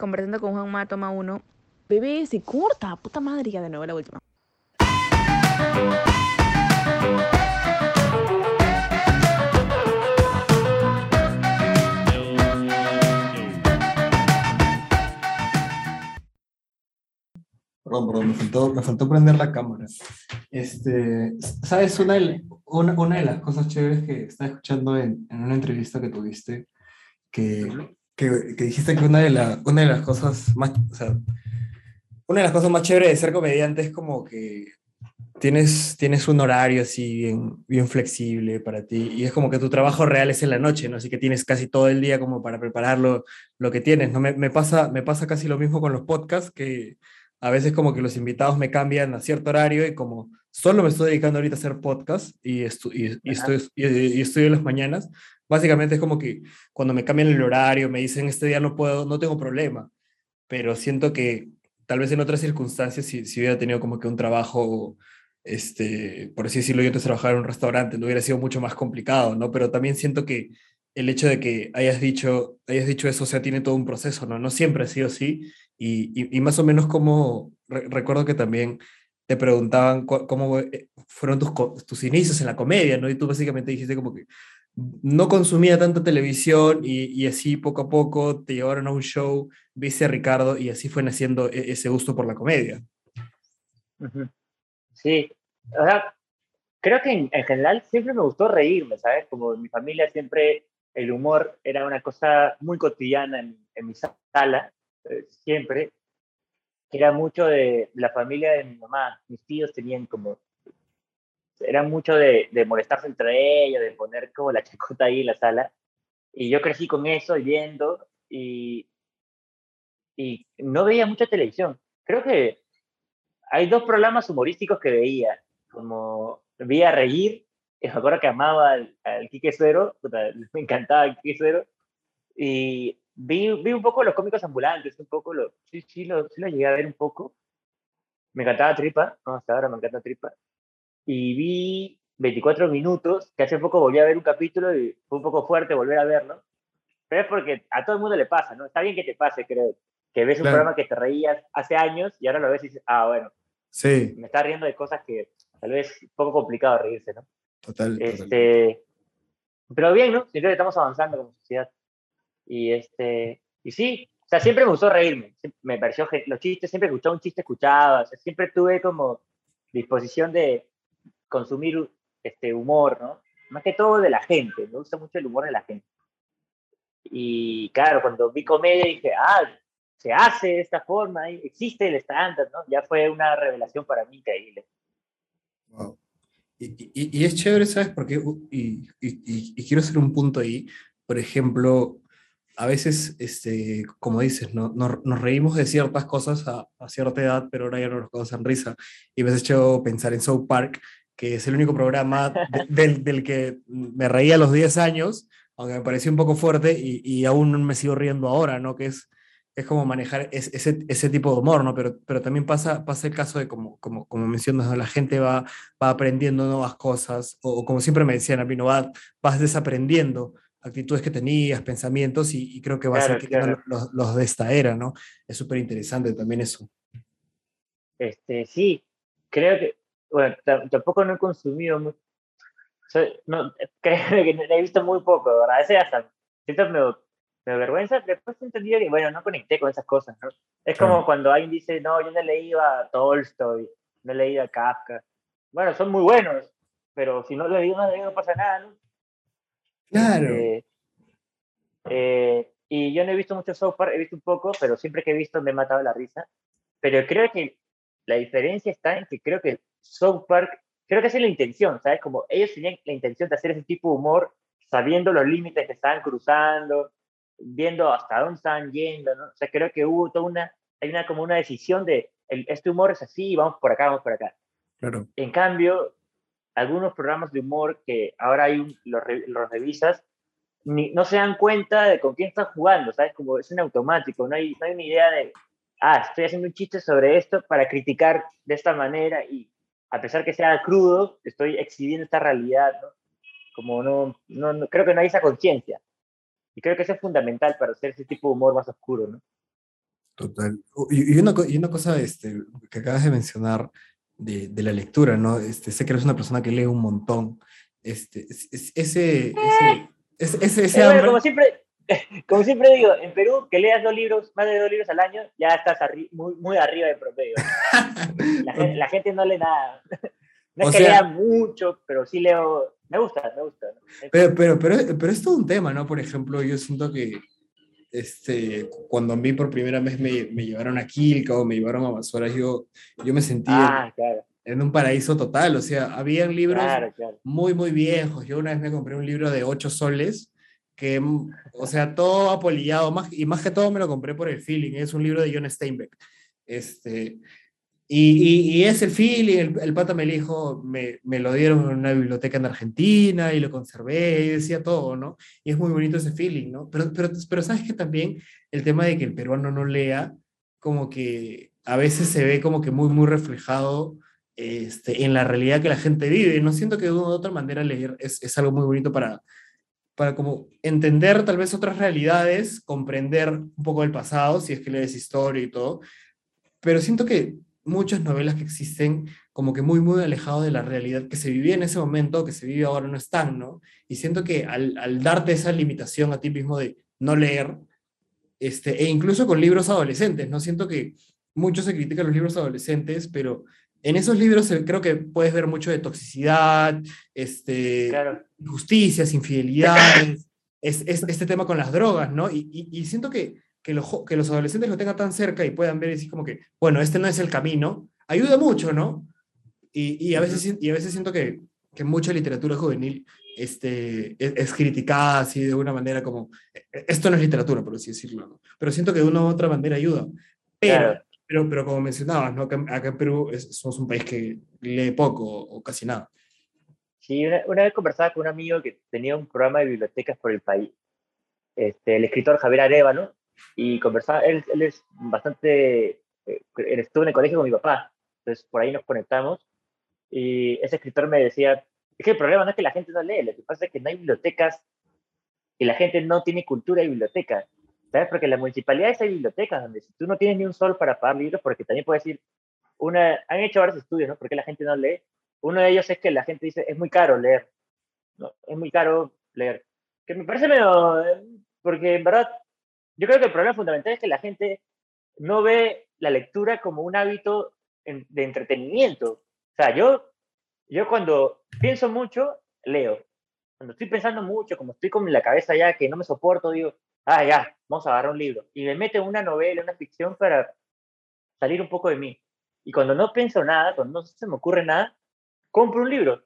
conversando con Juanma, toma uno. Bebé, se corta, puta madre, ya de nuevo la última. Perdón, perdón, me faltó, me faltó prender la cámara. Este, ¿Sabes? Una de, una, una de las cosas chéveres que estaba escuchando en, en una entrevista que tuviste, que, que, que dijiste que una de, la, una de las cosas más, o sea, una de las cosas más chéveres de ser comediante es como que tienes, tienes un horario así bien, bien flexible para ti y es como que tu trabajo real es en la noche, ¿no? Así que tienes casi todo el día como para prepararlo lo que tienes, ¿no? Me, me, pasa, me pasa casi lo mismo con los podcasts, que a veces como que los invitados me cambian a cierto horario y como solo me estoy dedicando ahorita a hacer podcast y, estu y, y estoy, y, y estudio en las mañanas, básicamente es como que cuando me cambian el horario, me dicen este día no puedo, no tengo problema, pero siento que tal vez en otras circunstancias, si, si hubiera tenido como que un trabajo, este, por así decirlo, yo antes trabajaba en un restaurante, no hubiera sido mucho más complicado, ¿no? Pero también siento que el hecho de que hayas dicho, hayas dicho eso, o sea, tiene todo un proceso, ¿no? No siempre ha sido así, y, y, y más o menos como, re, recuerdo que también te preguntaban cómo eh, fueron tus, tus inicios en la comedia, ¿no? Y tú básicamente dijiste como que no consumía tanta televisión y, y, así poco a poco te llevaron a un show, viste a Ricardo y así fue naciendo e, ese gusto por la comedia. Sí, o sea, creo que en, en, general siempre me gustó reírme, ¿sabes? Como en mi familia siempre el humor era una cosa muy cotidiana en, en mi sala, eh, siempre. Era mucho de la familia de mi mamá, mis tíos tenían como era mucho de, de, molestarse entre ellos, de poner como la chacota ahí en la sala. Y yo crecí con eso, viendo, y, y no veía mucha televisión. Creo que hay dos programas humorísticos que veía, como Vía Reír, y me acuerdo que amaba al, al Quique Suero, me encantaba el Quique Suero, y vi, vi un poco los cómicos ambulantes, un poco, lo, sí, sí, lo, sí lo llegué a ver un poco. Me encantaba Tripa, no, hasta ahora me encanta Tripa y vi 24 minutos, que hace poco volví a ver un capítulo y fue un poco fuerte volver a verlo, pero es porque a todo el mundo le pasa, ¿no? Está bien que te pase, creo, que ves un claro. programa que te reías hace años y ahora lo ves y dices, ah, bueno, sí. me está riendo de cosas que tal vez es un poco complicado reírse, ¿no? Total. Este, total. Pero bien, ¿no? Siempre estamos avanzando como sociedad. Y, este, y sí, o sea, siempre me gustó reírme, me pareció, los chistes, siempre que escuchaba un chiste, escuchaba, o sea, siempre tuve como disposición de, consumir este humor, ¿no? Más que todo de la gente, me gusta mucho el humor de la gente. Y claro, cuando vi comedia dije, ah, se hace de esta forma, existe el stand-up, ¿no? Ya fue una revelación para mí increíble. Wow. Y, y, y es chévere, ¿sabes? Porque, y, y, quiero hacer un punto ahí, por ejemplo, a veces, este, como dices, ¿no? nos, nos reímos de ciertas cosas a, a, cierta edad, pero ahora ya no nos causan risa. Y me has hecho pensar en South Park, que es el único programa de, del, del, que me reía a los 10 años, aunque me pareció un poco fuerte y, y aún me sigo riendo ahora, ¿no? Que es, es como manejar ese, ese, ese, tipo de humor, ¿no? Pero, pero también pasa, pasa el caso de, como, como, como mencionas, ¿no? la gente va, va aprendiendo nuevas cosas, o, o, como siempre me decían a mí, no va, vas desaprendiendo actitudes que tenías, pensamientos, y, y creo que vas claro, a claro. los, los, de esta era, ¿no? Es súper interesante también eso. Este, sí, creo que bueno, tampoco no he consumido mucho. No, creo que he visto muy poco, ¿verdad? A veces hasta siento me, me vergüenza, después he entendido que, bueno, no conecté con esas cosas, ¿no? Es como claro. cuando alguien dice, no, yo no leído a Tolstoy, no leído a Kafka. Bueno, son muy buenos, pero si no lo leído, no, no pasa nada, ¿no? Claro. Eh, eh, y yo no he visto mucho South Park, he visto un poco, pero siempre que he visto me he matado la risa. Pero creo que la diferencia está en que creo que South Park, creo que esa es la intención, ¿sabes? Como ellos tenían la intención de hacer ese tipo de humor sabiendo los límites que estaban cruzando, viendo hasta dónde estaban yendo, ¿no? O sea, creo que hubo toda una, hay una como una decisión de, el, este humor es así, vamos por acá, vamos por acá. Claro. En cambio, algunos programas de humor que ahora hay un, los, los revisas, ni, no se dan cuenta de con quién están jugando, ¿sabes? Como es un automático, no hay, no hay una idea de, ah, estoy haciendo un chiste sobre esto para criticar de esta manera y a pesar que sea crudo, estoy exhibiendo esta realidad, ¿no? Como no, no, no creo que no hay esa conciencia. Y creo que eso es fundamental para hacer ese tipo de humor más oscuro, ¿no? Total. Y, una, y una cosa este, que acabas de mencionar de, de, la lectura, ¿no? Este, sé que eres una persona que lee un montón. Este, ese, ese, ese, ese, hambre... como, siempre, como siempre digo, en Perú, que leas dos libros, más de dos libros al año, ya estás muy, muy arriba de promedio. la, gente, la, gente, no lee nada. No es que lea mucho, pero sí leo. Me gusta, me gusta. Pero, pero, pero, pero es todo un tema, ¿no? Por ejemplo, yo siento que este, cuando a mí por primera vez me, me llevaron a Quilca o me llevaron a Basuras, yo, yo me sentí ah, en, un paraíso total. O sea, habían libros muy, muy viejos. Yo una vez me compré un libro de 8 soles que, o sea, todo apolillado, más, y más que todo me lo compré por el feeling. Es un libro de John Steinbeck. Este, y, y, es el feeling, el, el pata me dijo, me, me, lo dieron en una biblioteca en Argentina y lo conservé y decía todo, ¿no? Y es muy bonito ese feeling, ¿no? Pero, pero, pero sabes que también el tema de que el peruano no lea, como que a veces se ve como que muy, muy reflejado este, en la realidad que la gente vive. No siento que de una u otra manera leer es, es algo muy bonito para, para como entender tal vez otras realidades, comprender un poco el pasado, si es que lees historia y todo. Pero siento que muchas novelas que existen como que muy, muy alejados de la realidad que se vivía en ese momento, que se vive ahora, no están, ¿no? Y siento que al, darte esa limitación a ti mismo de no leer, este, e incluso con libros adolescentes, ¿no? Siento que muchos se critican los libros adolescentes, pero en esos libros creo que puedes ver mucho de toxicidad, este, injusticias, infidelidades, es, es, este tema con las drogas, ¿no? Y, y, y siento que que, que los adolescentes lo tengan tan cerca y puedan ver y decir como que, bueno, este no es el camino, ayuda mucho, ¿no? Y, y a, veces, y a veces siento que, que mucha literatura juvenil este, es, es, criticada así de una manera como, e, e, esto no es literatura, por así decirlo, ¿no? pero siento que de una u otra manera ayuda. Pero, pero, pero como mencionabas, ¿no? acá, acá en Perú somos un país que lee poco o casi nada. Sí, una, una, vez conversaba con un amigo que tenía un programa de bibliotecas por el país, este, el escritor Javier Arevalo, y conversaba, él, él es bastante, eh, él estuvo en el colegio con mi papá, entonces por ahí nos conectamos y ese escritor me decía, es que el problema no es que la gente no lee, lo que pasa es que no hay bibliotecas y la gente no tiene cultura de biblioteca, ¿sabes? Porque en la municipalidad hay bibliotecas donde si tú no tienes ni un sol para pagar libros, porque también puedes decir, una, han hecho varios estudios, ¿no? Porque la gente no lee. Uno de ellos es que la gente dice, es muy caro leer, ¿no? Es muy caro leer. Que me parece medio, eh, porque en verdad yo creo que el problema fundamental es que la gente no ve la lectura como un hábito de entretenimiento. O sea, yo, yo cuando pienso mucho, leo. Cuando estoy pensando mucho, como estoy con la cabeza ya que no me soporto, digo, ah, ya, vamos a agarrar un libro. Y me meto una novela, una ficción para salir un poco de mí. Y cuando no pienso nada, cuando no se me ocurre nada, compro un libro.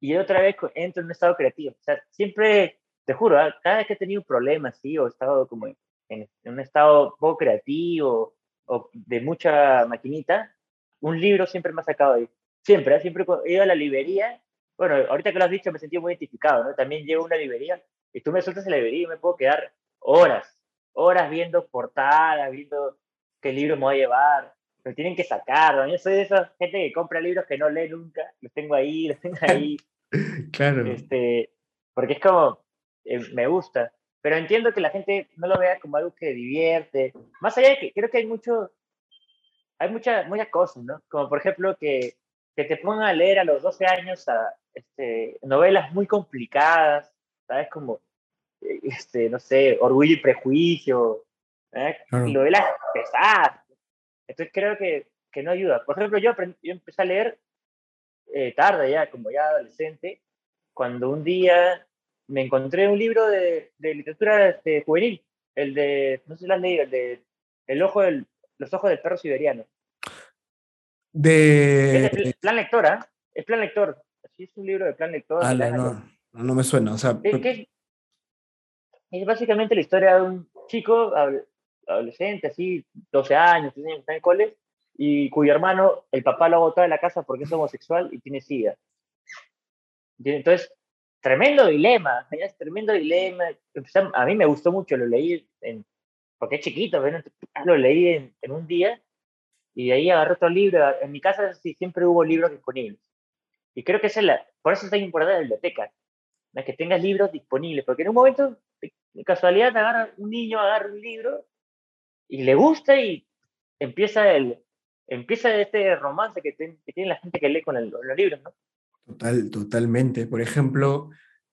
Y otra vez entro en un estado creativo. O sea, siempre, te juro, ¿ah? cada vez que he tenido un problema así o he estado como en, un estado poco creativo o de mucha maquinita, un libro siempre me ha sacado ahí. Siempre, ¿eh? siempre he ido a la librería. Bueno, ahorita que lo has dicho me sentí muy identificado, ¿no? También llevo una librería y tú me sueltas en la librería y me puedo quedar horas, horas viendo portadas, viendo qué libro me voy a llevar. Me tienen que sacar. Yo soy de esa gente que compra libros que no lee nunca, los tengo ahí, los tengo ahí. claro. Este, porque es como, eh, me gusta pero entiendo que la gente no lo vea como algo que divierte. Más allá de que creo que hay mucho, hay muchas muchas cosas, ¿no? Como por ejemplo que, que te pongan a leer a los 12 años a, este, novelas muy complicadas, ¿sabes? Como, este, no sé, Orgullo y Prejuicio, ¿eh? novelas pesadas. Entonces creo que, que, no ayuda. Por ejemplo, yo, yo empecé a leer eh, tarde ya, como ya adolescente, cuando un día me encontré un libro de, de literatura este, juvenil, el de, no sé si lo has leído, el de el ojo del, Los ojos del perro siberiano. De... Es plan lectora, ¿ah? es plan lector. Así es un libro de plan lector. Ah, no, no, me suena. O sea, es, es, básicamente la historia de un chico adolescente, así, 12 años, está en el cole, y cuyo hermano, el papá lo ha de la casa porque es homosexual y tiene sida. Entonces, tremendo dilema, es tremendo dilema. A mí me gustó mucho, lo leí en, porque es chiquito, lo leí en, en, un día y de ahí agarré otro libro. En mi casa sí, siempre hubo libros disponibles. Y creo que es la, por eso es tan importante la biblioteca, que tengas libros disponibles, porque en un momento, de casualidad, agarra, un niño agarra un libro y le gusta y empieza el empieza este romance que, tiene la gente que lee con los libros, ¿no? Total, totalmente. Por ejemplo,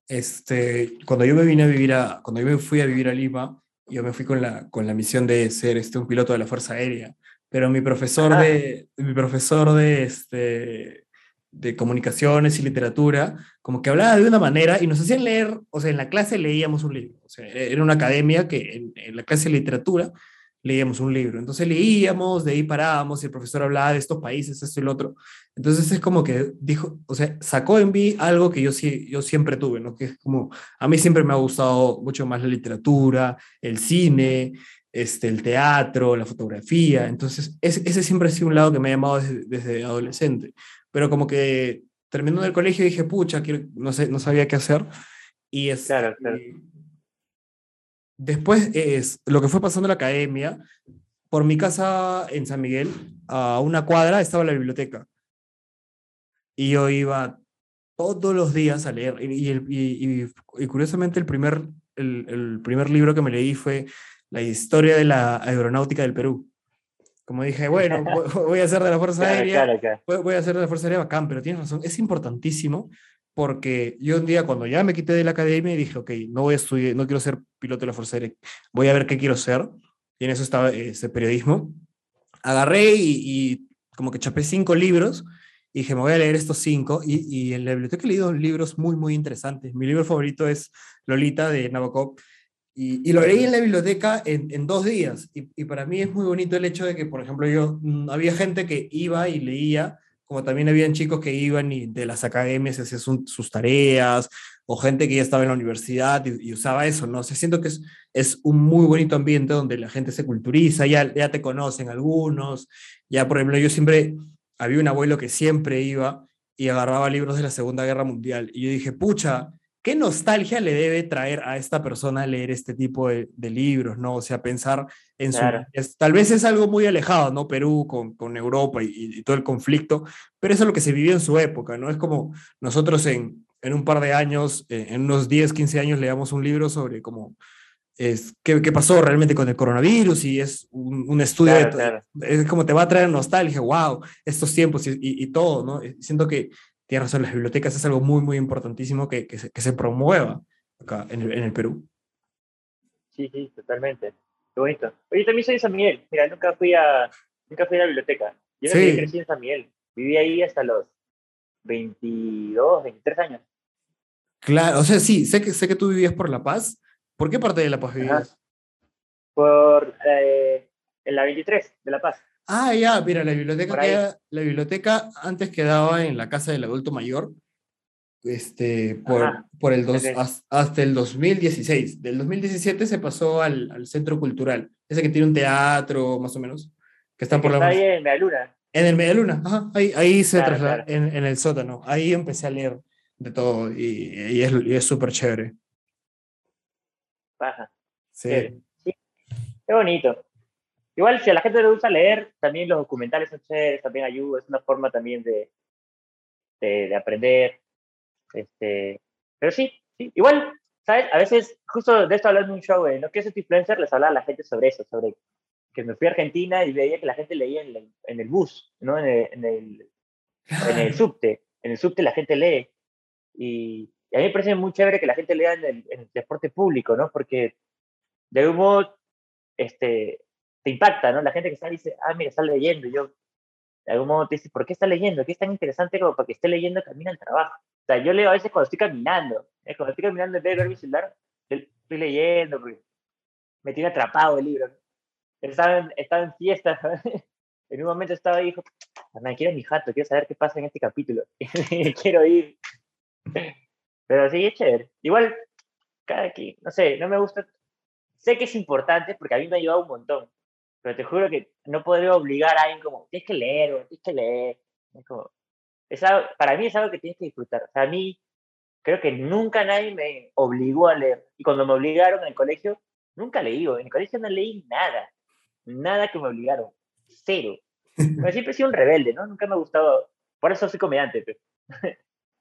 este, cuando yo me vine a vivir a, cuando yo me fui a vivir a Lima, yo me fui con la, con la misión de ser este, un piloto de la Fuerza Aérea, pero mi profesor de, mi profesor de, este, de comunicaciones y literatura, como que hablaba de una manera y nos hacían leer, o sea, en la clase leíamos un libro, o sea, era una academia que en, la clase de literatura leíamos un libro. Entonces leíamos, de ahí parábamos y el profesor hablaba de estos países, esto y lo otro. Entonces es como que dijo, o sea, sacó en mí algo que yo, yo siempre tuve, ¿no? Que es como, a mí siempre me ha gustado mucho más la literatura, el cine, este, el teatro, la fotografía. Entonces ese, ese siempre ha sido un lado que me ha llamado desde adolescente. Pero como que terminando el colegio dije, pucha, no, sé, no sabía qué hacer. Y, es, claro, claro. Después es lo que fue pasando en la academia. Por mi casa en San Miguel, a una cuadra, estaba la biblioteca. Y yo iba todos los días a leer. Y, y, curiosamente el primer, el, el, primer libro que me leí fue La historia de la aeronáutica del Perú. Como dije, bueno, voy a hacer de la Fuerza Aérea, voy a hacer de la Fuerza Aérea bacán, pero tienes razón, es importantísimo porque yo un día cuando ya me quité de la academia dije, ok, no voy a estudiar, no quiero ser piloto de la Fuerza Aérea, voy a ver qué quiero ser, y en eso estaba ese periodismo. Agarré y, como que chapé cinco libros, y dije, me voy a leer estos cinco, y, y, en la biblioteca he leído libros muy, muy interesantes. Mi libro favorito es Lolita de Nabokov, y, y lo leí en la biblioteca en, en dos días, y, y, para mí es muy bonito el hecho de que, por ejemplo, yo, mm, había gente que iba y leía, como también habían chicos que iban y de las academias hacían sus tareas, o gente que ya estaba en la universidad y, usaba eso, ¿no? O sea, siento que es, es un muy bonito ambiente donde la gente se culturiza, ya, ya te conocen algunos, ya por ejemplo yo siempre, había un abuelo que siempre iba y agarraba libros de la Segunda Guerra Mundial, y yo dije, pucha, ¿qué nostalgia le debe traer a esta persona leer este tipo de, libros, ¿no? O sea, pensar en su... tal vez es algo muy alejado, ¿no? Perú con, con Europa y, todo el conflicto, pero eso es lo que se vivió en su época, ¿no? Es como nosotros en, en un par de años, eh, en unos 10, 15 años, leamos un libro sobre cómo... Es, qué, qué, pasó realmente con el coronavirus y es un, estudio, es como te va a traer nostalgia, wow, estos tiempos y, y, y todo, ¿no? Siento que tienes razón, las bibliotecas es algo muy, muy importantísimo que, que, se, que se, promueva acá en el, en el, Perú. Sí, sí, totalmente. Qué bonito. Oye, también soy de San Miguel. Mira, nunca fui a, nunca fui a la biblioteca. Yo sí. crecí en San Miguel. Viví ahí hasta los 22, 23 años. Claro, o sea, sí, sé que, sé que tú vivías por La Paz. ¿Por qué parte de La Paz vivías? Por eh, en la 23 de La Paz. Ah, ya, mira, la biblioteca, la biblioteca antes quedaba en la casa del adulto mayor, este, por, por el dos, hasta el 2016. Del 2017 se pasó al, al, centro cultural, ese que tiene un teatro, más o menos, que está por la... ahí en Medialuna. En el Medialuna, ajá, ahí, ahí se trasladó, en, en, el sótano. Ahí empecé a leer de todo y, y es súper chévere. Baja. Sí. sí. Qué bonito. Igual, si a la gente le gusta leer, también los documentales son chéveres, también ayuda, es una forma también de, de, aprender. Este, pero sí, sí, igual, ¿sabes? A veces, justo de esto hablando en un show, ¿no? ¿Qué es influencer? Les hablaba a la gente sobre eso, sobre que me fui a Argentina y veía que la gente leía en, en el bus, ¿no? En el, en el, en el subte. En el subte la gente lee. Y, y, a mí me parece muy chévere que la gente lea en el, en el transporte público, ¿no? Porque de un modo, este, te impacta, ¿no? La gente que está dice, ah, mira, está leyendo. Y yo, de algún modo te dice, ¿por qué está leyendo? ¿Qué es tan interesante como para que esté leyendo camina al trabajo? O sea, yo leo a veces cuando estoy caminando. ¿eh? Cuando estoy caminando en vez de ver celular, estoy leyendo, me tiene atrapado el libro. Estaba en, estaba en fiesta, en un momento estaba ahí y dijo, me quiero mi jato, quiero saber qué pasa en este capítulo. quiero ir. Pero sí, es chévere. Igual, cada aquí, no sé, no me gusta. Sé que es importante porque a mí me ha ayudado un montón pero te juro que no podría obligar a alguien como, tienes que leer, o tienes que leer. Es como, es algo, para mí es algo que tienes que disfrutar. O sea, a mí creo que nunca nadie me obligó a leer. Y cuando me obligaron en el colegio, nunca leí. En el colegio no leí nada. Nada que me obligaron. Cero. Pero siempre he sido un rebelde, ¿no? Nunca me ha gustado. Por eso soy comediante. Pero.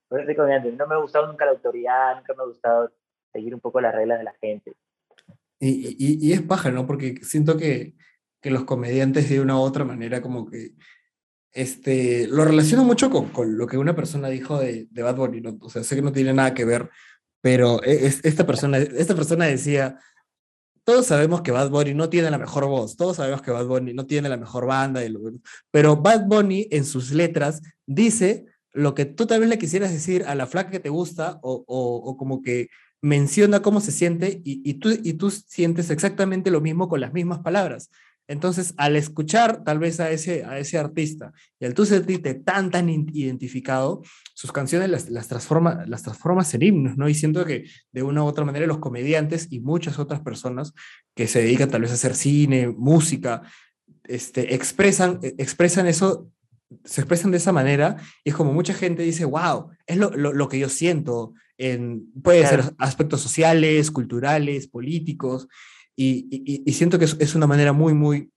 por eso soy comediante. No me ha gustado nunca la autoridad, nunca me ha gustado seguir un poco las reglas de la gente. Y, y, y es paja, ¿no? Porque siento que que los comediantes de una u otra manera como que este, lo relaciono mucho con, con lo que una persona dijo de, de Bad Bunny, ¿no? o sea, sé que no tiene nada que ver, pero e, es, esta, persona, esta persona decía, todos sabemos que Bad Bunny no tiene la mejor voz, todos sabemos que Bad Bunny no tiene la mejor banda, pero Bad Bunny en sus letras dice lo que tú tal vez le quisieras decir a la flaca que te gusta o, o, o como que menciona cómo se siente y, y, tú, y tú sientes exactamente lo mismo con las mismas palabras. Entonces, al escuchar tal vez a ese, a ese artista y al tú sentirte tan, tan identificado, sus canciones las, las, transforma, las transformas en himnos, ¿no? Y siento que de una u otra manera los comediantes y muchas otras personas que se dedican tal vez a hacer cine, música, este, expresan, expresan eso, se expresan de esa manera y es como mucha gente dice, wow, es lo, lo, lo que yo siento, en, puede claro. ser aspectos sociales, culturales, políticos, y, y, y, siento que es, es, una manera muy, muy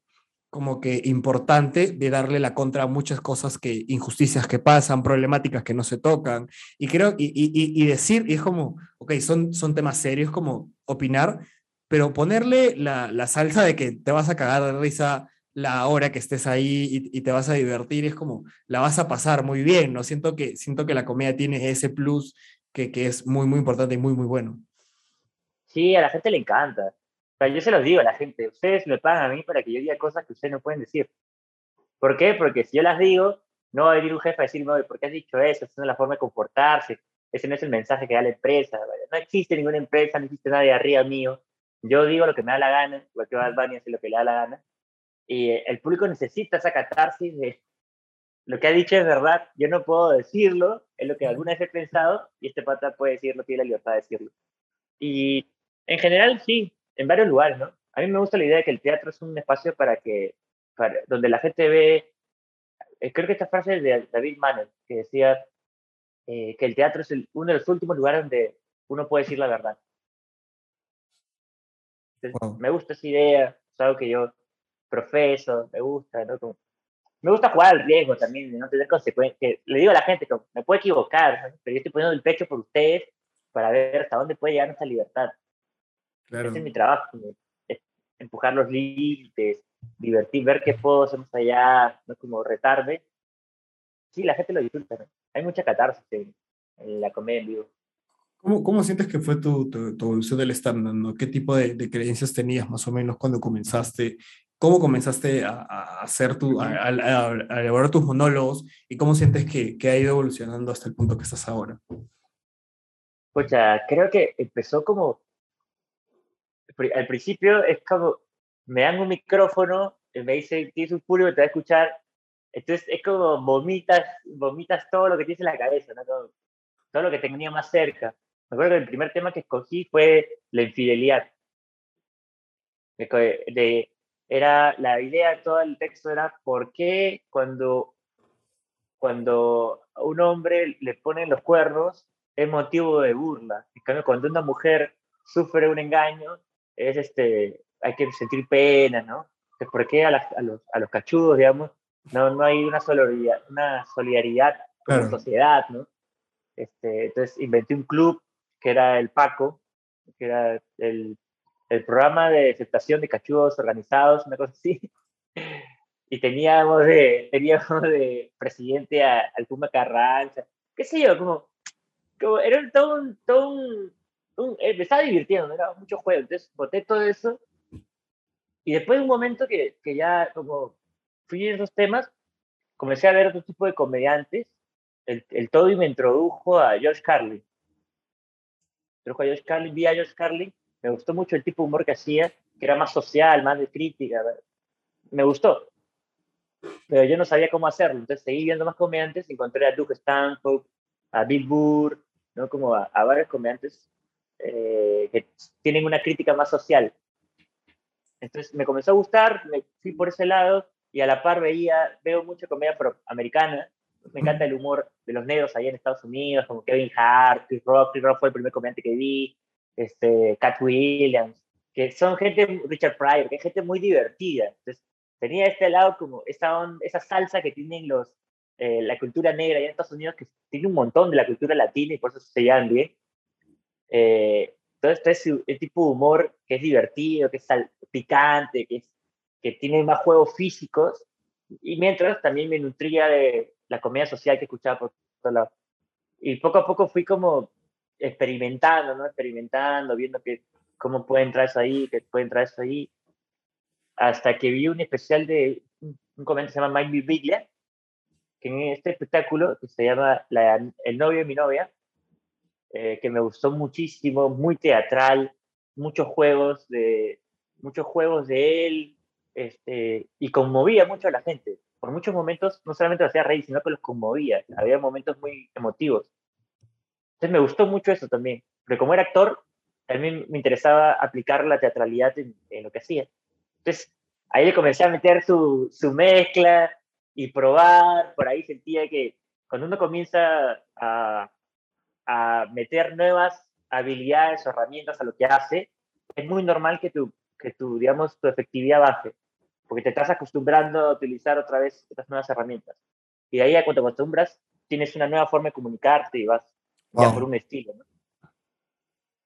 como que importante de darle la contra a muchas cosas que, injusticias que pasan, problemáticas que no se tocan. Y creo, y, y decir, y es como, ok, son, son temas serios, como opinar, pero ponerle la, la salsa de que te vas a cagar de risa la hora que estés ahí y, y, te vas a divertir, es como, la vas a pasar muy bien, ¿no? Siento que, siento que la comedia tiene ese plus que, que es muy, muy importante y muy, muy bueno. Sí, a la gente le encanta. Yo se los digo a la gente, ustedes me pagan a mí para que yo diga cosas que ustedes no pueden decir. ¿Por qué? Porque si yo las digo, no va a venir un jefe a decirme, ¿por qué has dicho eso? Esa no es la forma de comportarse, ese no es el mensaje que da la empresa. No existe ninguna empresa, no existe nadie arriba mío. Yo digo lo que me da la gana, igual que Bad Bunny hace lo que le da la gana. Y el público necesita esa catarsis de lo que ha dicho es verdad, yo no puedo decirlo, es lo que alguna vez he pensado, y este pata puede decirlo, tiene la libertad de decirlo. Y en general, sí, en varios lugares, ¿no? A mí me gusta la idea de que el teatro es un espacio para que, para, donde la gente ve, eh, creo que esta frase es de David Manet, que decía eh, que el teatro es el, uno de los últimos lugares donde uno puede decir la verdad. Entonces, wow. Me gusta esa idea, es algo que yo profeso, me gusta, ¿no? Como, me gusta jugar al riesgo también, no tener consecuencias. Que le digo a la gente que me puedo equivocar, ¿no? pero yo estoy poniendo el pecho por ustedes para ver hasta dónde puede llegar nuestra libertad. Claro. Ese es mi trabajo, es empujar los límites, divertir, ver qué puedo hacer más allá, no como retarme. Sí, la gente lo disfruta, ¿no? Hay mucha catarsis en, en, la comedia en vivo. ¿Cómo, cómo sientes que fue tu, tu, tu evolución del stand-up? ¿no? ¿Qué tipo de, de, creencias tenías más o menos cuando comenzaste? ¿Cómo comenzaste a, a hacer tu, a, a, a, elaborar tus monólogos y cómo sientes que, que ha ido evolucionando hasta el punto que estás ahora? Pues creo que empezó como al principio es como, me dan un micrófono, y me dice, tienes un público te va a escuchar, entonces es como vomitas, vomitas todo lo que tienes en la cabeza, ¿no? todo, todo lo que tenía más cerca. Me acuerdo que el primer tema que escogí fue la infidelidad. De, de, era, la idea, todo el texto era por qué cuando, cuando a un hombre le ponen los cuernos es motivo de burla. En cambio, cuando una mujer sufre un engaño, es este, hay que sentir pena, ¿no? ¿Por qué a, las, a, los, a los cachudos, digamos, no, no hay una solidaridad, una solidaridad como claro. sociedad, ¿no? Este, entonces inventé un club que era el PACO, que era el, el programa de aceptación de cachudos organizados, una cosa así. Y teníamos de, teníamos de presidente a, al Puma Carranza, qué sé yo, como, como era todo un, todo un, un, eh, me estaba divirtiendo, era mucho juego, entonces boté todo eso. Y después de un momento que, que ya como fui en esos temas, comencé a ver otro tipo de comediantes, el, el Toby me introdujo a Josh Carlin, introdujo a Josh Carlin, vi a Josh Carlin, me gustó mucho el tipo de humor que hacía, que era más social, más de crítica, me gustó, pero yo no sabía cómo hacerlo, entonces seguí viendo más comediantes, encontré a Duke Stanhope, a Bill Burr, ¿no? como a, a varios comediantes eh, que tienen una crítica más social. Entonces me comenzó a gustar, me fui por ese lado y a la par veía, veo mucha comedia americana. Me encanta el humor de los negros allá en Estados Unidos, como Kevin Hart, Chris Rock. Chris Rock fue el primer comediante que vi, este, Cat Williams, que son gente, Richard Pryor, que es gente muy divertida. Entonces tenía este lado como esa, esa salsa que tienen los, eh, la cultura negra allá en Estados Unidos, que tiene un montón de la cultura latina y por eso se llevan bien. Eh, todo este tipo de humor que es divertido, que es picante, que es, que tiene más juegos físicos, y mientras también me nutría de la comedia social que escuchaba por todos lados. Y poco a poco fui como experimentando, ¿no? Experimentando, viendo que cómo puede entrar eso ahí, que puede entrar eso ahí, hasta que vi un especial de un comediante que se llama Mike Birbiglia, que en este espectáculo, que se llama El novio de mi novia, eh, que me gustó muchísimo, muy teatral, muchos juegos de, muchos juegos de él, este, y conmovía mucho a la gente. Por muchos momentos, no solamente lo hacía reír, sino que los conmovía. Había momentos muy emotivos. Entonces me gustó mucho eso también, porque como era actor, también me interesaba aplicar la teatralidad en, lo que hacía. Entonces ahí le comencé a meter su, su mezcla y probar, por ahí sentía que cuando uno comienza a, a meter nuevas habilidades o herramientas a lo que hace, es muy normal que tu, que tu, digamos, tu efectividad baje, porque te estás acostumbrando a utilizar otra vez estas nuevas herramientas. Y de ahí a cuando te acostumbras, tienes una nueva forma de comunicarte y vas ya por un estilo. ¿no?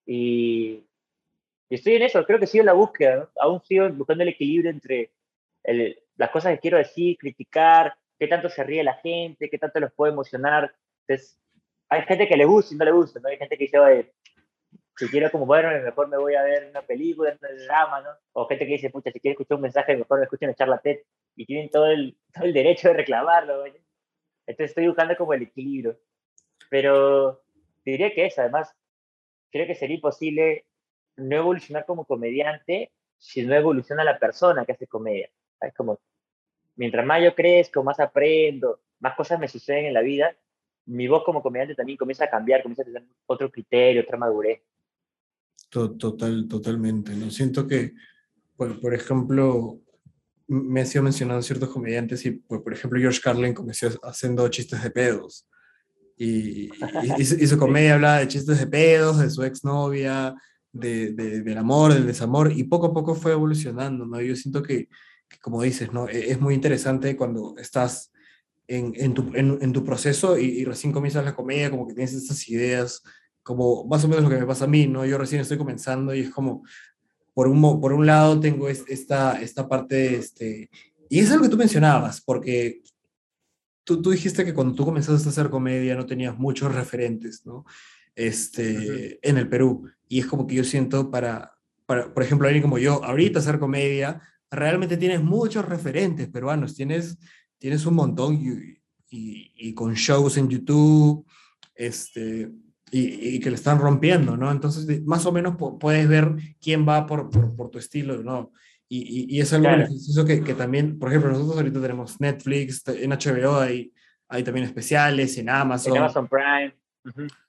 Y, estoy en eso, creo que sigo en la búsqueda, aún sigo buscando el equilibrio entre el, las cosas que quiero decir, criticar, qué tanto se ríe la gente, qué tanto los puedo emocionar. Entonces, hay gente que le gusta y no le gusta, ¿no? Hay gente que dice, si quiero como bueno, mejor me voy a ver una película, un drama, ¿no? O gente que dice, pucha, si quiero escuchar un mensaje, mejor me escuchen echar la TED. Y tienen todo el, todo el derecho de reclamarlo, Entonces estoy buscando como el equilibrio. Pero diría que eso, además, creo que sería imposible no evolucionar como comediante si no evoluciona la persona que hace comedia. Es como, mientras más yo crezco, más aprendo, más cosas me suceden en la vida, mi voz como comediante también comienza a cambiar, comienza a tener otro criterio, otra madurez. Total, totalmente. ¿no? Siento que, por, por ejemplo, me ha sido mencionado ciertos comediantes y, pues, por ejemplo, George Carlin comenzó haciendo chistes de pedos. Y, y, su comedia hablaba de chistes de pedos, de su exnovia, de, de, del amor, del desamor, y poco a poco fue evolucionando, ¿no? Yo siento que, como dices, ¿no? E, es muy interesante cuando estás en, en, tu, en, en tu, proceso y, y, recién comienzas la comedia, como que tienes estas ideas, como más o menos lo que me pasa a mí, ¿no? Yo recién estoy comenzando y es como, por un, por un lado tengo esta, esta parte, este, y es algo que tú mencionabas, porque tú, dijiste que cuando tú comenzaste a hacer comedia no tenías muchos referentes, ¿no? Este, En el Perú. Y es como que yo siento para, para, por ejemplo, alguien como yo, ahorita hacer comedia, realmente tienes muchos referentes peruanos, tienes, tienes un montón y, y, con shows en YouTube, este, y, y, que le están rompiendo, ¿no? Entonces, más o menos puedes ver quién va por, por, por tu estilo, ¿no? Y, y, es algo beneficioso que, que, también, por ejemplo, nosotros ahorita tenemos Netflix, en HBO hay, hay también especiales, en Amazon. En Amazon Prime.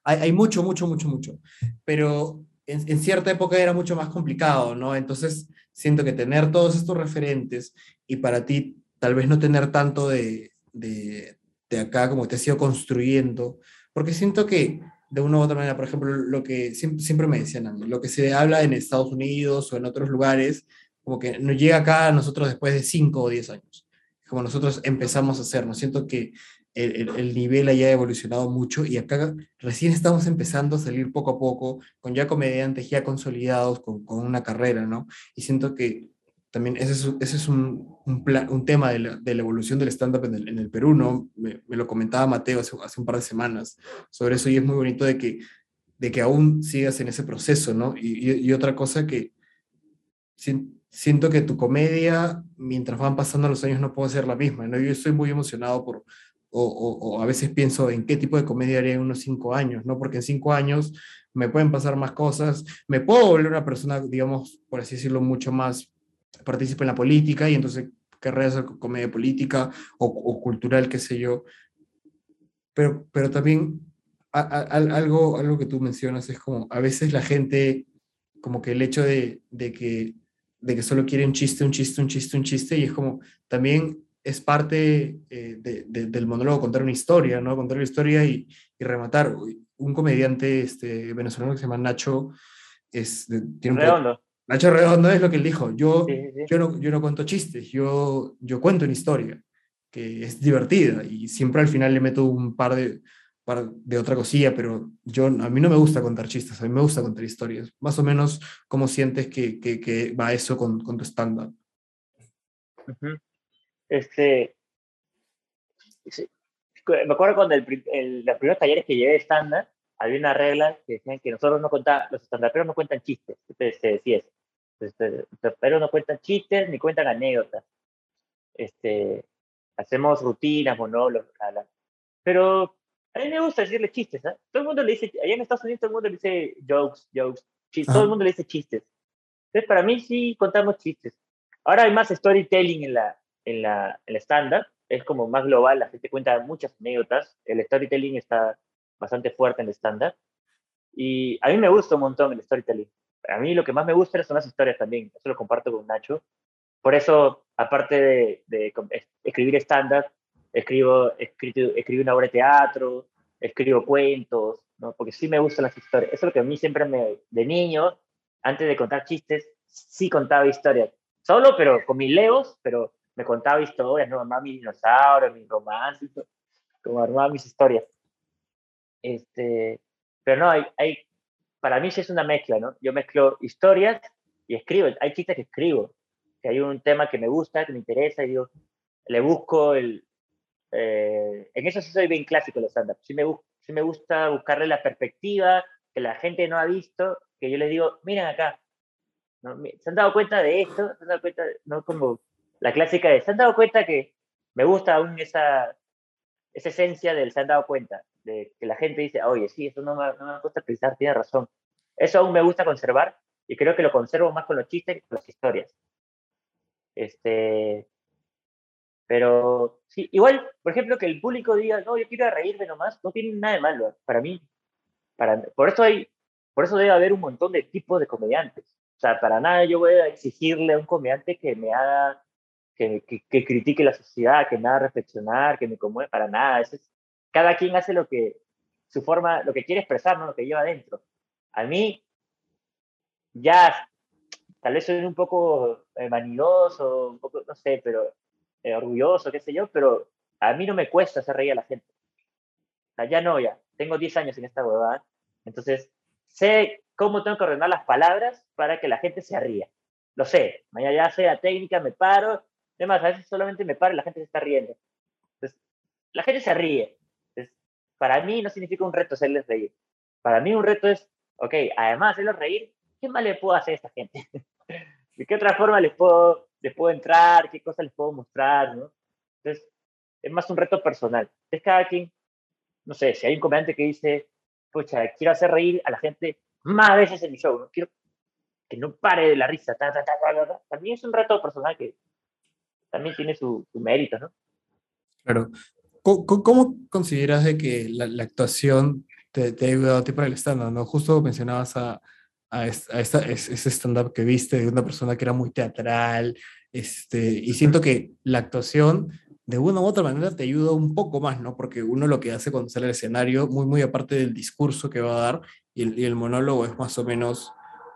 hay, hay, mucho, mucho, mucho, mucho. Pero en, en, cierta época era mucho más complicado, ¿no? Entonces siento que tener todos estos referentes y para ti tal vez no tener tanto de, de, de acá como te has ido construyendo, porque siento que de una u otra manera, por ejemplo, lo que siempre, siempre me decían, lo que se habla en Estados Unidos o en otros lugares como que nos llega acá a nosotros después de 5 o 10 años, como nosotros empezamos a hacernos. Siento que el, el, nivel haya ha evolucionado mucho y acá recién estamos empezando a salir poco a poco, con ya comediantes ya consolidados, con, con una carrera, ¿no? Y siento que también ese es, ese es un, un, un tema de la, de la, evolución del stand-up en, en el, Perú, ¿no? Me, me, lo comentaba Mateo hace, hace un par de semanas sobre eso y es muy bonito de que, de que aún sigas en ese proceso, ¿no? Y, y, y otra cosa que siento que tu comedia, mientras van pasando los años, no puede ser la misma. ¿no? Yo estoy muy emocionado por, o, o, o, a veces pienso en qué tipo de comedia haría en unos cinco años, ¿no? Porque en cinco años me pueden pasar más cosas, me puedo volver una persona, digamos, por así decirlo, mucho más participe en la política y entonces querré hacer comedia política o, cultural, qué sé yo. Pero, pero también algo, algo que tú mencionas es como a veces la gente, como que el hecho de, de que de que solo quiere un chiste, un chiste, un chiste, un chiste, y es como también es parte eh, de, de, del monólogo contar una historia, ¿no? Contar una historia y, y, rematar. Un comediante este, venezolano que se llama Nacho, es, tiene. Nacho Redondo es lo que él dijo, yo, sí, sí. yo, no, yo no cuento chistes, yo, yo cuento una historia que es divertida y siempre al final le meto un par de, de otra cosilla, pero yo, a mí no me gusta contar chistes, a mí me gusta contar historias. Más o menos, ¿cómo sientes que, que, que va eso con, con tu? Ujú. Este, me acuerdo cuando el, el- los primeros talleres que llevé de estándar, había una regla que decían que nosotros no contamos, los estandaperos no cuentan chistes, se se decía eso. Este, Los no cuentan chistes ni cuentan anécdotas. Este, hacemos rutinas, monólogos, bla. Pero a mí me gusta decirle chistes, ¿ah? Todo el mundo le dice, allá en Estados Unidos todo el mundo le dice jokes, jokes, chistes, todo el mundo le dice chistes. Entonces, para mí sí contamos chistes. Ahora hay más storytelling en la, en la, en la stand-up, es como más global, la gente cuenta muchas anécdotas, el storytelling está bastante fuerte en el stand-up. Y a mí me gusta un montón el storytelling. A mí lo que más me gusta son las historias también, eso lo comparto con Nacho. Por eso, aparte de, de escribir stand-up, escribo, escrito, escribo una obra de teatro, escribo cuentos, ¿no? porque sí me gustan las historias. Eso es lo que a mí siempre me, de niño, antes de contar chistes, sí contaba historias. Solo, pero con mis legos, pero me contaba historias, ¿no? Armaba mis dinosaurios, mis romances, como armaba mis historias. Este, pero no, hay, hay, para mí sí es una mezcla, ¿no? Yo mezclo historias y escribo. Hay chistes que escribo, que hay un tema que me gusta, que me interesa, y digo, le busco el... eh, en eso sí soy bien clásico los stand-up. Sí me, sí me gusta buscarle la perspectiva que la gente no ha visto, que yo les digo, miren acá, ¿no? ¿se han dado cuenta de esto? ¿Se han dado cuenta? No como la clásica de, ¿se han dado cuenta que me gusta aún esa, esa esencia del se han dado cuenta? De que la gente dice, oye, sí, eso no me, no me gusta pensar, tiene razón. Eso aún me gusta conservar y creo que lo conservo más con los chistes que con las historias. Este, pero sí, igual, por ejemplo, que el público diga, no, yo quiero reírme nomás, no tiene nada de malo. Para mí, para, por eso hay, por eso debe haber un montón de tipos de comediantes. O sea, para nada yo voy a exigirle a un comediante que me haga, que, que, que critique la sociedad, que me haga reflexionar, que me conmueva, para nada. Eso es- cada quien hace lo que, su forma, lo que quiere expresar, ¿no? lo que lleva adentro. A mí, ya, tal vez soy un poco eh, vanidoso, un poco, no sé, pero eh, orgulloso, qué sé yo, pero a mí no me cuesta hacer reír a la gente. Ya no, ya. Tengo 10 años en esta huevada. Entonces, sé cómo tengo que ordenar las palabras para que la gente se ría. Lo sé. Mañana ya sé la técnica, me paro. Además, a veces solamente me paro y la gente se está riendo. Entonces, la gente se ríe. Para mí no significa un reto hacerles reír. Para mí un reto es, ok, además de hacerlos reír, ¿qué más le puedo hacer a esta gente? ¿De qué otra forma les puedo, les puedo entrar? ¿Qué cosas les puedo mostrar? ¿no? Entonces, es más un reto personal. Entonces, cada quien, no sé, si hay un comediante que dice, pucha, quiero hacer reír a la gente más veces en mi show, ¿no? quiero que no pare de la risa, ta, ta, ta, ta. también es un reto personal que también tiene su, su mérito, ¿no? Claro. ¿Cómo, cómo- consideras de que la, la actuación te, te ha ayudado a ti para el stand-up? ¿no? Justo mencionabas a, a, es- a esta, es- ese stand-up que viste de una persona que era muy teatral, este, y siento que la actuación de una u otra manera te ayuda un poco más, ¿no? Porque uno lo que hace cuando sale al escenario, muy, muy aparte del discurso que va a dar, y el, y el monólogo es más o menos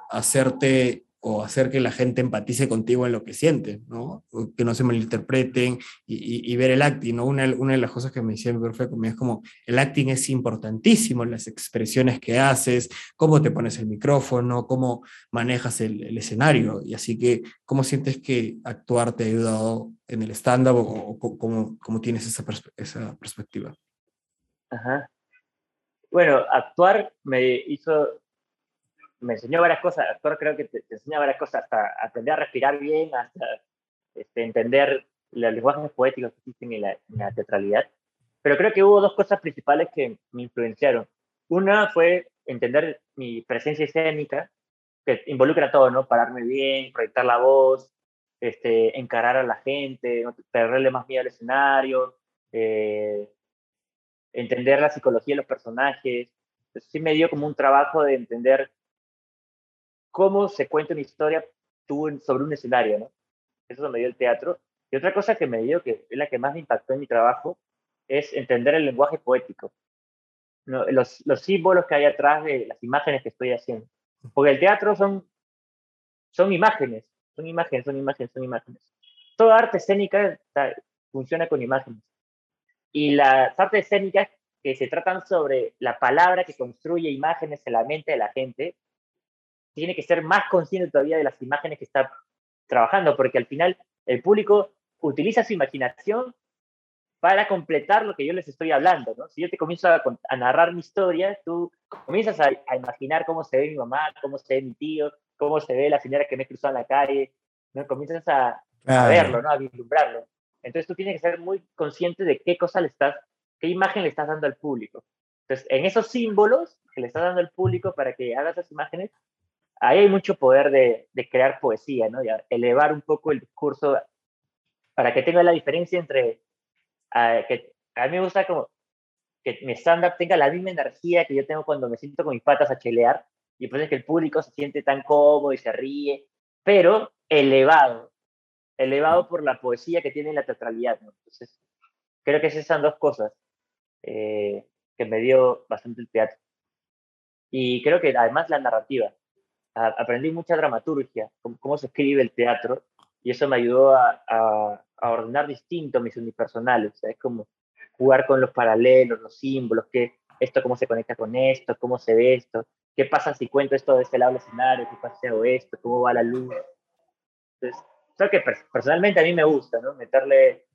hacerte o hacer que la gente empatice contigo en lo que siente, ¿no? O Que no se malinterpreten y, y- y ver el acting, ¿no? Una, una de las cosas que me decía mi profe conmigo es como, el acting es importantísimo, las expresiones que haces, cómo te pones el micrófono, cómo manejas el, el escenario, y así que, ¿cómo sientes que actuar te ha ayudado en el stand-up o, o cómo, cómo tienes esa, perspe- esa perspectiva? Ajá. Bueno, actuar me hizo, me enseñó varias cosas. Actuar creo que te, te enseña varias cosas, hasta aprender a respirar bien, hasta este, entender los lenguajes poéticos que existen en la, en la teatralidad. Pero creo que hubo dos cosas principales que me influenciaron. Una fue entender mi presencia escénica, que involucra todo, ¿no? Pararme bien, proyectar la voz, este, encarar a la gente, perderle más miedo al escenario, eh, entender la psicología de los personajes. Eso sí me dio como un trabajo de entender cómo se cuenta una historia tú sobre un escenario, ¿no? Eso me dio el teatro. Y otra cosa que me dio, que es la que más me impactó en mi trabajo, es entender el lenguaje poético. ¿no? Los, los símbolos que hay atrás de las imágenes que estoy haciendo. Porque el teatro son, son imágenes, son imágenes, son imágenes, son imágenes. Toda arte escénica funciona con imágenes. Y las artes escénicas que se tratan sobre la palabra que construye imágenes en la mente de la gente, tiene que ser más consciente todavía de las imágenes que está trabajando, porque al final el público utiliza su imaginación para completar lo que yo les estoy hablando, ¿no? Si yo te comienzo a, narrar mi historia, tú comienzas a, imaginar cómo se ve mi mamá, cómo se ve mi tío, cómo se ve la señora que me cruzó en la calle, ¿no? Comienzas a, a verlo, ¿no? A vislumbrarlo. Entonces tú tienes que ser muy consciente de qué cosa le estás, qué imagen le estás dando al público. Entonces, en esos símbolos que le estás dando al público para que haga esas imágenes, ahí hay mucho poder de, de crear poesía, ¿no? Elevar un poco el discurso para que tenga la diferencia entre que a mí me gusta como que mi stand-up tenga la misma energía que yo tengo cuando me siento con mis patas a chelear, y pues es que el público se siente tan cómodo y se ríe, pero elevado, elevado por la poesía que tiene la teatralidad. Entonces, creo que esas son dos cosas eh, que me dio bastante el teatro. Y creo que además la narrativa. Aprendí mucha dramaturgia, cómo, cómo, se escribe el teatro, y eso me ayudó a, a ordenar distinto mis unipersonales. Es como jugar con los paralelos, los símbolos, que esto cómo se conecta con esto, cómo se ve esto, qué pasa si cuento esto de este lado del escenario, qué pasa si hago esto, cómo va la luz. Entonces, creo que personalmente a mí me gusta, ¿no? Meterle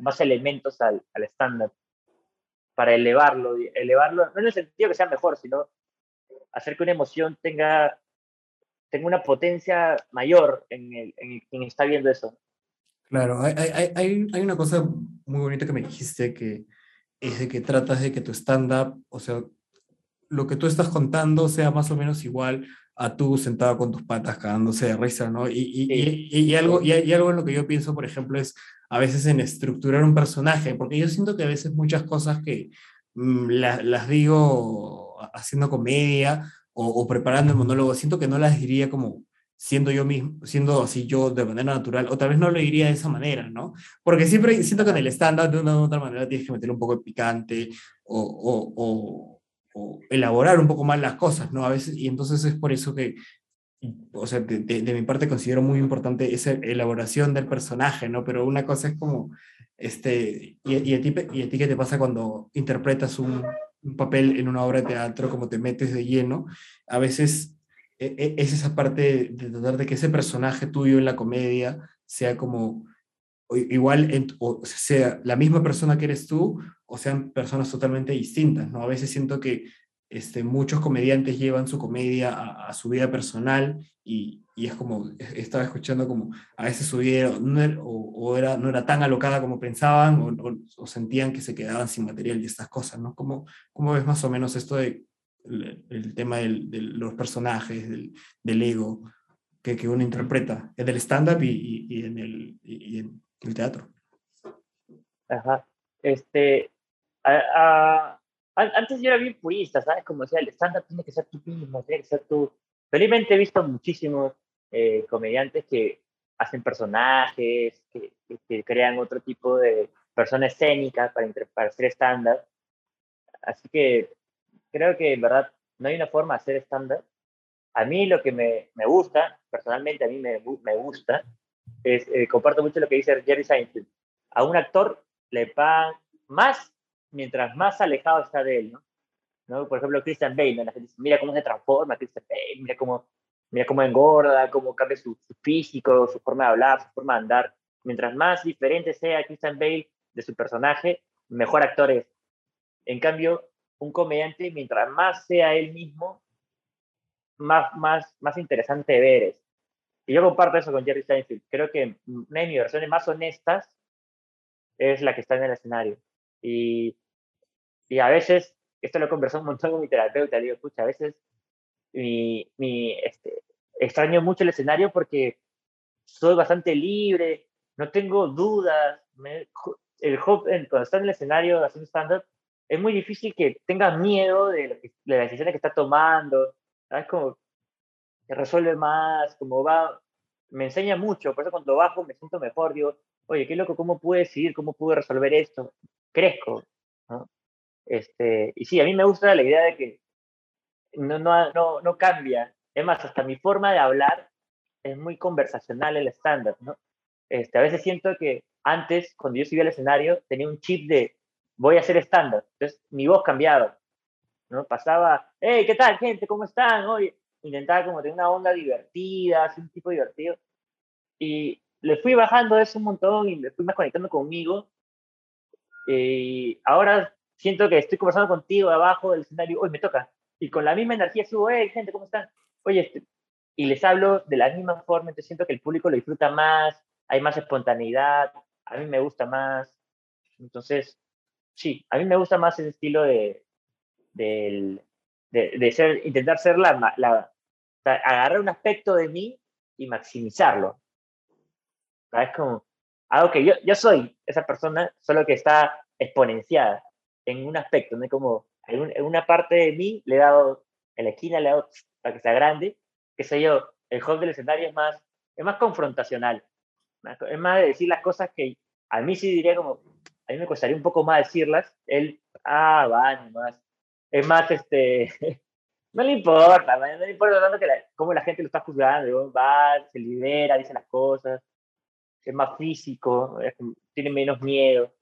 más elementos al estándar para elevarlo, elevarlo, no en el sentido que sea mejor, sino hacer que una emoción tenga, tenga una potencia mayor en, el, en quien está viendo eso. Claro, hay, hay, hay, hay una cosa muy bonita que me dijiste que es de que tratas de que tu stand-up, o sea, lo que tú estás contando sea más o menos igual a tú sentado con tus patas cagándose de risa, ¿no? Y, y, y, algo, y, algo en lo que yo pienso, por ejemplo, es a veces en estructurar un personaje, porque yo siento que a veces muchas cosas que mm, las digo haciendo comedia o, o, preparando el monólogo, siento que no las diría como siendo yo mismo, siendo así yo de manera natural, o tal vez no lo diría de esa manera, ¿no? Porque siempre siento que en el estándar de una u otra manera tienes que meter un poco de picante o, o, o, elaborar un poco más las cosas, ¿no? A veces, y entonces es por eso que, o sea, de, de, mi parte considero muy importante esa elaboración del personaje, ¿no? Pero una cosa es como, este, y, y, a, ti, y a ti qué te pasa cuando interpretas un, un papel en una obra de teatro, como te metes de lleno, a veces e, e, es esa parte de tratar de que ese personaje tuyo en la comedia sea como igual, o sea la misma persona que eres tú, o sean personas totalmente distintas, ¿no? A veces siento que este, muchos comediantes llevan su comedia a, su vida personal y, y, es como, estaba escuchando como a veces su vida no era, o, era, no era tan alocada como pensaban o, o, sentían que se quedaban sin material y estas cosas, ¿no? ¿Cómo, ¿Cómo ves más o menos esto de el, tema de los personajes, del, del ego que, que, uno interpreta en el stand-up y, y, en el, y en el teatro. Ajá. Este, antes yo era bien purista, ¿sabes? Como decía, el stand-up tiene que ser tú mismo, tiene que ser tú. Felizmente he visto muchísimos eh, comediantes que hacen personajes, que, crean otro tipo de persona escénica para, para hacer stand-up. Así que creo que en verdad no hay una forma de hacer estándar. A mí lo que me, me, gusta, personalmente a mí me, me gusta, es, eh, comparto mucho lo que dice Jerry Seinfeld. A un actor le pagan más mientras más alejado está de él, ¿no? Por ejemplo, Christian Bale, la gente dice, mira cómo se transforma Christian Bale, mira cómo, mira cómo engorda, cómo cambia su, su, físico, su forma de hablar, su forma de andar. Mientras más diferente sea Christian Bale de su personaje, mejor actor es. En cambio, un comediante, mientras más sea él mismo, más, más, más interesante ver es. Y yo comparto eso con Jerry Seinfeld. Creo que una de mis versiones más honestas es la que está en el escenario. Y, y a veces, esto lo he conversado un montón con mi terapeuta, le digo, escucha, a veces mi, mi, este, extraño mucho el escenario porque soy bastante libre, no tengo dudas. el cuando está en el escenario haciendo stand-up, es muy difícil que tengas miedo de, de las decisiones que está tomando, ¿sabes? Como que resuelve más, como va, me enseña mucho, por eso cuando bajo me siento mejor, digo, oye, qué loco, ¿cómo pude decidir? ¿Cómo pude resolver esto? Crezco, ¿no? Este, y sí, a mí me gusta la idea de que no, no, no, no cambia. Es más, hasta mi forma de hablar es muy conversacional el estándar, ¿no? Este, a veces siento que antes, cuando yo subía al escenario, tenía un chip de voy a hacer estándar. Entonces, mi voz cambiaba, ¿no? Pasaba, hey, ¿qué tal, gente? ¿Cómo están? Hoy intentaba como tener una onda divertida, así un tipo divertido. Y, le fui bajando eso un montón y me fui más conectando conmigo. Y ahora siento que estoy conversando contigo abajo del escenario, hoy me toca. Y con la misma energía subo, hey, gente, ¿cómo están? Oye, este", y les hablo de la misma forma, entonces siento que el público lo disfruta más, hay más espontaneidad, a mí me gusta más. Entonces, sí, a mí me gusta más ese estilo de, de, de ser, intentar ser la, la agarrar un aspecto de mí y maximizarlo. Es como algo que yo, yo soy esa persona, solo que está exponenciada en un aspecto, ¿no? Como en, una parte de mí le he dado, en la esquina le he dado para que sea grande, que sé yo, el hall del escenario es más, es más confrontacional, es más de decir las cosas que a mí sí diría como, a mí me costaría un poco más decirlas, él, ah, va, más, es más, este, no le importa, no le importa tanto que cómo la gente lo está juzgando, va, se libera, dice las cosas, es más físico, tiene menos miedo,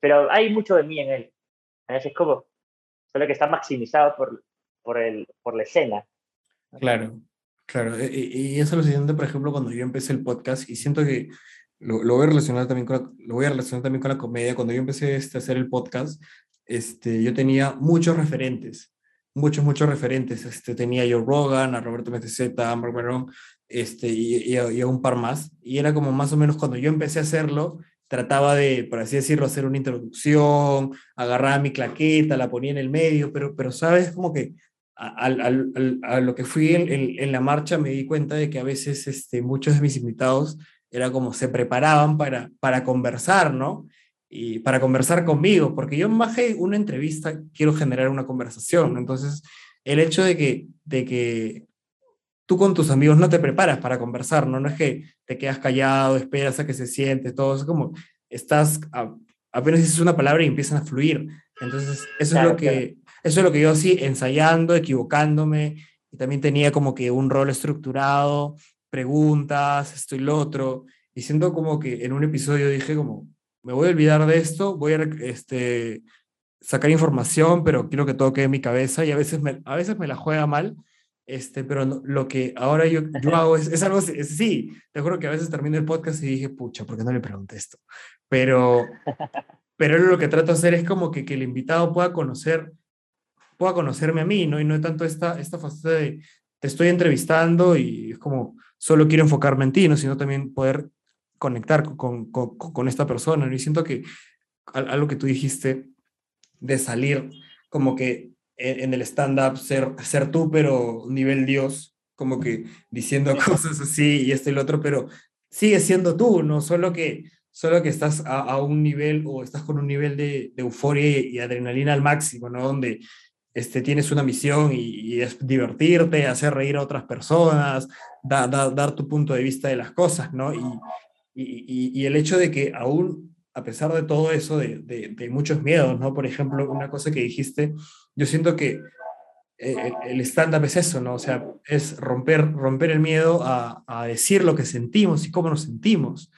pero hay mucho de mí en él, es como, solo que está maximizado por, por, el, por la escena. Claro, claro, e, e, y, eso lo siento, por ejemplo, cuando yo empecé el podcast, y siento que lo, lo voy a relacionar también con la, lo voy a relacionar también con la comedia, cuando yo empecé este, a hacer el podcast, este, yo tenía muchos referentes, muchos, muchos referentes. Este, tenía a Joe Rogan, a Roberto Metezeta, a Mark Verón, este, y, y, a, un par más. Y era como más o menos cuando yo empecé a hacerlo, trataba de, por así decirlo, hacer una introducción, agarraba mi claqueta, la ponía en el medio, pero, pero sabes, como que a, a, lo que fui en, en, la marcha me di cuenta de que a veces este, muchos de mis invitados era como se preparaban para, para conversar, ¿no? y para conversar conmigo, porque yo más que una entrevista quiero generar una conversación. Entonces, el hecho de que, de que tú con tus amigos no te preparas para conversar, ¿no? No es que te quedas callado, esperas a que se siente, todo, es como estás, apenas dices una palabra y empiezan a fluir. Entonces, eso es lo que... Eso es lo que yo así, ensayando, equivocándome, y también tenía como que un rol estructurado, preguntas, esto y lo otro, y siento como que en un episodio dije como, me voy a olvidar de esto, voy a este, sacar información, pero quiero que todo quede en mi cabeza y a veces me, a veces me la juega mal, este, pero lo que ahora yo, yo hago es, es algo, sí, te juro que a veces termino el podcast y dije, pucha, ¿por qué no le pregunté esto? Pero, pero lo que trato de hacer es como que, que el invitado pueda conocer, pueda conocerme a mí, ¿no? Y no tanto esta, esta faceta de, te estoy entrevistando y es como, solo quiero enfocarme en ti, ¿no? Sino también poder conectar con, con, con esta persona. Y siento que algo que tú dijiste de salir como que en, el stand-up, ser, ser tú, pero nivel Dios, como que diciendo cosas así y esto y lo otro, pero sigue siendo tú, ¿no? Solo que, solo que estás a, un nivel o estás con un nivel de, euforia y, adrenalina al máximo, ¿no? Donde este, tienes una misión y, es divertirte, hacer reír a otras personas, dar tu punto de vista de las cosas, ¿no? Y, y, el hecho de que aún, a pesar de todo eso, de, de, muchos miedos, ¿no? Por ejemplo, una cosa que dijiste, yo siento que eh, el stand-up es eso, ¿no? O sea, es romper, romper el miedo a, a, decir lo que sentimos y cómo nos sentimos.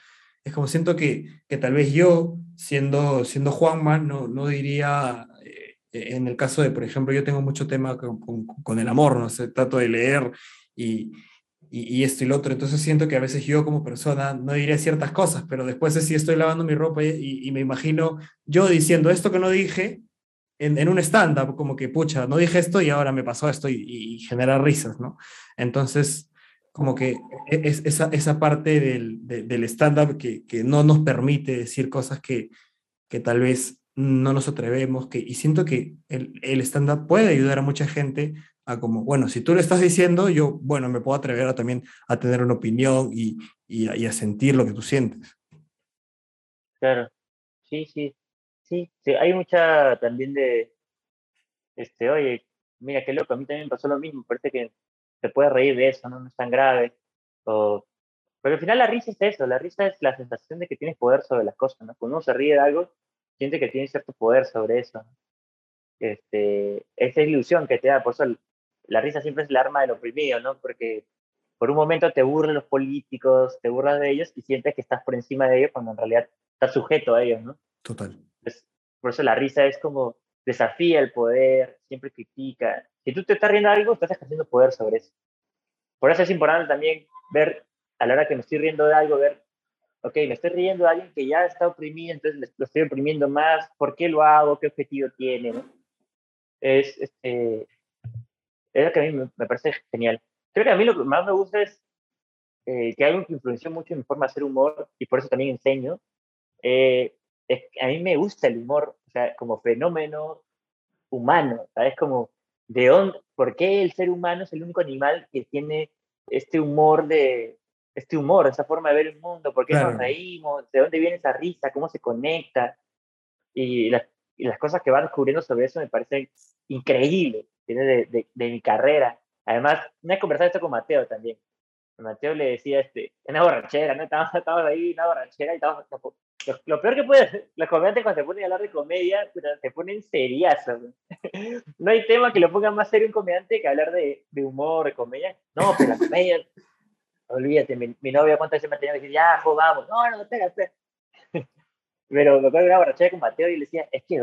Es como siento que, que tal vez yo, siendo, siendo Juanma, no, no diría, eh, en el caso de, por ejemplo, yo tengo mucho tema con, con, con el amor, ¿no? sé, trato de leer y, y, esto y lo otro. Entonces siento que a veces yo como persona no diré ciertas cosas, pero después de si estoy lavando mi ropa y, me imagino yo diciendo esto que no dije en, en un stand-up, como que, pucha, no dije esto y ahora me pasó esto y, genera risas, ¿no? Entonces, como que e, es esa, esa parte del, del stand-up que, que, no nos permite decir cosas que, que tal vez no nos atrevemos, que, y siento que el, el stand-up puede ayudar a mucha gente a como, bueno, si tú lo estás diciendo, yo, bueno, me puedo atrever a también a tener una opinión y, y, a, sentir lo que tú sientes. Claro, sí, sí, sí, hay mucha también de, este, oye, mira qué loco, a mí también pasó lo mismo, parece que se puede reír de eso, no, no es tan grave, o, pero al final la risa es eso, la risa es la sensación de que tienes poder sobre las cosas, ¿no? Cuando uno se ríe de algo, siente que tiene cierto poder sobre eso, Este, esa ilusión que te da, por eso la risa siempre es el arma del oprimido, ¿no? Porque por un momento te burlan los políticos, te burlas de ellos y sientes que estás por encima de ellos cuando en realidad estás sujeto a ellos, ¿no? Total. por eso la risa es como desafía el poder, siempre critica. Si tú te estás riendo de algo, estás ejerciendo poder sobre eso. Por eso es importante también ver, a la hora que me estoy riendo de algo, ver ok, me estoy riendo de alguien que ya está oprimido, entonces lo estoy oprimiendo más, ¿por qué lo hago? ¿Qué objetivo tiene? Es, este, es lo que a mí me, parece genial. Creo que a mí lo que más me gusta es eh, que algo que influenció mucho en mi forma de hacer humor, y por eso también enseño, eh, es que a mí me gusta el humor, o sea, como fenómeno humano, ¿sabes? Como, ¿de dónde, por qué el ser humano es el único animal que tiene este humor de, este humor, esa forma de ver el mundo, por qué nos reímos, de dónde viene esa risa, cómo se conecta, y las, y las cosas que van descubriendo sobre eso me parecen increíbles, de, de, de, mi carrera. Además, he conversado esto con Mateo también. Mateo le decía, este, una borrachera, ¿no? Estábamos, estábamos ahí, una borrachera, y estábamos, lo, peor que puede los comediantes cuando se ponen a hablar de comedia, se ponen seriazos. No hay tema que lo ponga más serio un comediante que hablar de, de humor, de comedia. No, pero la comedia, olvídate, mi, mi novia cuántas veces me tenía que decir, ya, jo. No, no, espera, espera. Pero me acuerdo de una borrachera con Mateo y le decía, es que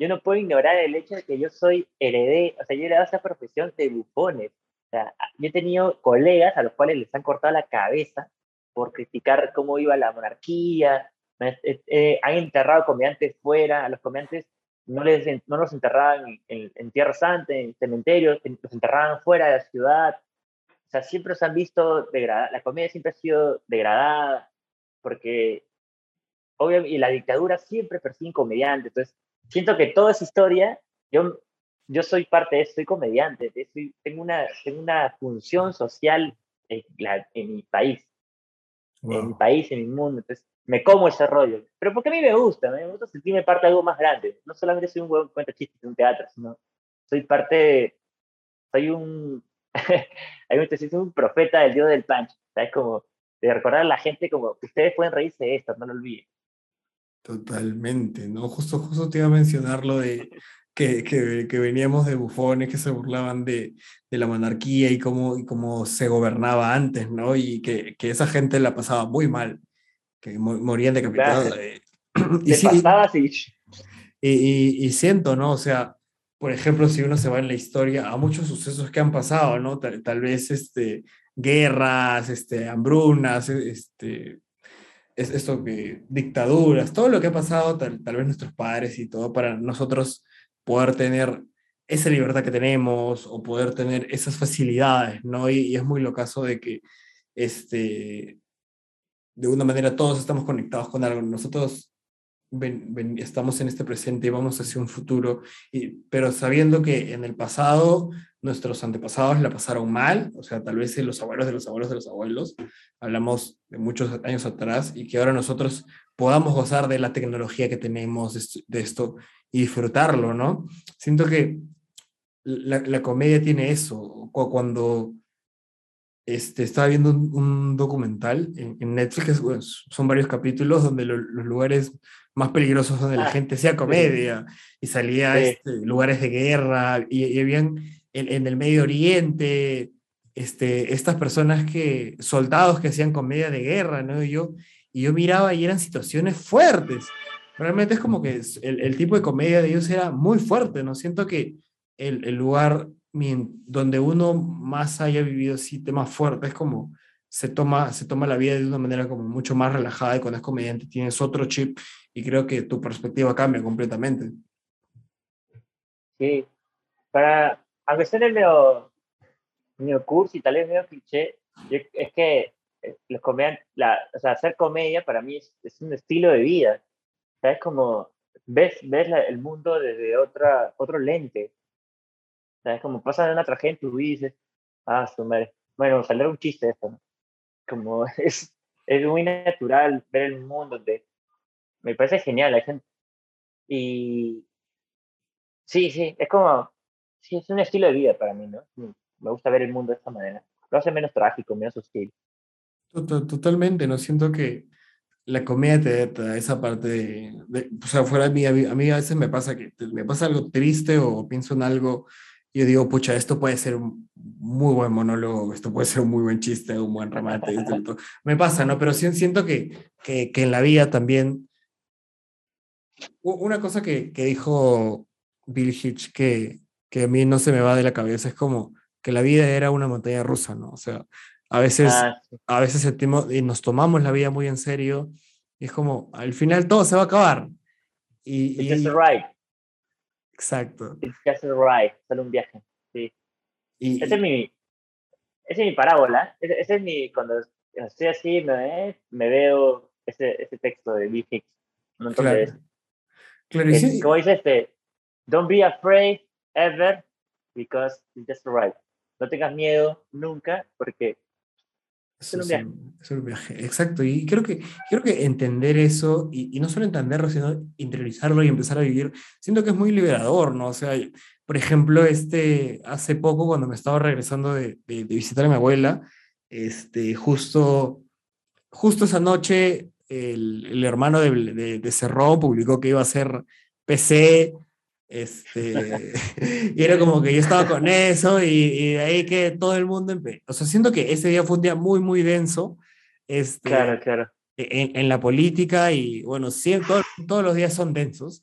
yo no puedo ignorar el hecho de que yo soy heredé, o sea, yo he heredado esa profesión de bufones. O sea, yo he tenido colegas a los cuales les han cortado la cabeza por criticar cómo iba la monarquía, han enterrado comediantes fuera, a los comediantes no, les, no los enterraban en, en, Tierra Santa, en cementerios, los enterraban fuera de la ciudad. O sea, siempre se han visto degradada, la comedia siempre ha sido degradada, porque obviamente, y la dictadura siempre persigue comediantes. Entonces, siento que toda esa historia, yo, yo soy parte de eso, soy comediante, tengo, una, tengo una función social en, en mi país, en mi país, en mi mundo. Entonces, me como ese rollo. Pero porque a mí me gusta, me gusta sentirme parte de algo más grande. No solamente soy un buen cuenta chistes de un teatro, sino soy parte, soy un, hay un, un profeta del dios del punch, ¿sabes? Como de recordar a la gente como que ustedes pueden reírse de esto, no lo olviden. Totalmente, ¿no? Justo, justo te iba a mencionar lo de que, que, que veníamos de bufones que se burlaban de, de la monarquía y cómo, y cómo se gobernaba antes, ¿no? Y que, que esa gente la pasaba muy mal, que morían decapitados. Eh, y, y, y, siento, ¿no? O sea, por ejemplo, si uno se va en la historia a muchos sucesos que han pasado, ¿no? Tal, tal vez este, guerras, este, hambrunas, este, es esto que dictaduras, todo lo que ha pasado, tal, tal, vez nuestros padres y todo, para nosotros poder tener esa libertad que tenemos o poder tener esas facilidades, ¿no? Y, es muy lo caso de que, este, de una manera todos estamos conectados con algo. Nosotros estamos en este presente y vamos hacia un futuro, y, pero sabiendo que en el pasado nuestros antepasados la pasaron mal, o sea, tal vez los abuelos de los abuelos de los abuelos, hablamos de muchos años atrás, y que ahora nosotros podamos gozar de la tecnología que tenemos, de esto, y disfrutarlo, ¿no? Siento que la, la comedia tiene eso, cuando este, estaba viendo un, documental en, Netflix, son varios capítulos donde los lugares más peligrosos donde la ah, gente hacía comedia y salía este, lugares de guerra y, y habían en, en, el Medio Oriente este, estas personas que, soldados que hacían comedia de guerra, ¿no? Y yo, y yo miraba y eran situaciones fuertes. Realmente es como que el, el tipo de comedia de ellos era muy fuerte, ¿no? Siento que el, el lugar donde uno más haya vivido así temas fuertes, como se toma, se toma la vida de una manera como mucho más relajada y cuando es comediante tienes otro chip y creo que tu perspectiva cambia completamente. Sí, para, aunque sea medio, medio curso y tal vez medio cliché, es que eh, los comediantes, la, o sea, hacer comedia para mí es, es un estilo de vida. es como ves, ves el mundo desde otra, otro lente. es como pasa una tragedia en tu vida y dices, ah, su madre. Bueno, saldrá un chiste esto, ¿no? Como es, es muy natural ver el mundo de, me parece genial. Hay gente, y sí, sí, es como, sí, es un estilo de vida para mí, ¿no? Mm, me gusta ver el mundo de esta manera. Lo hace menos trágico, menos hostil. Totalmente, ¿no? Siento que la comedia te, da esa parte de, o sea, fuera de mí, a mí a veces me pasa que me pasa algo triste o pienso en algo y yo digo, pucha, esto puede ser un muy buen monólogo, esto puede ser un muy buen chiste, un buen remate, me pasa, ¿no? Pero sí siento que, que, que en la vida también una cosa que, que dijo Bill Hitch que, que a mí no se me va de la cabeza es como que la vida era una montaña rusa, ¿no? O sea, A veces, Ah, sí. a veces sentimos y nos tomamos la vida muy en serio. Y es como, al final todo se va a acabar. Y, It's just y- a ride. exacto. It's just a ride. Solo un viaje. Sí. Y, Esa es mi, esa es mi parábola. Ese, ese es mi, cuando estoy así, me, me veo ese, ese texto de Bill Hicks. Un montón de claro. veces. Claro, y Es sí- como dice este, don't be afraid ever because it's just ride. No tengas miedo nunca porque Es, un viaje. es un viaje, exacto. Y creo que, creo que entender eso, y, y no solo entenderlo, sino interiorizarlo y empezar a vivir, siento que es muy liberador, ¿no? O sea, por ejemplo, este, hace poco cuando me estaba regresando de, de- de visitar a mi abuela, este, justo, justo esa noche el, el hermano de, de, de Cerrón publicó que iba a hacer PC. Este, y era como que yo estaba con eso y, y de ahí que todo el mundo, empe- o sea, siento que ese día fue un día muy, muy denso este, Claro, claro. en, en la política y bueno, siempre, todos, todos los días son densos,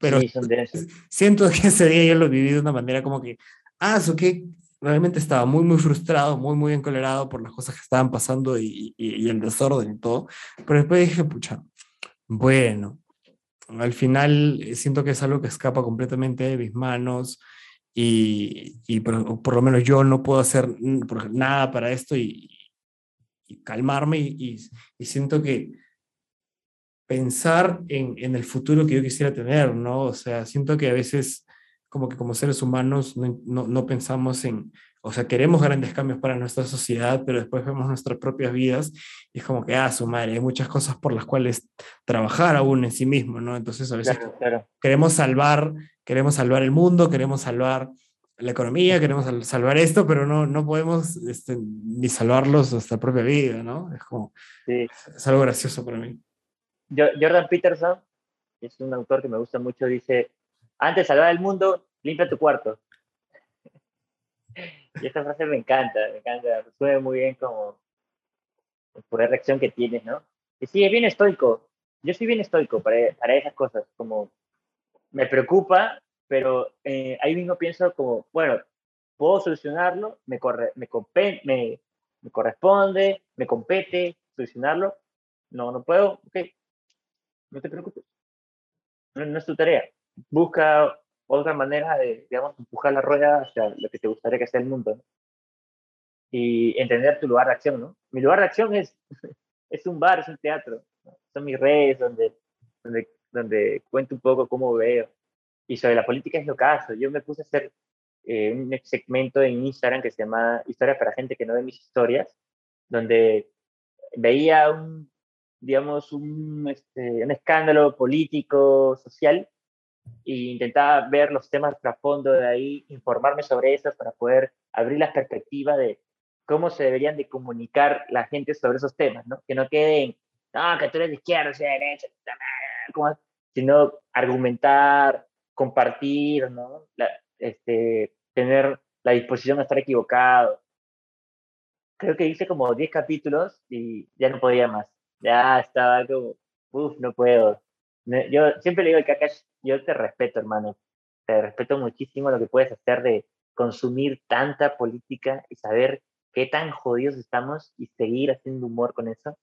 pero sí, son densos. siento que ese día yo lo viví de una manera como que, ah, eso que realmente estaba muy, muy frustrado, muy, muy encolerado por las cosas que estaban pasando y, y, y el desorden y todo, pero después dije, pucha, bueno, al final eh, siento que es algo que escapa completamente de mis manos y, por, lo menos yo no puedo hacer nada para esto y, calmarme y, siento que pensar en, el futuro que yo quisiera tener, ¿no? O sea, siento que a veces como que como seres humanos no, no, no pensamos en, o sea, queremos grandes cambios para nuestra sociedad, pero después vemos nuestras propias vidas y es como que, ah, su madre, hay muchas cosas por las cuales trabajar aún en sí mismo, ¿no? Entonces a veces Claro, claro. queremos salvar, queremos salvar el mundo, queremos salvar la economía, queremos sal- salvar esto, pero no, no podemos este, ni salvarlos nuestra propia vida, ¿no? Es como, Sí. es algo gracioso para mí. Jo- Jordan Peterson, es un autor que me gusta mucho, dice, antes de salvar el mundo, limpia tu cuarto. Y esta frase me encanta, me encanta, resume muy bien como el poder de reacción que tienes, ¿no? Y sí, es bien estoico. Yo soy bien estoico para, para esas cosas, como me preocupa, pero eh, ahí mismo pienso como, bueno, puedo solucionarlo, me, corre, me, me, me corresponde, me compete solucionarlo. No, no puedo, ok, no te preocupes. No, no es tu tarea. Busca otra manera de, digamos, empujar la rueda hacia lo que te gustaría que sea el mundo. ¿no? Y entender tu lugar de acción, ¿no? Mi lugar de acción es, es un bar, es un teatro. ¿no? Son mis redes donde, donde, donde cuento un poco cómo veo. Y sobre la política es lo caso. Yo me puse a hacer eh, un segmento en Instagram que se llama Historias para gente que no ve mis historias, donde veía un, digamos, un, este, un escándalo político, social, e intentaba ver los temas trasfondo de ahí, informarme sobre eso para poder abrir la perspectiva de cómo se deberían de comunicar la gente sobre esos temas, ¿no? Que no queden, no, que tú eres de izquierda, sea, de derecha, ¿cómo? sino argumentar, compartir, ¿no? La, este, tener la disposición a estar equivocado. Creo que hice como 10 capítulos y ya no podía más. Ya estaba como, uff, no puedo. Yo siempre le digo al Kakash, yo te respeto, hermano. Te respeto muchísimo lo que puedes hacer de consumir tanta política y saber qué tan jodidos estamos y seguir haciendo humor con eso.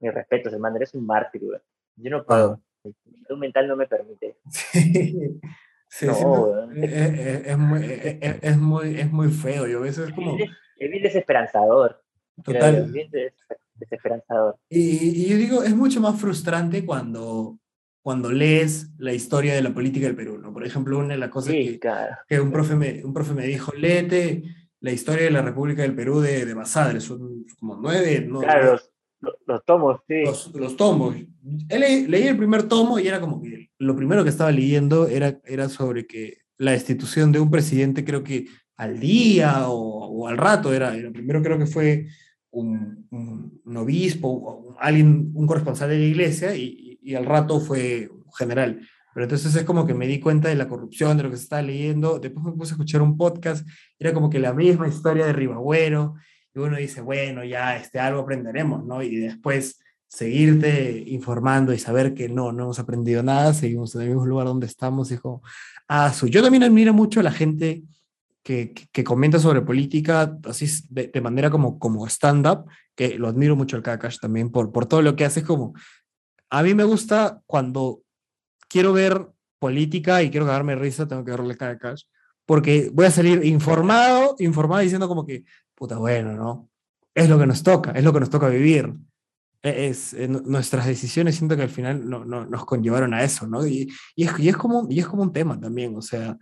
Mi respeto, hermano, eres un mártir, güey. Yo no puedo. Mi salud mental no me permite. Sí, No, siento- weón. es, es- es muy, es, muy, es muy feo. Yo a veces es como, Es bien, es bien desesperanzador. total. Es bien des- desesperanzador. Y, y yo digo, es mucho más frustrante cuando, cuando lees la historia de la política del Perú, ¿no? Por ejemplo, una de las cosas Sí, que, claro. que un, profe me, un profe me dijo, léete la historia de la República del Perú de, de Basadre, son como nueve, no, Claro, los, los, los tomos, sí. los, los tomos. Le- leí el primer tomo y era como que lo primero que estaba leyendo era, era sobre que la destitución de un presidente creo que al día o, o al rato era, era primero creo que fue un, un- un obispo alguien, un corresponsal de la iglesia y, y al rato fue general. Pero entonces es como que me di cuenta de la corrupción, de lo que se estaba leyendo. Después me puse a escuchar un podcast, era como que la misma historia de Ribagüero. Y uno dice, bueno, ya este, algo aprenderemos, ¿no? Y después seguirte informando y saber que no, no hemos aprendido nada, seguimos en el mismo lugar donde estamos. Y como, ah, su- yo también admiro mucho a la gente que, que, comenta sobre política así de, de manera como, como stand-up, que lo admiro mucho al Kakash también por, por todo lo que hace, como, a mí me gusta cuando quiero ver política y quiero cagarme risa, tengo que verle Kakash, porque voy a salir informado, informado diciendo como que, puta, bueno, ¿no? Es lo que nos toca, es lo que nos toca vivir. E, es, eh, nuestras decisiones siento que al final no, no, nos conllevaron a eso, ¿no? Y, y, es, y, es como, y es como un tema también, o sea,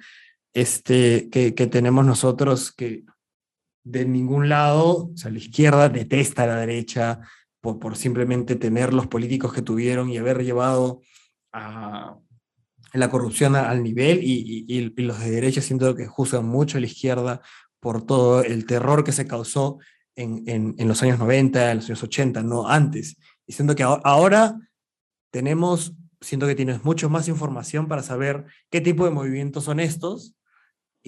este, que, que tenemos nosotros que de ningún lado, o sea, la izquierda detesta a la derecha por, por simplemente tener los políticos que tuvieron y haber llevado a la corrupción al nivel y, y, los de derecha siento que juzgan mucho a la izquierda por todo el terror que se causó en, en, los años 90, en los años 80, no antes. Y siento que ahora tenemos, siento que tienes mucho más información para saber qué tipo de movimientos son estos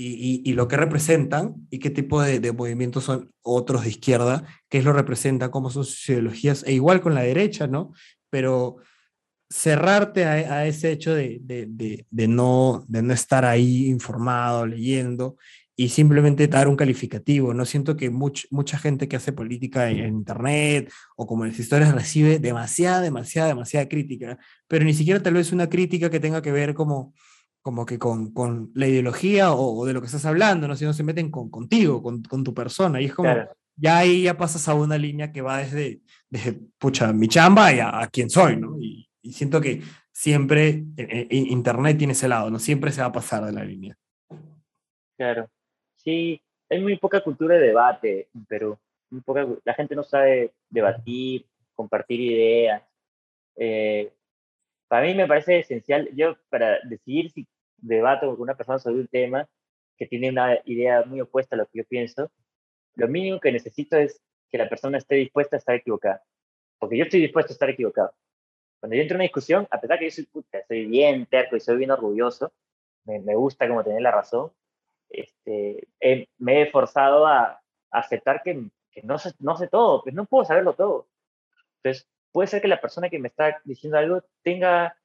y, y, y lo que representan y qué tipo de, de, movimientos son otros de izquierda, qué es lo representan, cómo son sus ideologías, e igual con la derecha, ¿no? Pero cerrarte a, a ese hecho de, de, de, no, de no estar ahí informado, leyendo, y simplemente dar un calificativo. No siento que much, mucha gente que hace política en, en, internet o como en las historias recibe demasiada, demasiada, demasiada crítica, pero ni siquiera tal vez una crítica que tenga que ver como, como que con, con la ideología o, o, de lo que estás hablando, ¿no? sino se meten con, contigo, con, con tu persona. Y es como, claro. ya ahí ya pasas a una línea que va desde, desde pucha, mi chamba y a, a quién soy, ¿no? Y, y siento que siempre en, en Internet tiene ese lado, ¿no? Siempre se va a pasar de la línea. Claro. Sí, hay muy poca cultura de debate en Perú. Muy poca, la gente no sabe debatir, compartir ideas. Eh, para mí me parece esencial, yo para decidir si debato con una persona sobre un tema que tiene una idea muy opuesta a lo que yo pienso, lo mínimo que necesito es que la persona esté dispuesta a estar equivocada. Porque yo estoy dispuesto a estar equivocado. Cuando yo entro en una discusión, a pesar que yo soy, puta, soy bien terco y soy bien orgulloso, me, me gusta como tener la razón, este, eh, me he forzado a, aceptar que, que, no, no sé todo, pues no puedo saberlo todo. Entonces, puede ser que la persona que me está diciendo algo tenga,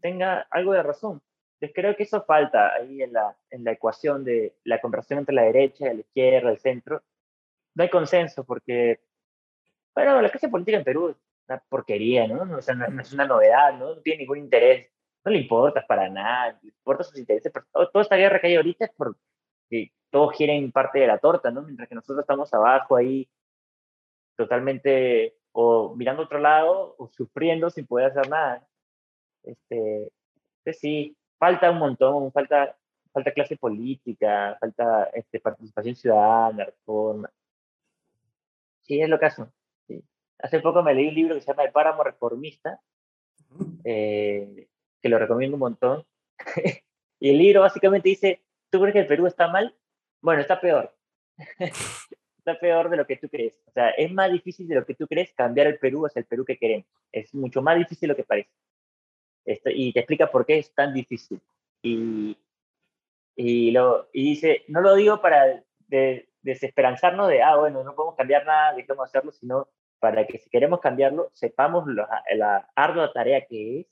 tenga algo de razón. Entonces, creo que eso falta ahí en la, en la ecuación de la conversación entre la derecha, la izquierda, el centro. No hay consenso porque, bueno, la clase política en Perú es una porquería, ¿no? O sea, no, no es una novedad, ¿no? No tiene ningún interés no le importa para nada, le importa sus intereses, pero toda esta guerra que hay ahorita es por que todos quieren parte de la torta, ¿no? Mientras que nosotros estamos abajo ahí totalmente o mirando a otro lado o sufriendo sin poder hacer nada. Este, pues sí, falta un montón, falta, falta clase política, falta este, participación ciudadana, reforma. Sí, es lo caso. Sí. Hace poco me leí un libro que se llama El páramo reformista, eh, que lo recomiendo un montón. y el libro básicamente dice, ¿tú crees que el Perú está mal? Bueno, está peor. está peor de lo que tú crees. O sea, es más difícil de lo que tú crees cambiar el Perú hacia el Perú que queremos. Es mucho más difícil de lo que parece. Esto, y te explica por qué es tan difícil. Y, y, lo, y dice, no lo digo para de, desesperanzarnos de, ah, bueno, no podemos cambiar nada, dejemos hacerlo, sino para que si queremos cambiarlo, sepamos la, la ardua tarea que es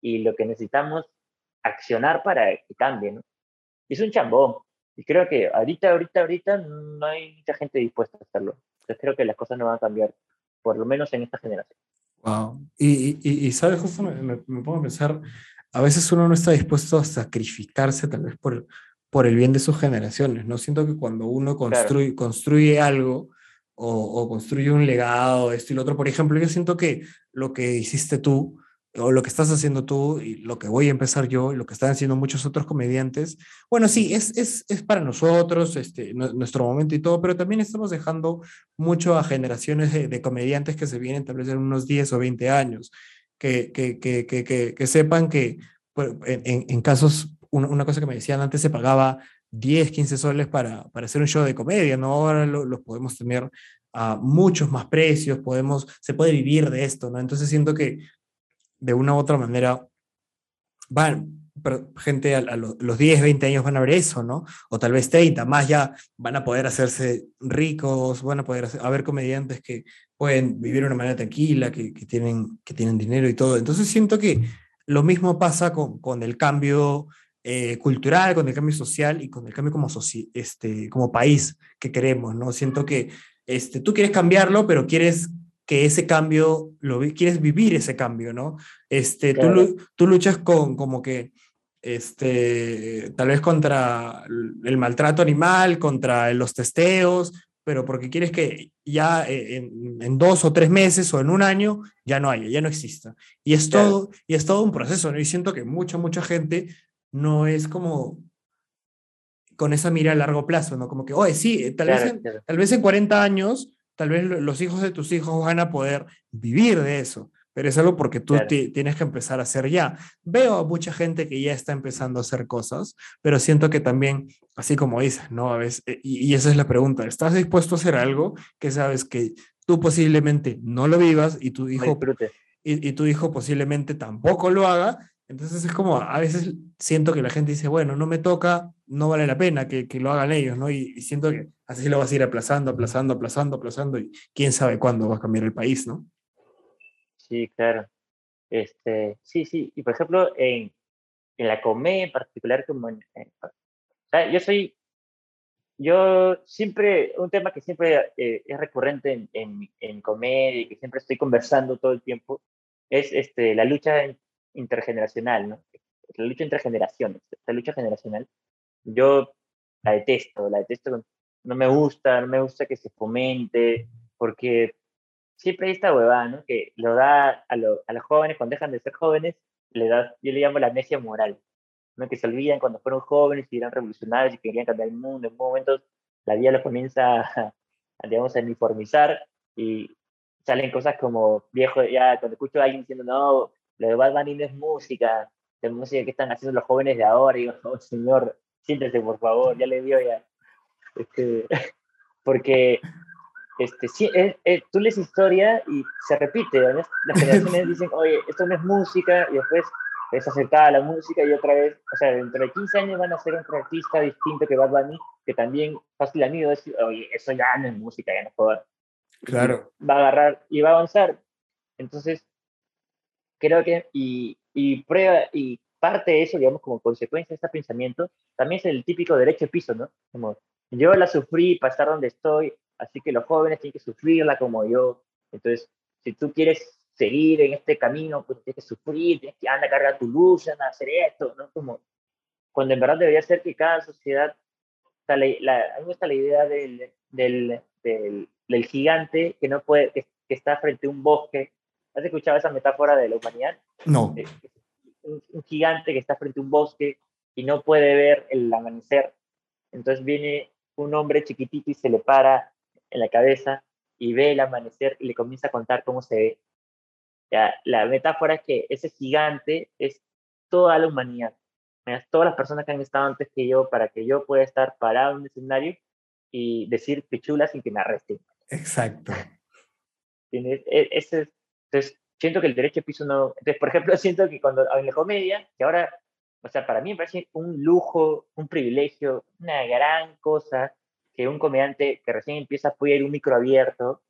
y lo que necesitamos accionar para que cambie, ¿no? es un chambón. Y creo que ahorita, ahorita, ahorita no hay mucha gente dispuesta a hacerlo. Entonces creo que las cosas no van a cambiar, por lo menos en esta generación. Wow. Y, y, y sabes, justo me, me, me, pongo a pensar, a veces uno no está dispuesto a sacrificarse tal vez por, por el bien de sus generaciones, ¿no? Siento que cuando uno construye, claro. construye algo o, o, construye un legado, esto y lo otro, por ejemplo, yo siento que lo que hiciste tú, o lo que estás haciendo tú y lo que voy a empezar yo y lo que están haciendo muchos otros comediantes, bueno, sí, es, es, es para nosotros, este, nuestro momento y todo, pero también estamos dejando mucho a generaciones de, de comediantes que se vienen tal vez en unos 10 o 20 años, que, que, que, que, que sepan que en, en, casos, una, una, cosa que me decían antes, se pagaba 10, 15 soles para, para hacer un show de comedia, ¿no? Ahora los lo podemos tener a muchos más precios, podemos, se puede vivir de esto, ¿no? Entonces siento que de una u otra manera, van, gente a, los 10, 20 años van a ver eso, ¿no? O tal vez 30, más ya van a poder hacerse ricos, van a poder hacer, haber comediantes que pueden vivir de una manera tranquila, que, que, tienen, que tienen dinero y todo. Entonces siento que lo mismo pasa con, con el cambio eh, cultural, con el cambio social y con el cambio como, este, como país que queremos, ¿no? Siento que este, tú quieres cambiarlo, pero quieres que ese cambio, lo quieres vivir ese cambio, ¿no? Este, tú, tú luchas con como que, este, tal vez contra el maltrato animal, contra los testeos, pero porque quieres que ya eh, en, dos o tres meses o en un año ya no haya, ya no exista. Y es, todo, y es todo un proceso, ¿no? Y siento que mucha, mucha gente no es como con esa mira a largo plazo, ¿no? Como que, oye, sí, tal, vez en, tal vez en 40 años, tal vez los hijos de tus hijos van a poder vivir de eso, pero es algo porque tú tienes que empezar a hacer ya. Veo a mucha gente que ya está empezando a hacer cosas, pero siento que también, así como dices, ¿no? A veces, eh, y, esa es la pregunta, ¿estás dispuesto a hacer algo que sabes que tú posiblemente no lo vivas y tu hijo, y, y tu hijo posiblemente tampoco lo haga? Entonces es como, a veces siento que la gente dice, bueno, no me toca, no vale la pena que, que lo hagan ellos, ¿no? Y, y, siento que así lo vas a ir aplazando, aplazando, aplazando, aplazando, y quién sabe cuándo va a cambiar el país, ¿no? Sí, claro. Este, sí, sí. Y por ejemplo, en, en la comedia en particular, como en, yo soy, yo siempre, un tema que siempre eh, es recurrente en, en, en, comedia y que siempre estoy conversando todo el tiempo, es este, la lucha intergeneracional, ¿no? La lucha entre generaciones, la lucha generacional. Yo la detesto, la detesto, no me gusta, no me gusta que se fomente, porque siempre hay esta huevada, ¿no? Que lo da a, a los jóvenes cuando dejan de ser jóvenes, le da, yo le llamo la amnesia moral, ¿no? Que se olvidan cuando fueron jóvenes y eran revolucionarios y querían cambiar el mundo. En momentos la vida los comienza a, digamos, a uniformizar y salen cosas como viejo, ya cuando escucho a alguien diciendo, no, lo de Bad es música, de música que están haciendo los jóvenes de ahora, y digo, oh, señor, siéntese por favor, ya le dio ya. Este, porque este, sí, tú lees historia y se repite, las generaciones dicen, oye, esto no es música, y después es aceptada a la música y otra vez, o sea, dentro de 15 años van a ser otro artista distinto que Bad Bunny, que también fácil han ido decir, oye, eso ya no es música, ya no puedo. Claro. Va a agarrar y va a avanzar. Entonces, creo que, y, y prueba, y parte de eso, digamos, como consecuencia de este pensamiento, también es el típico derecho de piso, ¿no? Como, yo la sufrí para estar donde estoy, así que los jóvenes tienen que sufrirla como yo. Entonces, si tú quieres seguir en este camino, pues tienes que sufrir, tienes que andar a cargar tu luz, anda a hacer esto, ¿no? Como, cuando en verdad debería ser que cada sociedad, está la, la, a mí me gusta la idea del, del, del, del, gigante que no puede, que, que, está frente a un bosque. ¿Has escuchado esa metáfora de la humanidad? No. Un, un gigante que está frente a un bosque y no puede ver el amanecer. Entonces viene un hombre chiquitito y se le para en la cabeza y ve el amanecer y le comienza a contar cómo se ve. Ya, la metáfora es que ese gigante es toda la humanidad, todas las personas que han estado antes que yo para que yo pueda estar parado en un escenario y decir pichula sin que me arresten. Exacto. E, entonces, siento que el derecho de piso no... Entonces, por ejemplo, siento que cuando en la comedia, que ahora, o sea, para mí me parece un lujo, un privilegio, una gran cosa que un comediante que recién empieza puede ir un micro abierto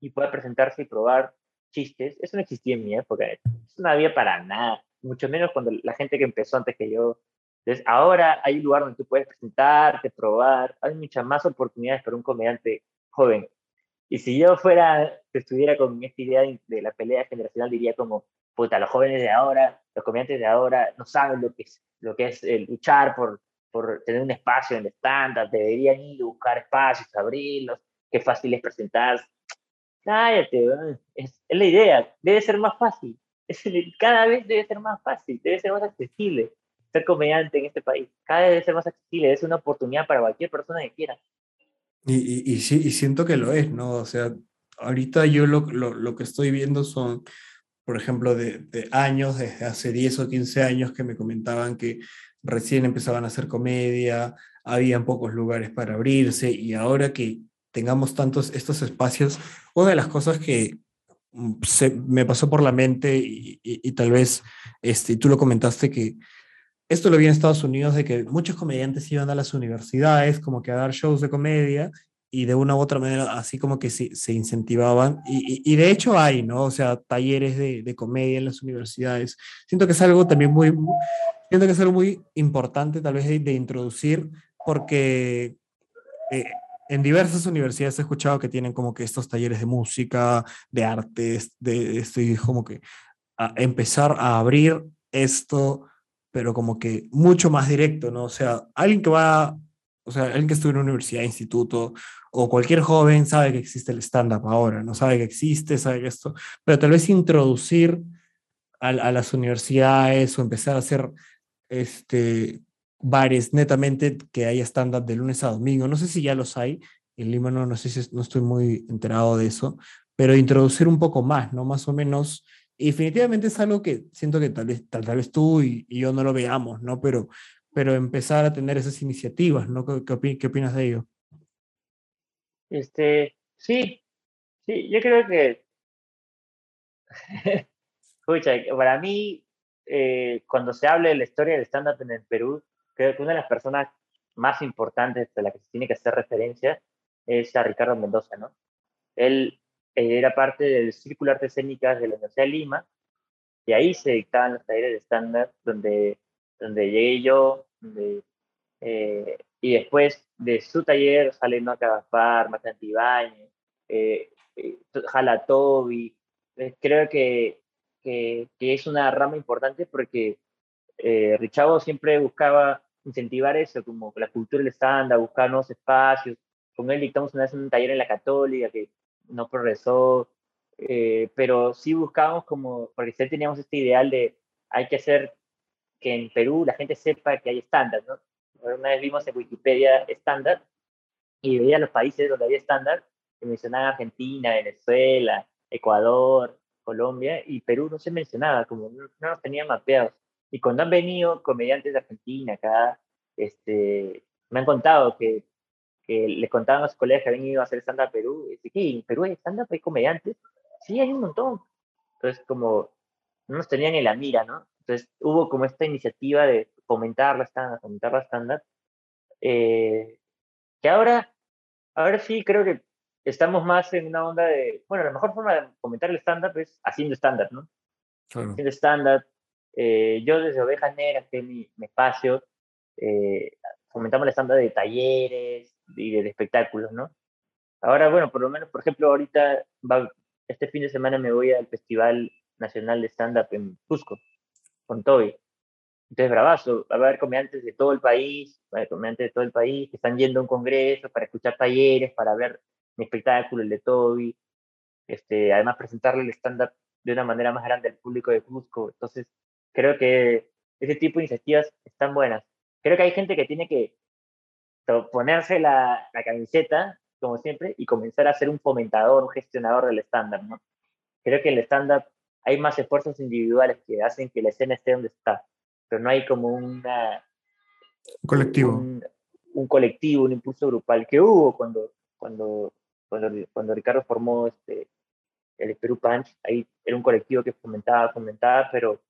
y pueda presentarse y probar chistes. Eso no existía en mi época. Eso no había para nada. Mucho menos cuando la gente que empezó antes que yo. Entonces, ahora hay un lugar donde tú puedes presentarte, probar. Hay muchas más oportunidades para un comediante joven. Y si yo fuera, estuviera con esta idea de la pelea generacional, diría como, puta, los jóvenes de ahora, los comediantes de ahora no saben lo que es, lo que es luchar por, por tener un espacio en el estándar, deberían ir a buscar espacios, abrirlos, qué fácil es presentarse. Cállate, es, es la idea, debe ser más fácil, es cada vez debe ser más fácil, debe ser más accesible ser comediante en este país, cada vez debe ser más accesible, es una oportunidad para cualquier persona que quiera. Y, y, sí, y siento que lo es, ¿no? O sea, ahorita yo lo, lo, lo que estoy viendo son, por ejemplo, de, de, años, desde hace 10 o 15 años que me comentaban que recién empezaban a hacer comedia, habían pocos lugares para abrirse y ahora que tengamos tantos estos espacios, una de las cosas que mm, se, me pasó por la mente y, y, y, tal vez este, tú lo comentaste que esto lo vi en Estados Unidos de que muchos comediantes iban a las universidades como que a dar shows de comedia y de una u otra manera así como que se, incentivaban y, y, de hecho hay, ¿no? O sea, talleres de, de, comedia en las universidades. Siento que es algo también muy, siento que es algo muy importante tal vez de, introducir porque eh, en diversas universidades he escuchado que tienen como que estos talleres de música, de artes, de estoy como que empezar a abrir esto, pero como que mucho más directo, ¿no? O sea, alguien que va, o sea, alguien que estudia en una universidad, instituto, o cualquier joven sabe que existe el stand-up ahora, no sabe que existe, sabe que esto, pero tal vez introducir a, a las universidades o empezar a hacer este, bares netamente que haya stand-up de lunes a domingo. No sé si ya los hay, en Lima no, no sé si no estoy muy enterado de eso, pero introducir un poco más, ¿no? Más o menos. Definitivamente es algo que siento que tal vez, tal, tal vez tú y, y, yo no lo veamos, ¿no? Pero, pero empezar a tener esas iniciativas, ¿no? ¿Qué, qué, qué opinas de ello? Este, sí, sí, yo creo que, escucha, para mí, eh, cuando se habla de la historia del stand-up en el Perú, creo que una de las personas más importantes de la que se tiene que hacer referencia es a Ricardo Mendoza, ¿no? Él era parte del Círculo Artes Escénicas de la Universidad de Lima, y ahí se dictaban los talleres de stand-up, donde, donde llegué yo, donde, eh, y después de su taller salen no Cagafar, Matante Ibañez, eh, eh, Jala Toby, creo que, que, que, es una rama importante porque eh, Richavo siempre buscaba incentivar eso, como la cultura del stand buscar nuevos espacios. Con él dictamos una vez un taller en la Católica que no progresó, eh, pero sí buscábamos como, porque sí teníamos este ideal de hay que hacer que en Perú la gente sepa que hay estándar, ¿no? Una vez vimos en Wikipedia estándar y veía los países donde había estándar, que mencionaban Argentina, Venezuela, Ecuador, Colombia, y Perú no se mencionaba, como no, no nos tenían mapeados. Y cuando han venido comediantes de Argentina acá, este, me han contado que, que les contaban a sus colegas que habían ido a hacer stand-up a Perú. Y ¿qué? ¿En Perú hay stand-up? ¿Hay comediantes? Sí, hay un montón. Entonces, como no nos tenían en la mira, ¿no? Entonces, hubo como esta iniciativa de fomentar la stand-up, fomentar la stand-up, eh, que ahora, ahora sí creo que estamos más en una onda de, bueno, la mejor forma de fomentar el stand-up es haciendo stand-up, ¿no? Claro. Haciendo stand-up, eh, yo desde Ovejas Negras, que es mi, mi espacio, eh, fomentamos la estándar de talleres y de, de, espectáculos, ¿no? Ahora, bueno, por lo menos, por ejemplo, ahorita, va, este fin de semana me voy al Festival Nacional de Stand-Up en Cusco, con Toby. Entonces, bravazo, va a haber comediantes de todo el país, va a haber comediantes de todo el país que están yendo a un congreso para escuchar talleres, para ver mi espectáculo, el de Toby, este, además presentarle el stand-up de una manera más grande al público de Cusco. Entonces, creo que ese tipo de iniciativas están buenas. Creo que hay gente que tiene que ponerse la, la camiseta, como siempre, y comenzar a ser un fomentador, un gestionador del estándar, ¿no? Creo que el estándar hay más esfuerzos individuales que hacen que la escena esté donde está, pero no hay como una, un colectivo. Un, un, colectivo, un impulso grupal que hubo cuando, cuando, cuando, cuando Ricardo formó este, el Perú Punch, ahí era un colectivo que fomentaba, fomentaba, pero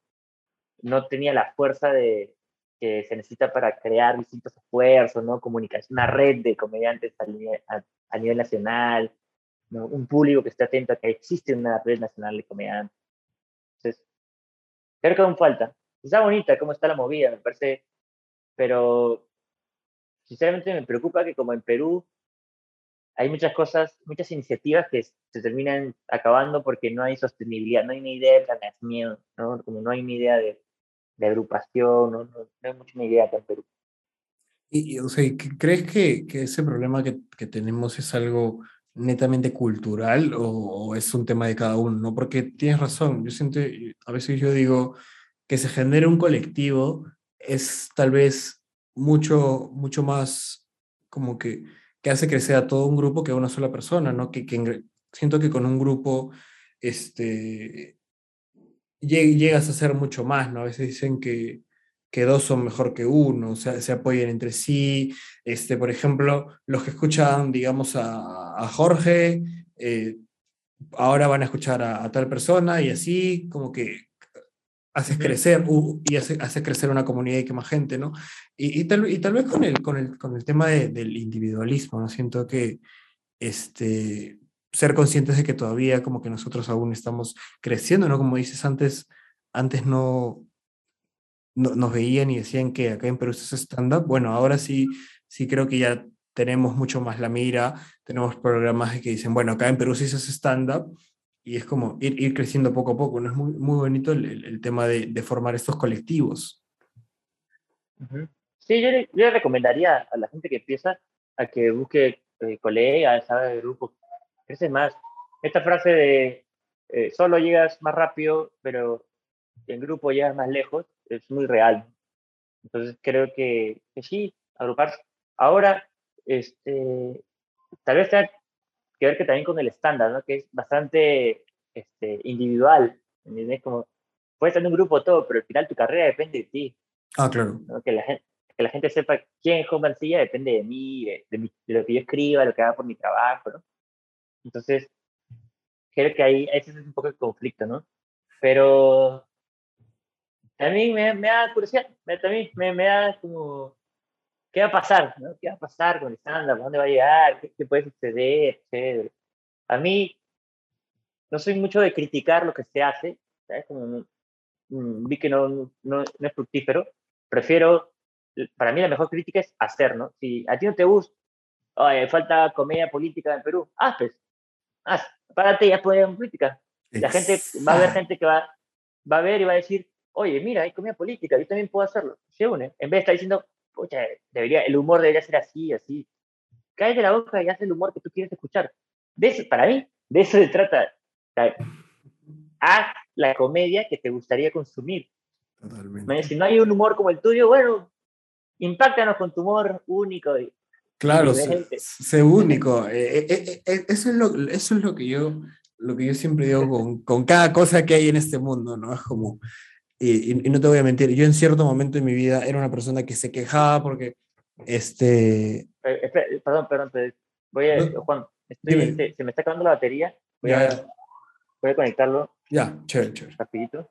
no tenía la fuerza de, que se necesita para crear distintos esfuerzos, ¿no? Comunicación, una red de comediantes a nivel, a, a nivel nacional, ¿no? un público que esté atento a que existe una red nacional de comediantes. Entonces, creo que aún falta. Está bonita cómo está la movida, me parece, pero sinceramente me preocupa que como en Perú hay muchas cosas, muchas iniciativas que se terminan acabando porque no hay sostenibilidad, no hay una idea de planeamiento, ¿no? Como no hay una idea de de agrupación, no, no, no hay mucha idea acá en Perú. Y, o sea, ¿crees que, que ese problema que, que, tenemos es algo netamente cultural o, o, es un tema de cada uno? ¿no? Porque tienes razón, yo siento, a veces yo digo que se genere un colectivo es tal vez mucho, mucho más como que, que hace crecer a todo un grupo que a una sola persona, ¿no? Que, que siento que con un grupo, este, llegas a ser mucho más, ¿no? A veces dicen que, que dos son mejor que uno, o sea, se apoyan entre sí. Este, por ejemplo, los que escuchan, digamos, a, a Jorge, eh, ahora van a escuchar a, a, tal persona y así como que haces crecer uh, y haces hace crecer una comunidad y que más gente, ¿no? Y, y, tal, y tal vez con el, con el, con el tema de, del individualismo, ¿no? Siento que este, ser conscientes de que todavía como que nosotros aún estamos creciendo, ¿no? Como dices antes, antes no, nos veían y decían que acá en Perú es stand-up. Bueno, ahora sí, sí creo que ya tenemos mucho más la mira, tenemos programas que dicen, bueno, acá en Perú sí es stand-up, y es como ir, ir, creciendo poco a poco, ¿no? Es muy, muy bonito el, el tema de, de, formar estos colectivos. Sí, yo le, yo le, recomendaría a la gente que empieza a que busque eh, colegas, sabe, grupos, crece más. Esta frase de eh, solo llegas más rápido, pero en grupo llegas más lejos, es muy real. Entonces creo que, que sí, agruparse. Ahora, este, tal vez tenga que ver que también con el estándar, ¿no? que es bastante este, individual. ¿entiendes? Como, puedes tener un grupo todo, pero al final tu carrera depende de ti. Ah, claro. ¿no? Que, la gente, que la gente sepa quién es Juan Mancilla depende de mí, de, de, mi, de, lo que yo escriba, lo que haga por mi trabajo. ¿no? Entonces, creo que ahí ese es un poco el conflicto, ¿no? Pero también me, me da curiosidad, me, también me, me da como ¿qué va a pasar? ¿no? ¿Qué va a pasar con el stand-up? ¿Dónde va a llegar? ¿Qué, ¿Qué, puede suceder? Etcétera. A mí no soy mucho de criticar lo que se hace, ¿sabes? Como, mm, vi que no, no, no, es fructífero, prefiero, para mí la mejor crítica es hacer, ¿no? Si a ti no te gusta, falta comedia política en Perú, haz pues, haz, párate y haz política. La gente, va a haber gente que va, va a ver y va a decir, oye, mira, hay comedia política, yo también puedo hacerlo. Se une, en vez de estar diciendo, pucha, debería, el humor debería ser así, así. Cae de la boca y haz el humor que tú quieres escuchar. De eso, para mí, de eso se trata. Haz la comedia que te gustaría consumir. Totalmente. Si no hay un humor como el tuyo, bueno, impactanos con tu humor único. Claro, sé, único. Eh, eh, eh, eso, es lo, eso es lo que yo, lo que yo siempre digo con, con cada cosa que hay en este mundo, ¿no? Es como, y, y, no te voy a mentir, yo en cierto momento de mi vida era una persona que se quejaba porque, este... Eh, perdón, perdón, voy a, ¿No? Juan, estoy, este, se me está acabando la batería, voy, ya, a, ya. voy a conectarlo. Ya, chévere, chévere. Rapidito.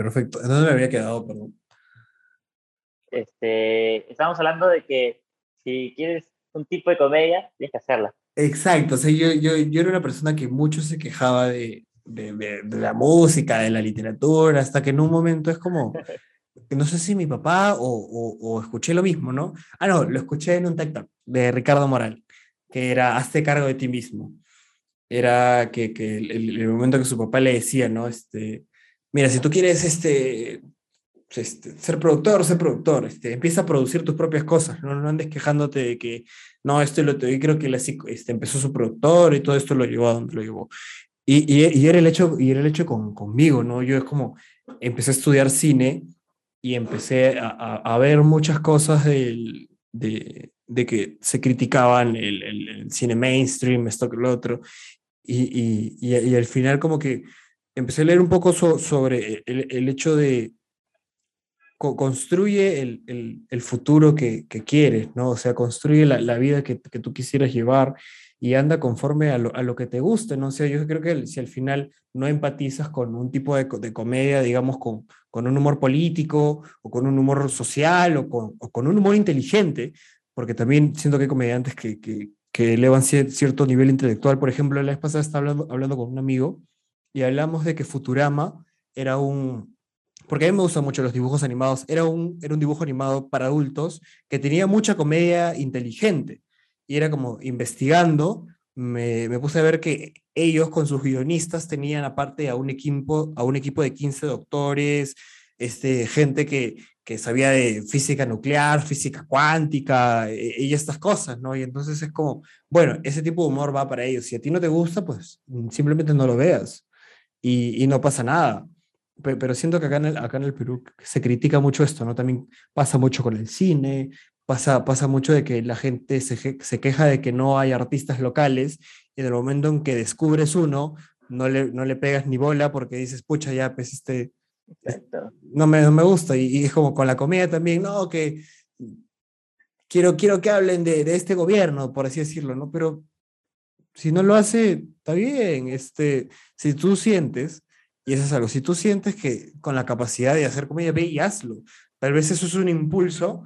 Perfecto. ¿En dónde me había quedado, perdón? Este, estamos hablando de que si quieres un tipo de comedia, tienes que hacerla. Exacto, o sea, yo, yo, yo era una persona que mucho se quejaba de, de, de, de, la música, de la literatura, hasta que en un momento es como, no sé si mi papá o, o, o escuché lo mismo, ¿no? Ah, no, lo escuché en un TikTok de Ricardo Moral, que era, hazte cargo de ti mismo. Era que, que el, el, momento que su papá le decía, ¿no? Este, mira, si tú quieres este, este, ser productor, ser productor, este, empieza a producir tus propias cosas, no, no andes quejándote de que, no, esto lo yo creo que la, este, empezó su productor y todo esto lo llevó a donde lo llevó. Y, y, y, era el hecho, y era el hecho con, conmigo, ¿no? Yo es como, empecé a estudiar cine y empecé a, a, a ver muchas cosas del, de, de, que se criticaban el, el, el, cine mainstream, esto que lo otro, y, y, y, al final como que empecé a leer un poco so, sobre el, el hecho de co construye el, el, el, futuro que, que, quieres, ¿no? O sea, construye la, la vida que, que, tú quisieras llevar y anda conforme a lo, a lo, que te guste, ¿no? O sea, yo creo que si al final no empatizas con un tipo de, de comedia, digamos, con, con, un humor político o con un humor social o con, o con un humor inteligente, porque también siento que hay comediantes que, que, que elevan cierto nivel intelectual. Por ejemplo, la vez pasada estaba hablando, hablando con un amigo y hablamos de que Futurama era un, porque a mí me gustan mucho los dibujos animados, era un, era un dibujo animado para adultos que tenía mucha comedia inteligente. Y era como investigando, me, me, puse a ver que ellos con sus guionistas tenían aparte a un equipo, a un equipo de 15 doctores, este, gente que, que sabía de física nuclear, física cuántica y, y, estas cosas, ¿no? Y entonces es como, bueno, ese tipo de humor va para ellos. Si a ti no te gusta, pues simplemente no lo veas y, y no pasa nada pero siento que acá en, el, acá en el Perú se critica mucho esto, ¿no? También pasa mucho con el cine, pasa, pasa mucho de que la gente se, se queja de que no hay artistas locales y en el momento en que descubres uno, no le, no le pegas ni bola porque dices, pucha, ya, pues este, Exacto. no me, no me gusta. Y, y es como con la comida también, no, que quiero, quiero que hablen de, de este gobierno, por así decirlo, ¿no? Pero si no lo hace, está bien. Este, si tú sientes, y eso es algo, si tú sientes que con la capacidad de hacer comedia, ve y hazlo. Tal vez eso es un impulso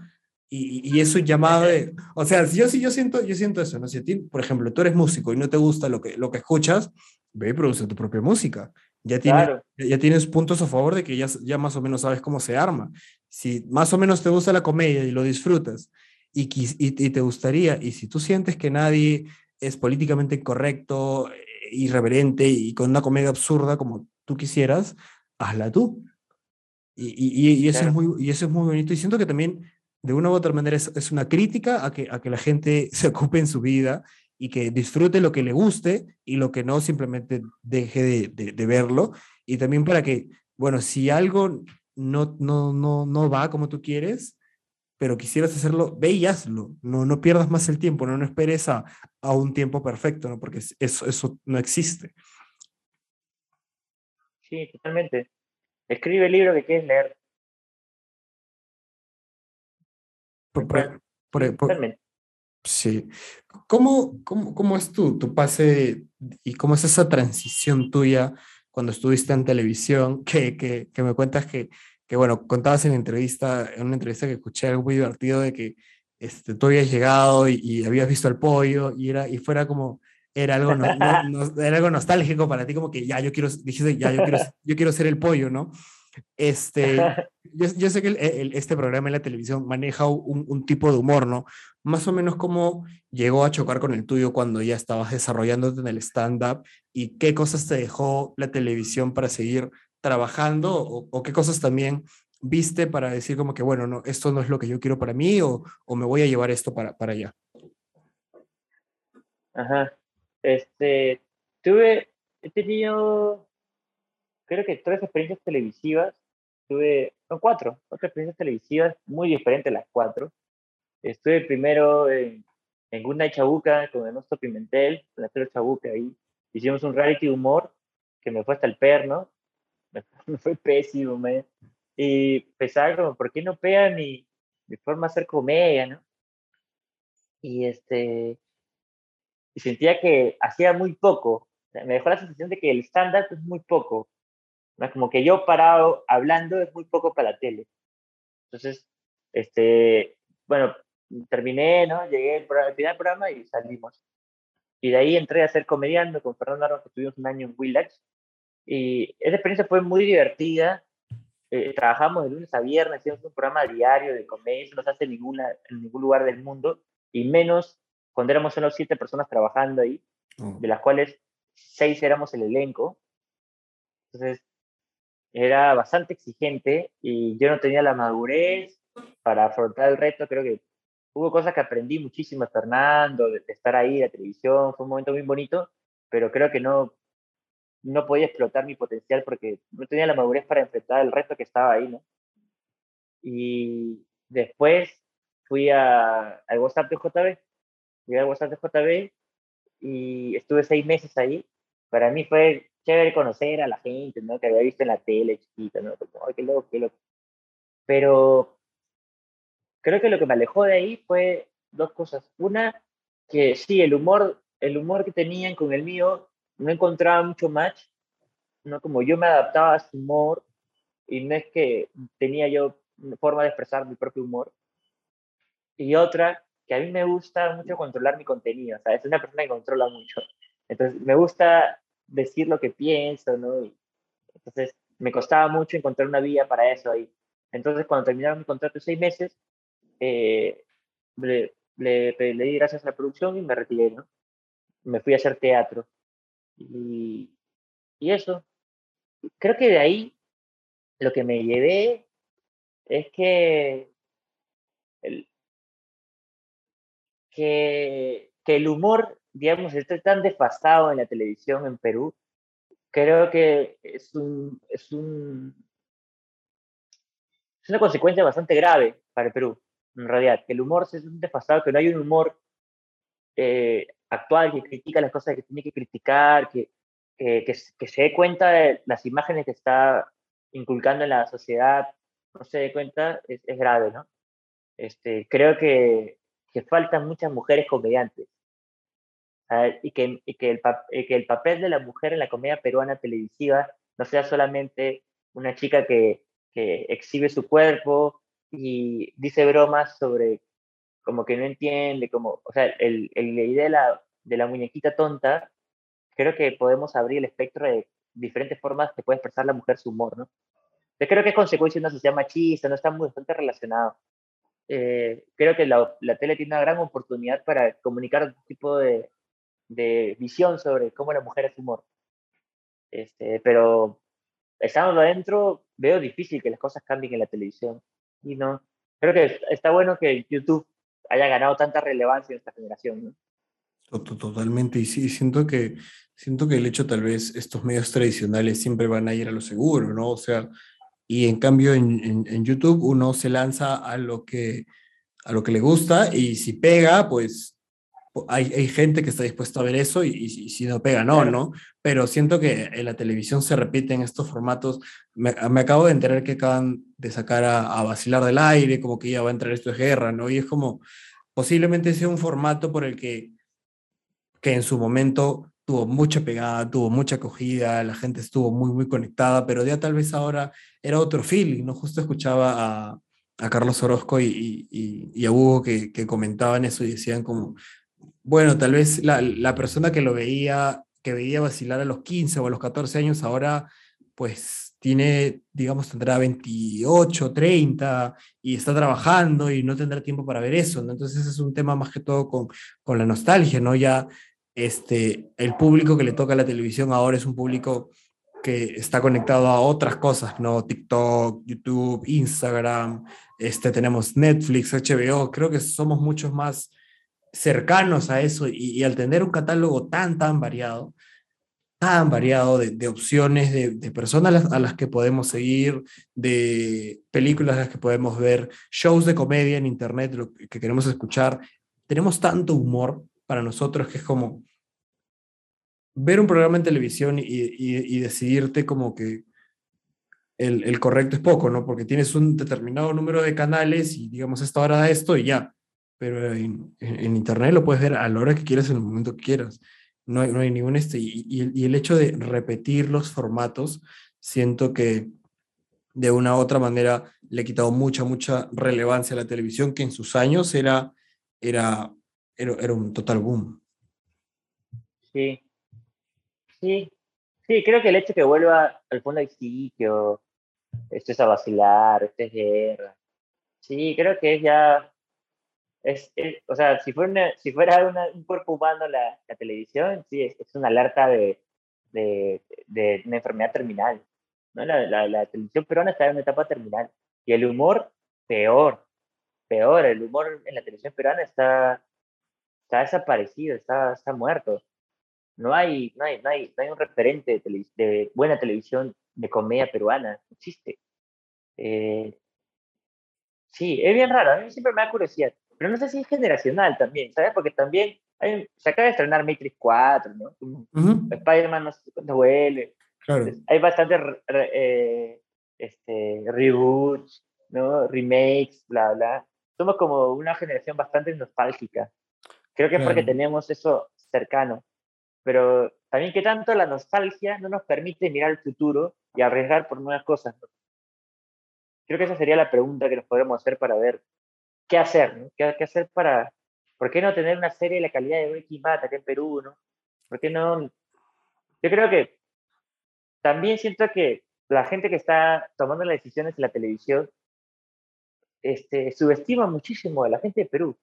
y, y es un llamado de, o sea, si yo sí yo siento, yo siento eso, ¿no? Si a ti, por ejemplo, tú eres músico y no te gusta lo que, lo que escuchas, ve y produce tu propia música. Ya tienes, Claro. ya tienes puntos a favor de que ya, ya más o menos sabes cómo se arma. Si más o menos te gusta la comedia y lo disfrutas y, y te gustaría, y si tú sientes que nadie es políticamente incorrecto, eh, irreverente y con una comedia absurda como tú quisieras, hazla tú. Y, y, y- y eso, Claro. es muy, y eso es muy bonito. Y siento que también, de una u otra manera, es, es una crítica a que, a que la gente se ocupe en su vida y que disfrute lo que le guste y lo que no simplemente deje de, de- de verlo. Y también para que, bueno, si algo no, no, no, no va como tú quieres, pero quisieras hacerlo, ve y hazlo. No, no pierdas más el tiempo, no, no esperes a, a un tiempo perfecto, ¿no? porque es- eso, eso no existe. Sí, totalmente. Escribe el libro que quieres leer. Por- por- totalmente. Sí. ¿Cómo, cómo, cómo es tu, tu pase y cómo es esa transición tuya cuando estuviste en televisión? Que, que, que me cuentas que, que, bueno, contabas en la entrevista, en una entrevista que escuché algo muy divertido de que este, tú habías llegado y, y habías visto el pollo y, era, y fuera como, era algo, no- no- no- era algo nostálgico para ti, como que ya yo quiero, dijiste, ya yo quiero, yo quiero ser el pollo, ¿no? Este, yo, yo sé que el- el- este programa en la televisión maneja un, un tipo de humor, ¿no? Más o menos cómo llegó a chocar con el tuyo cuando ya estabas desarrollándote en el stand-up y qué cosas te dejó la televisión para seguir trabajando o, o qué cosas también viste para decir como que, bueno, no, esto no es lo que yo quiero para mí o, o me voy a llevar esto para, para allá. Ajá. Este, tuve, he tenido, creo que tres experiencias televisivas. Tuve, no, cuatro, cuatro experiencias televisivas muy diferentes las cuatro. Estuve primero en, en Night Chabuca con Ernesto Pimentel, con Alfredo Chabuca ahí. Hicimos un reality humor que me fue hasta el perno. Me, fue pésimo, man. Y pensaba como, ¿por qué no pega mi, mi forma de hacer comedia, no? Y este, y sentía que hacía muy poco. O sea, me dejó la sensación de que el stand-up es muy poco. ¿no? Como que yo parado hablando es muy poco para la tele. Entonces, este, bueno, terminé, ¿no? Llegué al al final del programa y salimos. Y de ahí entré a ser comediante con Fernando Armas, que estuvimos un año en Willax. Y esa experiencia fue muy divertida. Eh, trabajamos de lunes a viernes, hacíamos un programa diario de comedia, eso no se hace en, ninguna, en ningún lugar del mundo, y menos cuando éramos solo siete personas trabajando ahí, Oh, de las cuales seis éramos el elenco. Entonces, era bastante exigente y yo no tenía la madurez para afrontar el reto. Creo que hubo cosas que aprendí muchísimo Fernando, de, de estar ahí, la televisión, fue un momento muy bonito, pero creo que no, no podía explotar mi potencial porque no tenía la madurez para enfrentar el reto que estaba ahí, ¿no? Y después fui a, al WhatsApp de JB, llegué al WhatsApp de JB y estuve seis meses ahí. Para mí fue chévere conocer a la gente, ¿no? Que había visto en la tele chiquita, ¿no? Como, Ay, qué loco, qué loco. Pero creo que lo que me alejó de ahí fue dos cosas. Una, que sí, el humor, el humor que tenían con el mío, no encontraba mucho match, ¿no? Como yo me adaptaba a su humor y no es que tenía yo forma de expresar mi propio humor. Y otra, que a mí me gusta mucho controlar mi contenido, o sea, es una persona que controla mucho. Entonces, me gusta decir lo que pienso, ¿no? Y entonces, me costaba mucho encontrar una vía para eso ahí. Entonces, cuando terminaron mi contrato de seis meses, eh, le, le, le di gracias a la producción y me retiré, ¿no? Me fui a hacer teatro. Y, eso. Creo que de ahí lo que me llevé es que el, que, el humor, digamos, esté tan desfasado en la televisión en Perú, creo que es un, es un es una consecuencia bastante grave para el Perú. en realidad, que el humor es un desfasado, que no hay un humor eh, actual que critica las cosas que tiene que criticar, que, que, se dé cuenta de las imágenes que está inculcando en la sociedad, no se dé cuenta, es, es grave, ¿no? Este, creo que, que faltan muchas mujeres comediantes. Y, que, que, el, papel de la mujer en la comedia peruana televisiva no sea solamente una chica que, que exhibe su cuerpo y dice bromas sobre como que no entiende, como, o sea, el, el, de la, de la muñequita tonta, creo que podemos abrir el espectro de diferentes formas que puede expresar la mujer su humor, ¿no? Yo creo que es consecuencia de una sociedad machista, no está muy bastante relacionado. Eh, creo que la, la, tele tiene una gran oportunidad para comunicar un tipo de, de visión sobre cómo la mujer es humor. Este, pero estando adentro, veo difícil que las cosas cambien en la televisión. Y no, creo que está bueno que YouTube haya ganado tanta relevancia en esta generación. Totalmente, y sí, siento que, siento que el hecho tal vez estos medios tradicionales siempre van a ir a lo seguro, ¿no? O sea, y en cambio en, en, YouTube uno se lanza a lo, que, a lo que le gusta y si pega, pues hay, hay gente que está dispuesta a ver eso y, y, si no pega, no, ¿no? Pero siento que en la televisión se repiten estos formatos. Me, me acabo de enterar que acaban de sacar a, a, vacilar del aire, como que ya va a entrar esto de guerra, ¿no? Y es como, posiblemente sea un formato por el que, que en su momento tuvo mucha pegada, tuvo mucha acogida, la gente estuvo muy, muy conectada, pero ya tal vez ahora era otro feeling, ¿no? Justo escuchaba a, a Carlos Orozco y, y, y, a Hugo que, que, comentaban eso y decían como, bueno, tal vez la, la, persona que lo veía, que veía vacilar a los 15 o a los 14 años, ahora pues tiene, digamos, tendrá 28, 30 y está trabajando y no tendrá tiempo para ver eso, ¿no? Entonces es un tema más que todo con, con la nostalgia, ¿no? Ya este, el público que le toca a la televisión ahora es un público que está conectado a otras cosas, ¿no? TikTok, YouTube, Instagram, este, tenemos Netflix, HBO, creo que somos muchos más cercanos a eso y, al tener un catálogo tan, tan variado, tan variado de, opciones, de, de, personas a las, a las que podemos seguir, de películas a las que podemos ver, shows de comedia en internet, lo que queremos escuchar, tenemos tanto humor para nosotros que es como ver un programa en televisión y, y, y decidirte como que el, el, correcto es poco, ¿no? Porque tienes un determinado número de canales y digamos esta hora da esto y ya. Pero en, en, internet lo puedes ver a la hora que quieras, en el momento que quieras. No hay, no hay ningún este. Y, y, el hecho de repetir los formatos, siento que de una u otra manera le ha quitado mucha, mucha relevancia a la televisión, que en sus años era, era era, era un total boom. Sí, sí, sí, creo que el hecho que vuelva al fondo del sitio, esto es a vacilar, esto es guerra, sí, creo que es ya, es, es o sea, si fuera, una, si fuera una, un cuerpo humano la, la televisión, sí, es, es, una alerta de, de, de una enfermedad terminal. ¿no? La, la, la, televisión peruana está en una etapa terminal. Y el humor, peor, peor. El humor en la televisión peruana está está desaparecido, está, está muerto. No hay, no, hay, no, hay, no hay un referente de, de, buena televisión de comedia peruana, no existe. Eh, sí, es bien raro, a mí siempre me da curiosidad, pero no sé si es generacional también, ¿sabes? Porque también hay, se acaba de estrenar Matrix 4, ¿no? Uh -huh. Spider-Man no sé cuánto huele. Claro. Hay bastantes eh, este, reboots, ¿no? Remakes, bla, bla. Somos como una generación bastante nostálgica. Creo que es porque tenemos eso cercano. Pero también que tanto la nostalgia no nos permite mirar al futuro y arriesgar por nuevas cosas. ¿no? Creo que esa sería la pregunta que nos podemos hacer para ver qué hacer, ¿no? ¿Qué, ¿Qué, hacer para... ¿Por qué no tener una serie de la calidad de Breaking Bad acá en Perú, no? ¿Por qué no...? Yo creo que también siento que la gente que está tomando las decisiones en la televisión este, subestima muchísimo a la gente de Perú.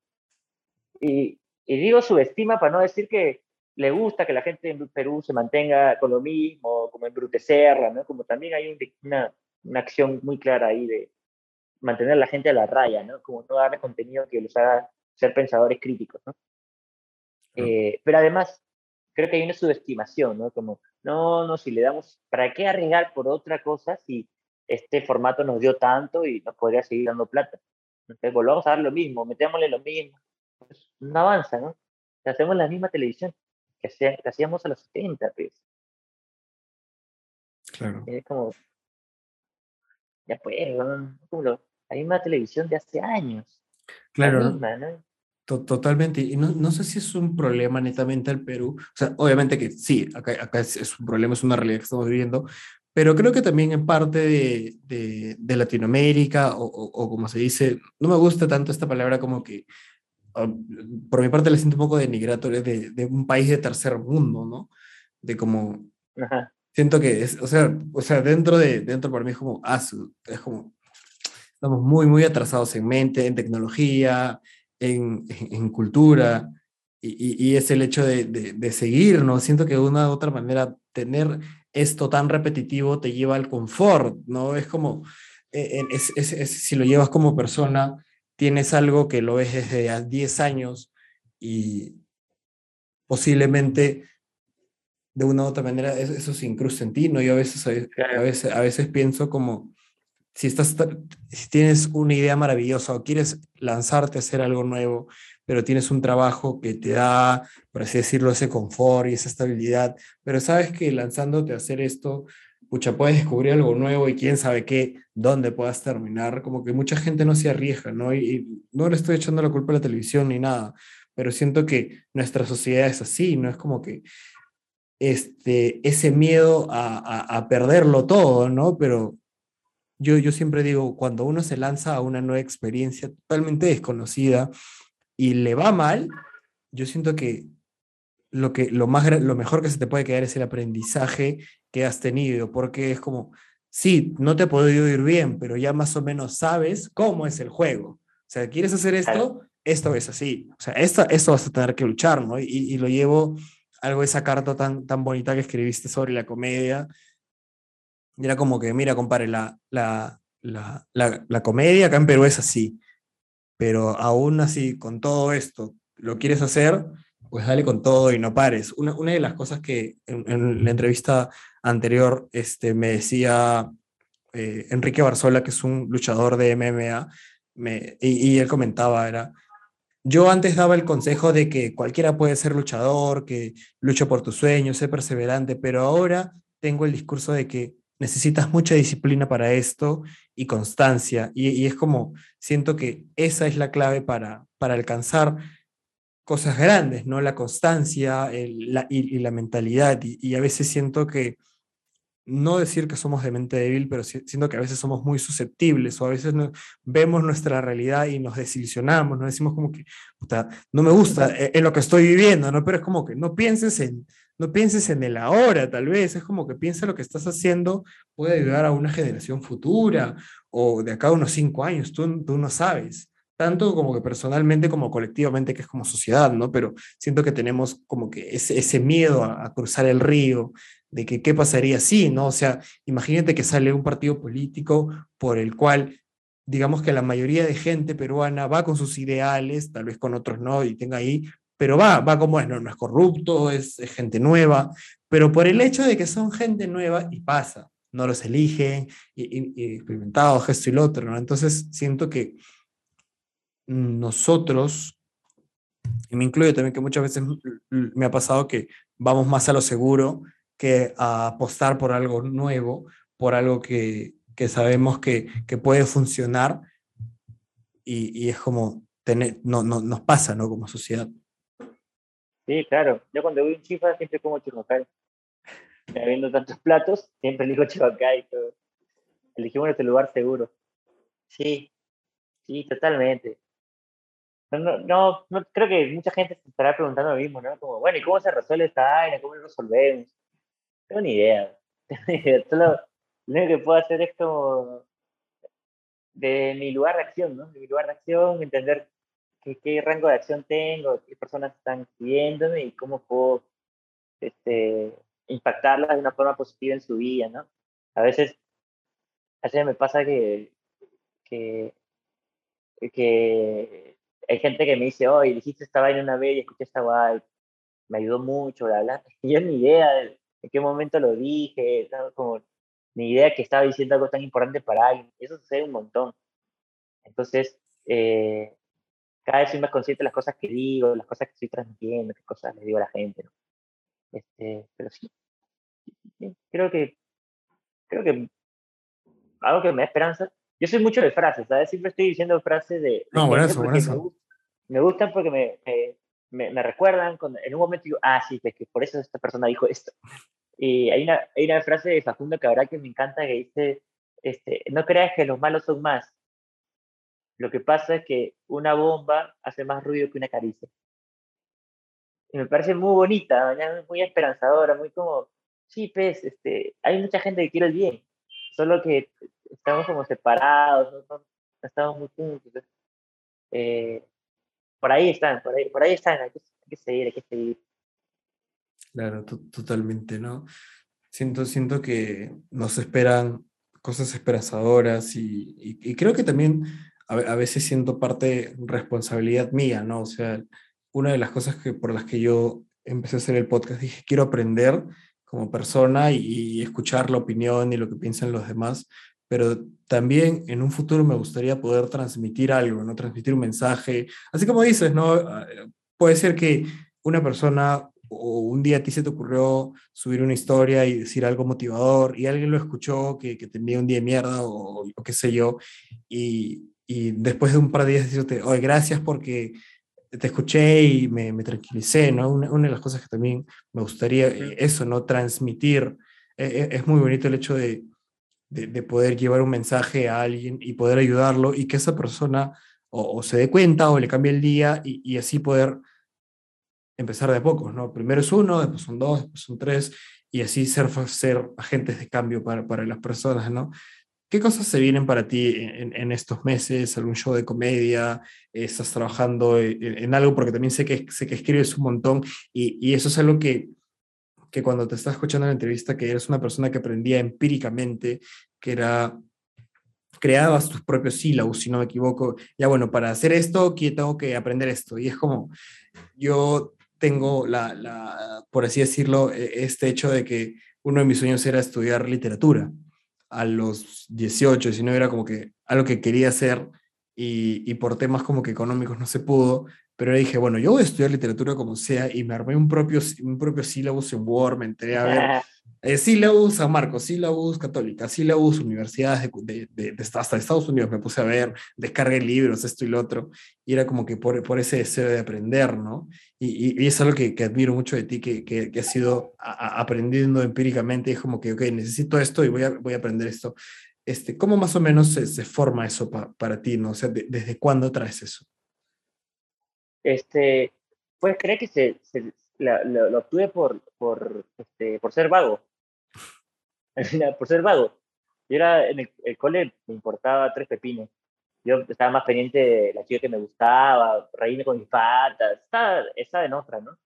Y, y digo subestima para no decir que le gusta que la gente en Perú se mantenga con lo mismo, como en Brutecerra, ¿no? Como también hay una, una acción muy clara ahí de mantener a la gente a la raya, ¿no? Como no darle contenido que los haga ser pensadores críticos, ¿no? Eh, pero además, creo que hay una subestimación, ¿no? Como, no, no, si le damos, ¿para qué arriesgar por otra cosa si este formato nos dio tanto y nos podría seguir dando plata? Entonces volvamos a dar lo mismo, metémosle lo mismo. Pues, no avanza, ¿no? Hacemos la misma televisión que, hacíamos a los 70, pues. Claro. Es como, ya pues, como la misma televisión de hace años. Claro. Totalmente. Y no, no, sé si es un problema netamente al Perú. O sea, obviamente que sí, acá, acá es, un problema, es una realidad que estamos viviendo, pero creo que también en parte de, de, de Latinoamérica, o, o, como se dice, no me gusta tanto esta palabra como que, por mi parte la siento un poco denigratoria de, de un país de tercer mundo, ¿no? De como, siento que es, o sea, o sea, dentro de, dentro para mí es como, ah, es como, estamos muy, muy atrasados en mente, en tecnología, en, en cultura, y, y, es el hecho de, de, de, seguir, ¿no? Siento que de una u otra manera tener esto tan repetitivo te lleva al confort, ¿no? Es como, eh, es, es, es, si lo llevas como persona, tienes algo que lo ves desde 10 años y posiblemente de una u otra manera eso, se incrusta en ti, ¿no? Yo a veces, a veces, a veces pienso como, si, estás, si tienes una idea maravillosa o quieres lanzarte a hacer algo nuevo, pero tienes un trabajo que te da, por así decirlo, ese confort y esa estabilidad, pero sabes que lanzándote a hacer esto, pucha, puedes descubrir algo nuevo y quién sabe qué, dónde puedas terminar, como que mucha gente no se arriesga, ¿no? Y, no le estoy echando la culpa a la televisión ni nada, pero siento que nuestra sociedad es así, no es como que este, ese miedo a, a, a perderlo todo, ¿no? Pero yo, yo siempre digo, cuando uno se lanza a una nueva experiencia totalmente desconocida y le va mal, yo siento que lo, que, lo, más, lo mejor que se te puede quedar es el aprendizaje que has tenido, porque es como, sí, no te ha podido ir bien, pero ya más o menos sabes cómo es el juego. O sea, ¿quieres hacer esto? Esto es así. O sea, esto, esto vas a tener que luchar, ¿no? Y, y lo llevo algo esa carta tan, tan bonita que escribiste sobre la comedia, y era como que, mira, compare, la, la, la, la, comedia acá en Perú es así, pero aún así, con todo esto, lo quieres hacer, pues dale con todo y no pares. Una, una de las cosas que en, la entrevista anterior este, me decía eh, Enrique Barzola, que es un luchador de MMA, y, y, él comentaba, era, yo antes daba el consejo de que cualquiera puede ser luchador, que luche por tus sueños, sé perseverante, pero ahora tengo el discurso de que necesitas mucha disciplina para esto y constancia. Y, es como, siento que esa es la clave para, para alcanzar cosas grandes, ¿no? La constancia la, y, la mentalidad. Y, a veces siento que, no decir que somos de mente débil, pero siento que a veces somos muy susceptibles o a veces no, vemos nuestra realidad y nos desilusionamos, no decimos como que, no me gusta en eh, lo que estoy viviendo, ¿no? Pero es como que no pienses en, no pienses en el ahora, tal vez, es como que piensa lo que estás haciendo puede ayudar a una generación futura o de acá a unos cinco años, tú, tú no sabes, tanto como que personalmente como colectivamente, que es como sociedad, ¿no? Pero siento que tenemos como que ese, ese miedo a, cruzar el río, de que qué pasaría si, ¿no? O sea, imagínate que sale un partido político por el cual digamos que la mayoría de gente peruana va con sus ideales, tal vez con otros no, y tenga ahí pero va, va como es, no, no es corrupto, es, gente nueva, pero por el hecho de que son gente nueva y pasa, no los eligen, y, y, experimentados, esto y lo otro, ¿no? Entonces siento que nosotros, y me incluyo también que muchas veces me ha pasado que vamos más a lo seguro que a apostar por algo nuevo, por algo que, que sabemos que, que, puede funcionar y, es como tener, no, no, nos pasa ¿no? como sociedad. Sí, claro. Yo cuando voy en Chifa siempre como chivacay. Habiendo tantos platos, siempre elijo chivacay. Elegimos este lugar seguro. Sí, sí, totalmente. No, no, no, creo que mucha gente se estará preguntando lo mismo, ¿no? Como, bueno, ¿y cómo se resuelve esta vaina? ¿Cómo lo resolvemos? Tengo ni idea. Solo, lo único que puedo hacer es como de mi lugar de acción, ¿no? De mi lugar de acción, entender qué, rango de acción tengo, qué personas están viéndome y cómo puedo este, impactarlas de una forma positiva en su vida, ¿no? A veces, a veces me pasa que, que, que hay gente que me dice, oye, dijiste esta vaina una vez y escuché esta guay, me ayudó mucho, bla, bla. Y yo ni idea de en qué momento lo dije, como ni idea que estaba diciendo algo tan importante para alguien. Eso sucede un montón. Entonces, eh, cada vez soy más consciente de las cosas que digo, las cosas que estoy transmitiendo, qué cosas le digo a la gente. ¿no? Este, pero sí, creo que, creo que algo que me da esperanza. Yo soy mucho de frases, ¿sabes? Siempre estoy diciendo frases de... No, bueno, eso, bueno, eso. Me, gustan porque me, me, me recuerdan, cuando, en un momento digo, ah, sí, que por eso esta persona dijo esto. Y hay una, hay una frase de Facundo Cabral que me encanta que dice, este, no creas que los malos son más. Lo que pasa es que una bomba hace más ruido que una caricia. Y me parece muy bonita, muy esperanzadora, muy como, sí, pues, este, hay mucha gente que quiere el bien, solo que estamos como separados, no, estamos muy juntos. Eh, por ahí están, por ahí, por ahí están, hay que, hay que seguir, hay que seguir. Claro, totalmente, ¿no? Siento, siento que nos esperan cosas esperanzadoras y, y, creo que también a, a, veces siento parte responsabilidad mía, ¿no? O sea, una de las cosas que, por las que yo empecé a hacer el podcast, dije, quiero aprender como persona y, y escuchar la opinión y lo que piensan los demás, pero también en un futuro me gustaría poder transmitir algo, ¿no? Transmitir un mensaje, así como dices, ¿no? Ah, puede ser que una persona o un día a ti se te ocurrió subir una historia y decir algo motivador y alguien lo escuchó que, que te un día de mierda o, o qué sé yo, y, y, después de un par de días decirte, oye, gracias porque te escuché y me, me tranquilicé, ¿no? Una, una, de las cosas que también me gustaría, eso, ¿no? Transmitir. Es, es muy bonito el hecho de, de, de, poder llevar un mensaje a alguien y poder ayudarlo y que esa persona o, o se dé cuenta o le cambie el día y, y así poder empezar de a pocos, ¿no? Primero es uno, después son dos, después son tres, y así ser, ser agentes de cambio para, para las personas, ¿no? ¿Qué cosas se vienen para ti en, en, estos meses? ¿Algún show de comedia? ¿Estás trabajando en, en, algo? Porque también sé que, sé que escribes un montón y, y eso es algo que, que cuando te estás escuchando en la entrevista, que eres una persona que aprendía empíricamente, que era creabas tus propios sílabos, si no me equivoco. Ya bueno, para hacer esto, que tengo que aprender esto. Y es como, yo tengo la, la, por así decirlo, e, este hecho de que uno de mis sueños era estudiar literatura. A los 18, 19 era como que algo que quería hacer y, y por temas como que económicos no se pudo, pero dije, bueno, yo voy a estudiar literatura como sea y me armé un propio, un propio sílabus en Word, me enteré a ver eh, sílabus San Marcos, sílabus católica, sílabus universidades de, de, de, hasta Estados Unidos, me puse a ver, descargué libros, esto y lo otro, y era como que por, por ese deseo de aprender, ¿no? Y, y, y es algo que, que, admiro mucho de ti, que, que, que has ido a, a aprendiendo empíricamente, es como que, ok, necesito esto y voy a, voy a aprender esto. Este, ¿Cómo más o menos se, se forma eso pa, para ti, no? O sea, de, ¿desde cuándo traes eso? Este, pues creo que se, se la, lo, obtuve por, por, este, por ser vago. por ser vago. Yo era en el, el, cole, me importaba tres pepines. Yo estaba más pendiente de la chica que me gustaba, reírme con mis patas. Estaba, estaba en otra, ¿no?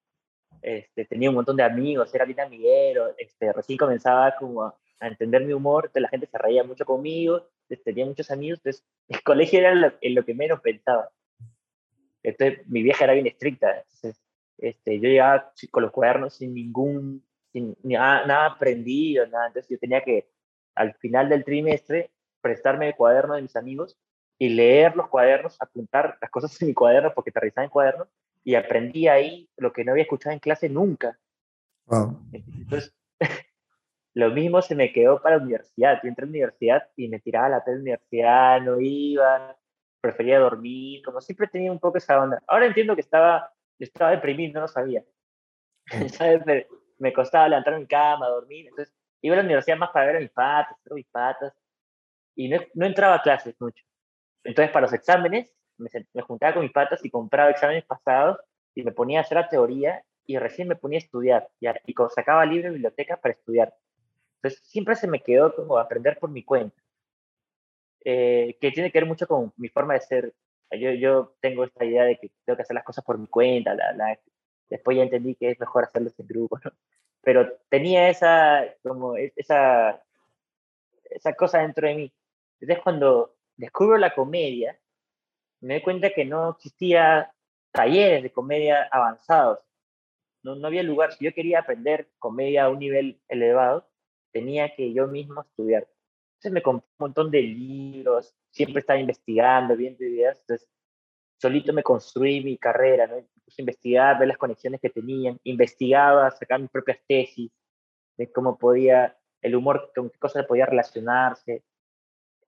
Este, tenía un montón de amigos, era bien amiguero. Este, recién comenzaba como a, a entender mi humor, la gente se reía mucho conmigo, tenía muchos amigos, entonces el colegio era lo, en lo que menos pensaba. Entonces, mi vieja era bien estricta. Entonces, este, yo llegaba con los cuadernos sin ningún, sin nada, nada aprendido, nada. Entonces, yo tenía que, al final del trimestre, prestarme el cuaderno de mis amigos y leer los cuadernos, apuntar las cosas en mi cuaderno porque te revisaba en cuaderno y aprendí ahí lo que no había escuchado en clase nunca. Wow. Entonces, lo mismo se me quedó para la universidad. Yo entré a la universidad y me tiraba la tele universidad, no iba, prefería dormir, como siempre tenía un poco esa onda. Ahora entiendo que estaba, estaba deprimido, no lo sabía. ¿Sabes? Me, me, costaba levantar mi cama, dormir. Entonces, iba a la universidad más para ver a mis patas, ver mis patas, y no, no, entraba a clases mucho. Entonces, para los exámenes, me, me, juntaba con mis patas y compraba exámenes pasados y me ponía a hacer la teoría y recién me ponía a estudiar. Y, y sacaba libros de biblioteca para estudiar. Entonces, siempre se me quedó como aprender por mi cuenta eh, que tiene que ver mucho con mi forma de ser. Yo, yo tengo esta idea de que tengo que hacer las cosas por mi cuenta, la, la, después ya entendí que es mejor hacerlo en grupo, ¿no? pero tenía esa, como e, esa, esa cosa dentro de mí. Entonces cuando descubro la comedia, me doy cuenta que no existía talleres de comedia avanzados. No, no había lugar. Si yo quería aprender comedia a un nivel elevado, tenía que yo mismo estudiar. Entonces me compré un montón de libros, siempre estaba investigando, viendo ideas, entonces solito me construí mi carrera, ¿no? Puse a investigar, ver las conexiones que tenían, investigaba, sacaba mis propias tesis de cómo podía, el humor, con qué cosas podía relacionarse.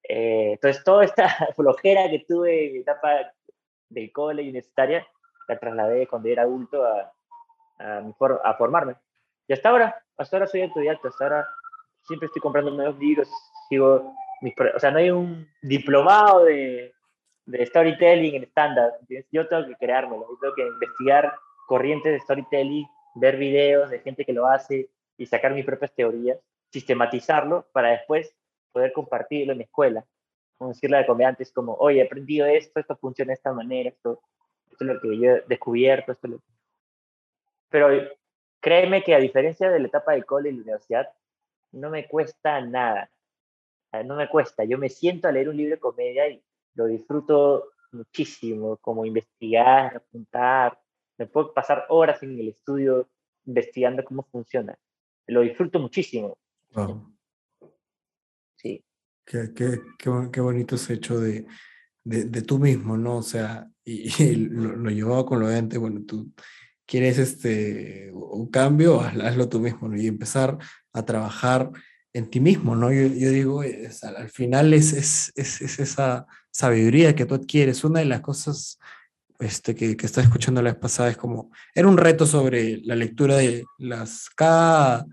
Eh, entonces, toda esta flojera que tuve en mi etapa del cole universitaria, la trasladé cuando era adulto a, a, a formarme. Y hasta ahora, hasta ahora soy estudiante, hasta ahora siempre estoy comprando nuevos libros, sigo mis, o sea, no hay un diplomado de, de storytelling en estándar, yo tengo que creármelo, yo tengo que investigar corrientes de storytelling, ver videos de gente que lo hace y sacar mis propias teorías, sistematizarlo para después poder compartirlo en mi escuela. Como decirle a comediantes como, oye, he aprendido esto, esto funciona de esta manera, esto, esto es lo que yo he descubierto, esto es lo... Pero créeme que a diferencia de la etapa de cole y la universidad, no me cuesta nada. No me cuesta. Yo me siento a leer un libro de comedia y lo disfruto muchísimo, como investigar, apuntar. Me puedo pasar horas en el estudio investigando cómo funciona. Lo disfruto muchísimo. Sí. Qué, qué, qué, bonito ese hecho de, de, de, tú mismo, ¿no? O sea, y, lo, lo, llevaba con lo de antes, bueno, tú quieres este, un cambio, hazlo tú mismo, ¿no? Y empezar a trabajar en ti mismo, ¿no? Yo, yo digo, es, al, final es, es, es, esa sabiduría que tú adquieres. Una de las cosas este, que, que estaba escuchando la vez pasada es como, era un reto sobre la lectura de las, cada,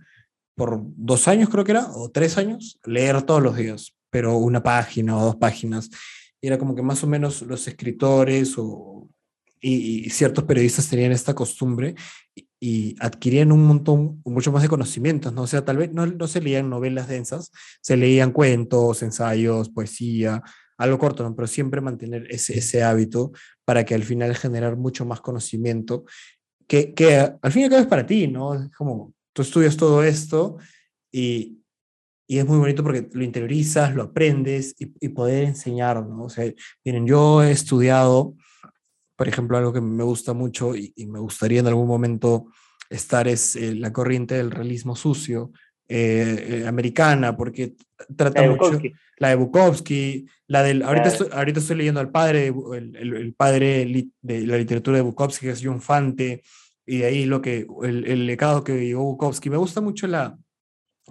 por dos años creo que era, o tres años, leer todos los días, pero una página o dos páginas. Y era como que más o menos los escritores o, y, y ciertos periodistas tenían esta costumbre y adquirían un montón, mucho más de conocimientos, ¿no? O sea, tal vez no, no se leían novelas densas, se leían cuentos, ensayos, poesía, algo corto, ¿no? Pero siempre mantener ese, ese hábito para que al final generar mucho más conocimiento, que, que al fin y al cabo es para ti, ¿no? Es como, tú estudias todo esto y, y es muy bonito porque lo interiorizas, lo aprendes y, y poder enseñar, ¿no? O sea, miren, yo he estudiado por ejemplo, algo que me gusta mucho y, me gustaría en algún momento estar es eh, la corriente del realismo sucio eh, eh, americana, porque trata la mucho la de Bukowski, la del, ahorita, estoy, ahorita estoy leyendo al padre, el, el, padre de la literatura de Bukowski, que es John Fante, y de ahí lo que, el, el legado que llevó Bukowski. Me gusta mucho la,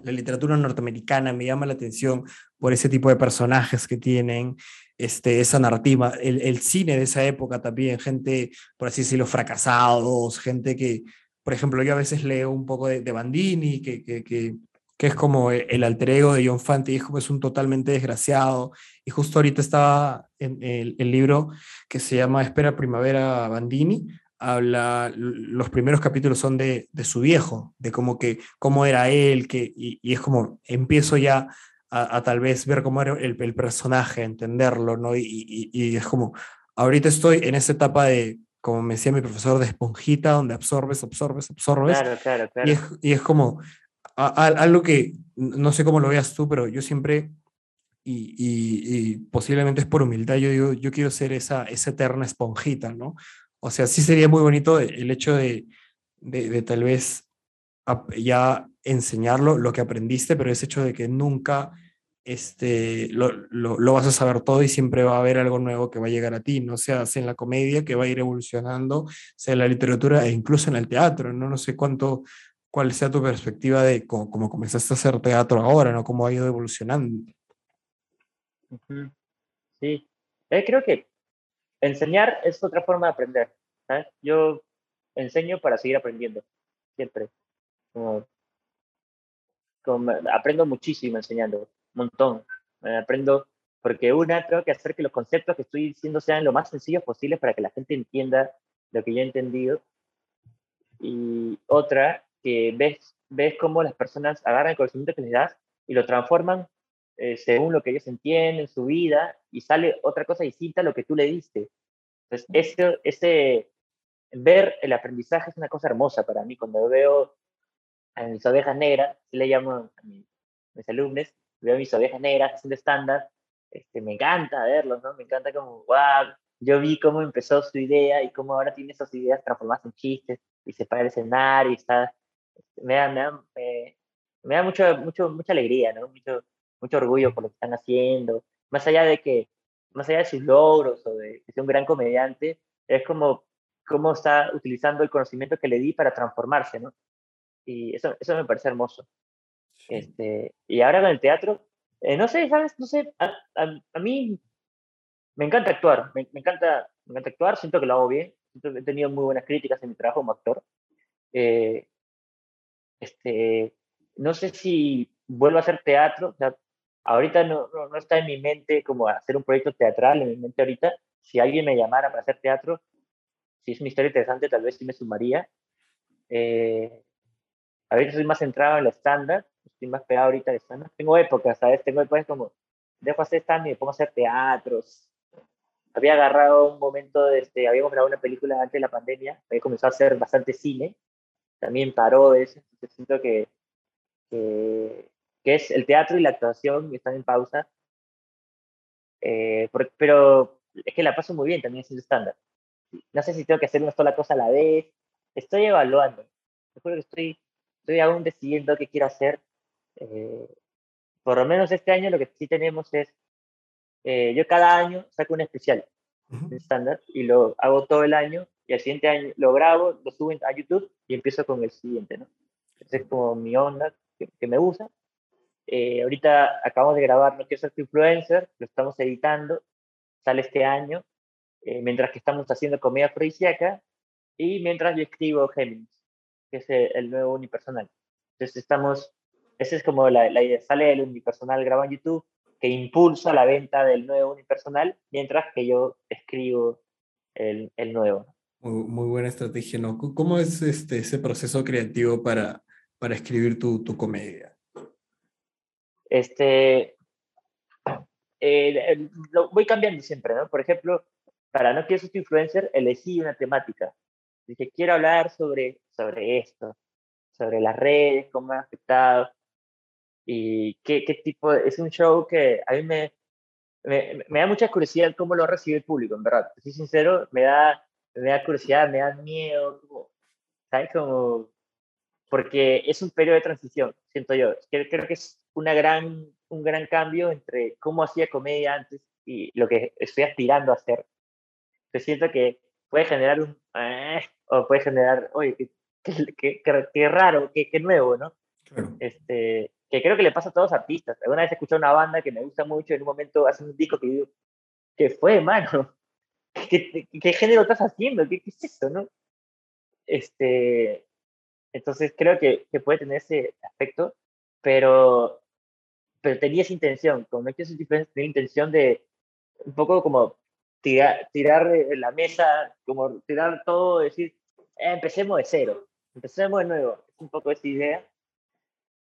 la literatura norteamericana, me llama la atención por ese tipo de personajes que tienen, este, esa narrativa, el, el, cine de esa época también, gente, por así decirlo, fracasados, gente que, por ejemplo, yo a veces leo un poco de, Bandini, que, que, que, es como el alter ego de John Fante, y es como es un totalmente desgraciado, y justo ahorita estaba en el, libro que se llama Espera Primavera Bandini, habla, los primeros capítulos son de, de, su viejo, de cómo, que, cómo era él, que, y es como empiezo ya a, tal vez ver cómo era el, el personaje, entenderlo, ¿no? Y, y, y, es como, ahorita estoy en esa etapa de, como me decía mi profesor, de esponjita, donde absorbes, absorbes, absorbes. Claro, claro, claro. Y, es, y es como a, a, algo que, no sé cómo lo veas tú, pero yo siempre, y, y, posiblemente es por humildad, yo digo, yo quiero ser esa, esa eterna esponjita, ¿no? O sea, sí sería muy bonito el hecho de, de, de tal vez ya enseñarlo, lo que aprendiste, pero ese hecho de que nunca este, lo, lo, vas a saber todo y siempre va a haber algo nuevo que va a llegar a ti, no sea, en la comedia que va a ir evolucionando, sea en la literatura e incluso en el teatro, ¿no? No sé cuánto, cuál sea tu perspectiva de cómo, cómo comenzaste a hacer teatro ahora, ¿no? Cómo ha ido evolucionando. Sí, eh, creo que enseñar es otra forma de aprender. Yo enseño para seguir aprendiendo, siempre. Como, aprendo muchísimo enseñando montón. Me aprendo, porque una, tengo que hacer que los conceptos que estoy diciendo sean lo más sencillos posibles para que la gente entienda lo que yo he entendido. Y otra, que ves, ves cómo las personas agarran el conocimiento que les das y lo transforman eh, según lo que ellos entienden, su vida, y sale otra cosa distinta a lo que tú le diste. Entonces, ese, ese, ver el aprendizaje es una cosa hermosa para mí. Cuando veo a mis ovejas negras, le llamo a mis, a mis alumnos, veo mis ovejas negras haciendo estándar, este, me encanta verlos, ¿no? Me encanta como, wow, yo vi cómo empezó su idea y cómo ahora tiene esas ideas transformadas en chistes y se para el escenario y está, este, me da, me da, me, me da mucho, mucho, mucha alegría, ¿no? Mucho, mucho orgullo por lo que están haciendo, más allá de que, más allá de sus logros o de que sea un gran comediante, es como cómo está utilizando el conocimiento que le di para transformarse, ¿no? Y eso, eso me parece hermoso. Este, y ahora con el teatro, eh, no sé, ¿sabes? No sé, a, a, mí me encanta actuar, me, me, encanta, me encanta actuar, siento que lo hago bien, siento que he tenido muy buenas críticas en mi trabajo como actor. Eh, este, no sé si vuelvo a hacer teatro, o sea, ahorita no, no, está en mi mente como hacer un proyecto teatral, en mi mente ahorita, si alguien me llamara para hacer teatro, si es una historia interesante, tal vez sí me sumaría. Eh, ahorita estoy más centrado en la estándar, estoy más pegado ahorita al estándar. Tengo épocas, ¿sabes? Tengo épocas como, dejo hacer stand y me pongo a hacer teatros. Había agarrado un momento, de, este, habíamos grabado una película antes de la pandemia, había comenzado a hacer bastante cine, también paró eso, siento que, que, es el teatro y la actuación están en pausa, eh, pero es que la paso muy bien también siendo estándar. No sé si tengo que hacer una sola cosa a la vez, estoy evaluando, que estoy, estoy aún decidiendo qué quiero hacer. Eh, por lo menos este año lo que sí tenemos es, eh, yo cada año saco un especial estándar y lo hago todo el año y al siguiente año lo grabo, lo subo a YouTube y empiezo con el siguiente, ¿no? Esa es como mi onda que, me gusta. Eh, ahorita acabamos de grabar No quiero ser tu influencer, lo estamos editando, sale este año, eh, mientras que estamos haciendo comedia afrodisíaca y mientras yo escribo Géminis, que es el, nuevo unipersonal. Entonces estamos, esa es como la, la idea, sale el unipersonal grabado en YouTube, que impulsa la venta del nuevo unipersonal, mientras que yo escribo el, el nuevo. Muy, buena estrategia, ¿no? ¿Cómo es este, ese proceso creativo para, para escribir tu, tu comedia? Este, eh, lo voy cambiando siempre, ¿no? Por ejemplo, para No Quiero Ser Influencer, elegí una temática. Dije, quiero hablar sobre, sobre esto, sobre las redes, cómo ha afectado y qué, qué tipo Es un show que a mí me, me, me da mucha curiosidad cómo lo recibe el público, en verdad. Si sincero, me da me da curiosidad, me da miedo, ¿sabes? Como, porque es un periodo de transición, siento yo. Creo, creo que es una gran, un gran cambio entre cómo hacía comedia antes y lo que estoy aspirando a hacer. Yo siento que puede generar un... Eh, o puede generar, oye, qué, qué, raro, qué, qué, nuevo, ¿no? Este, que creo que le pasa a todos los artistas. Alguna vez he escuchado una banda que me gusta mucho, en un momento hace un disco que digo, ¿qué fue, mano? ¿qué, qué género estás haciendo? ¿Qué, ¿Qué, es eso, no? Este, entonces creo que, que puede tener ese aspecto, pero, pero tenía esa intención, como no quiero tenía intención de un poco como tirar, tirar la mesa, como tirar todo, decir, eh, empecemos de cero, empecemos de nuevo, es un poco esa idea.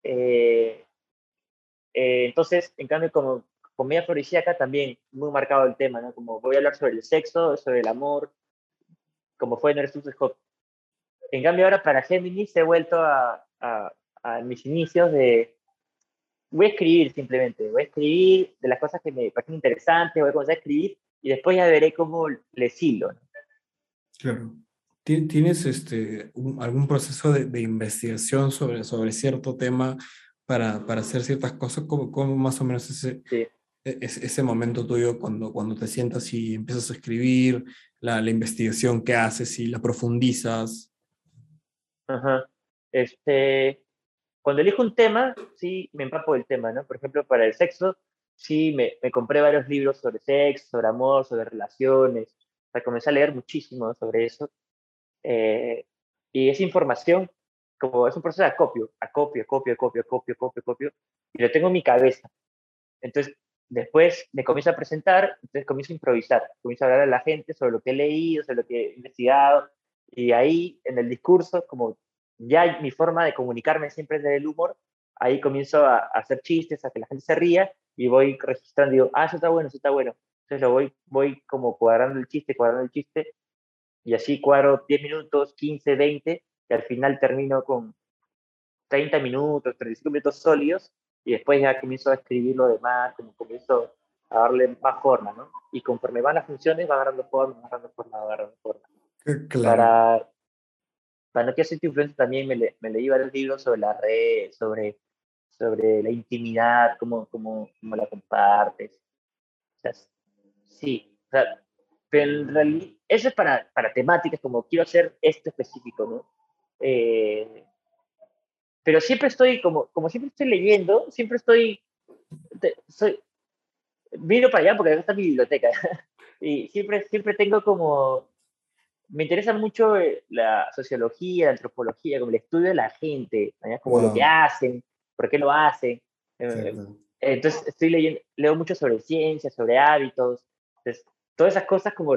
Eh, eh, entonces, en cambio, como comedia afrodisíaca también muy marcado el tema, ¿no? Como voy a hablar sobre el sexo, sobre el amor, como fue en el Hop. En cambio ahora para Géminis he vuelto a, a, a, mis inicios de... Voy a escribir simplemente, voy a escribir de las cosas que me parecen interesantes, voy a comenzar a escribir y después ya veré cómo les hilo. ¿no? Claro. ¿Tienes este, algún proceso de, de, investigación sobre, sobre cierto tema para, para hacer ciertas cosas? ¿Cómo, cómo más o menos ese, sí. E-, es, ese momento tuyo cuando, cuando te sientas y empiezas a escribir, la, la investigación que haces y la profundizas. Ajá. Este, cuando elijo un tema, sí me empapo del tema, ¿no? Por ejemplo, para el sexo, sí me, me compré varios libros sobre sexo, sobre amor, sobre relaciones. O sea, comencé a leer muchísimo sobre eso. Eh, y esa información, como es un proceso de acopio, acopio, acopio, acopio, acopio, acopio, acopio, y lo tengo en mi cabeza. Entonces, Después me comienzo a presentar, entonces comienzo a improvisar, comienzo a hablar a la gente sobre lo que he leído, sobre lo que he investigado, y ahí en el discurso, como ya mi forma de comunicarme siempre es del humor, ahí comienzo a, hacer chistes, a que la gente se ría, y voy registrando, digo, ah, eso está bueno, eso está bueno. Entonces lo voy, voy como cuadrando el chiste, cuadrando el chiste, y así cuadro 10 minutos, 15, 20, y al final termino con 30 minutos, 35 minutos sólidos, y después ya comienzo a escribir lo demás, como comienzo a darle más forma, ¿no? Y conforme van las funciones, va agarrando forma, va agarrando forma, va agarrando forma. Claro. Para, para no que ser influencia también me, le, me leí varios libros sobre la red, sobre, sobre la intimidad, cómo, cómo, cómo la compartes. O sea, sí, o sea, pero en realidad, eso es para, para temáticas como quiero hacer esto específico, ¿no? Eh, pero siempre estoy, como, como siempre estoy leyendo, siempre estoy, soy, vino para allá porque acá está mi biblioteca, y siempre, siempre tengo como, me interesa mucho eh, la sociología, la antropología, como el estudio de la gente, como lo que hacen, por qué lo hacen. Eh, entonces, estoy leyendo, leo mucho sobre ciencia, sobre hábitos, entonces, todas esas cosas como,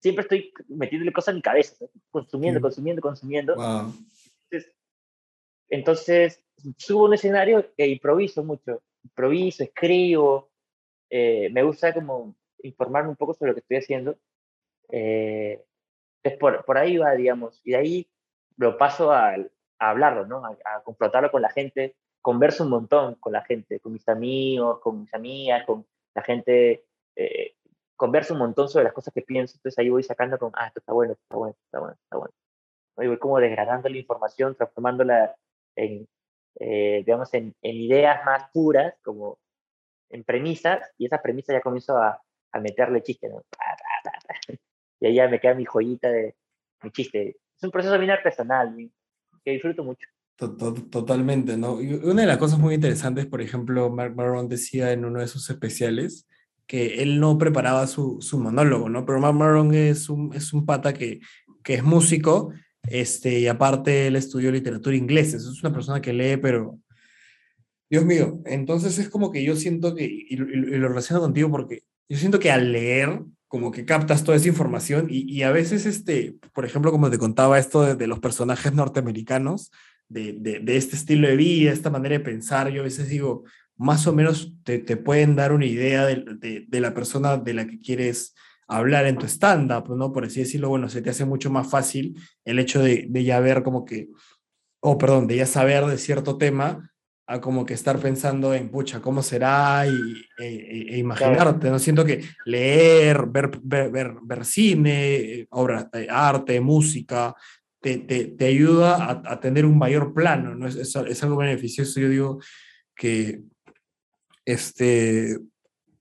siempre estoy metiéndole cosas en mi cabeza, consumiendo, consumiendo, consumiendo. Entonces, entonces, subo un escenario e improviso mucho, improviso, escribo, eh, me gusta como informarme un poco sobre lo que estoy haciendo. Eh, por, por, ahí va, digamos, y de ahí lo paso a, a hablarlo, ¿no? A, a, confrontarlo con la gente, converso un montón con la gente, con mis amigos, con mis amigas, con la gente, eh, converso un montón sobre las cosas que pienso, entonces ahí voy sacando con, ah, esto está bueno, está bueno, está bueno, está bueno. Y voy como degradando la información, transformándola en, eh, digamos, en, en, ideas más puras, como en premisas, y esa premisa ya comienzo a, a meterle chiste, ¿no? Y ahí ya me queda mi joyita de mi chiste. Es un proceso bien artesanal, que disfruto mucho. Totalmente, ¿no? Y una de las cosas muy interesantes, por ejemplo, Mark Maron decía en uno de sus especiales que él no preparaba su, su monólogo, ¿no? Pero Mark Maron es un, es un pata que, que es músico este, y aparte él estudió literatura inglesa, es una persona que lee, pero Dios mío, entonces es como que yo siento que, y, y, y lo relaciono contigo porque yo siento que al leer, como que captas toda esa información y, y a veces, este, por ejemplo, como te contaba esto de, de los personajes norteamericanos, de, de, de, este estilo de vida, esta manera de pensar, yo a veces digo, más o menos te, te pueden dar una idea de, de, la persona de la que quieres hablar en tu stand-up, ¿no? Por así decirlo, bueno, se te hace mucho más fácil el hecho de, de ya ver como que, o oh, perdón, de ya saber de cierto tema, a como que estar pensando en, pucha, ¿cómo será? Y, e, e imaginarte, ¿no? Siento que leer, ver, ver, ver, ver cine, obras de arte, música, te, te, te ayuda a, a, tener un mayor plano, ¿no? Es, es, es, algo beneficioso, yo digo que, este,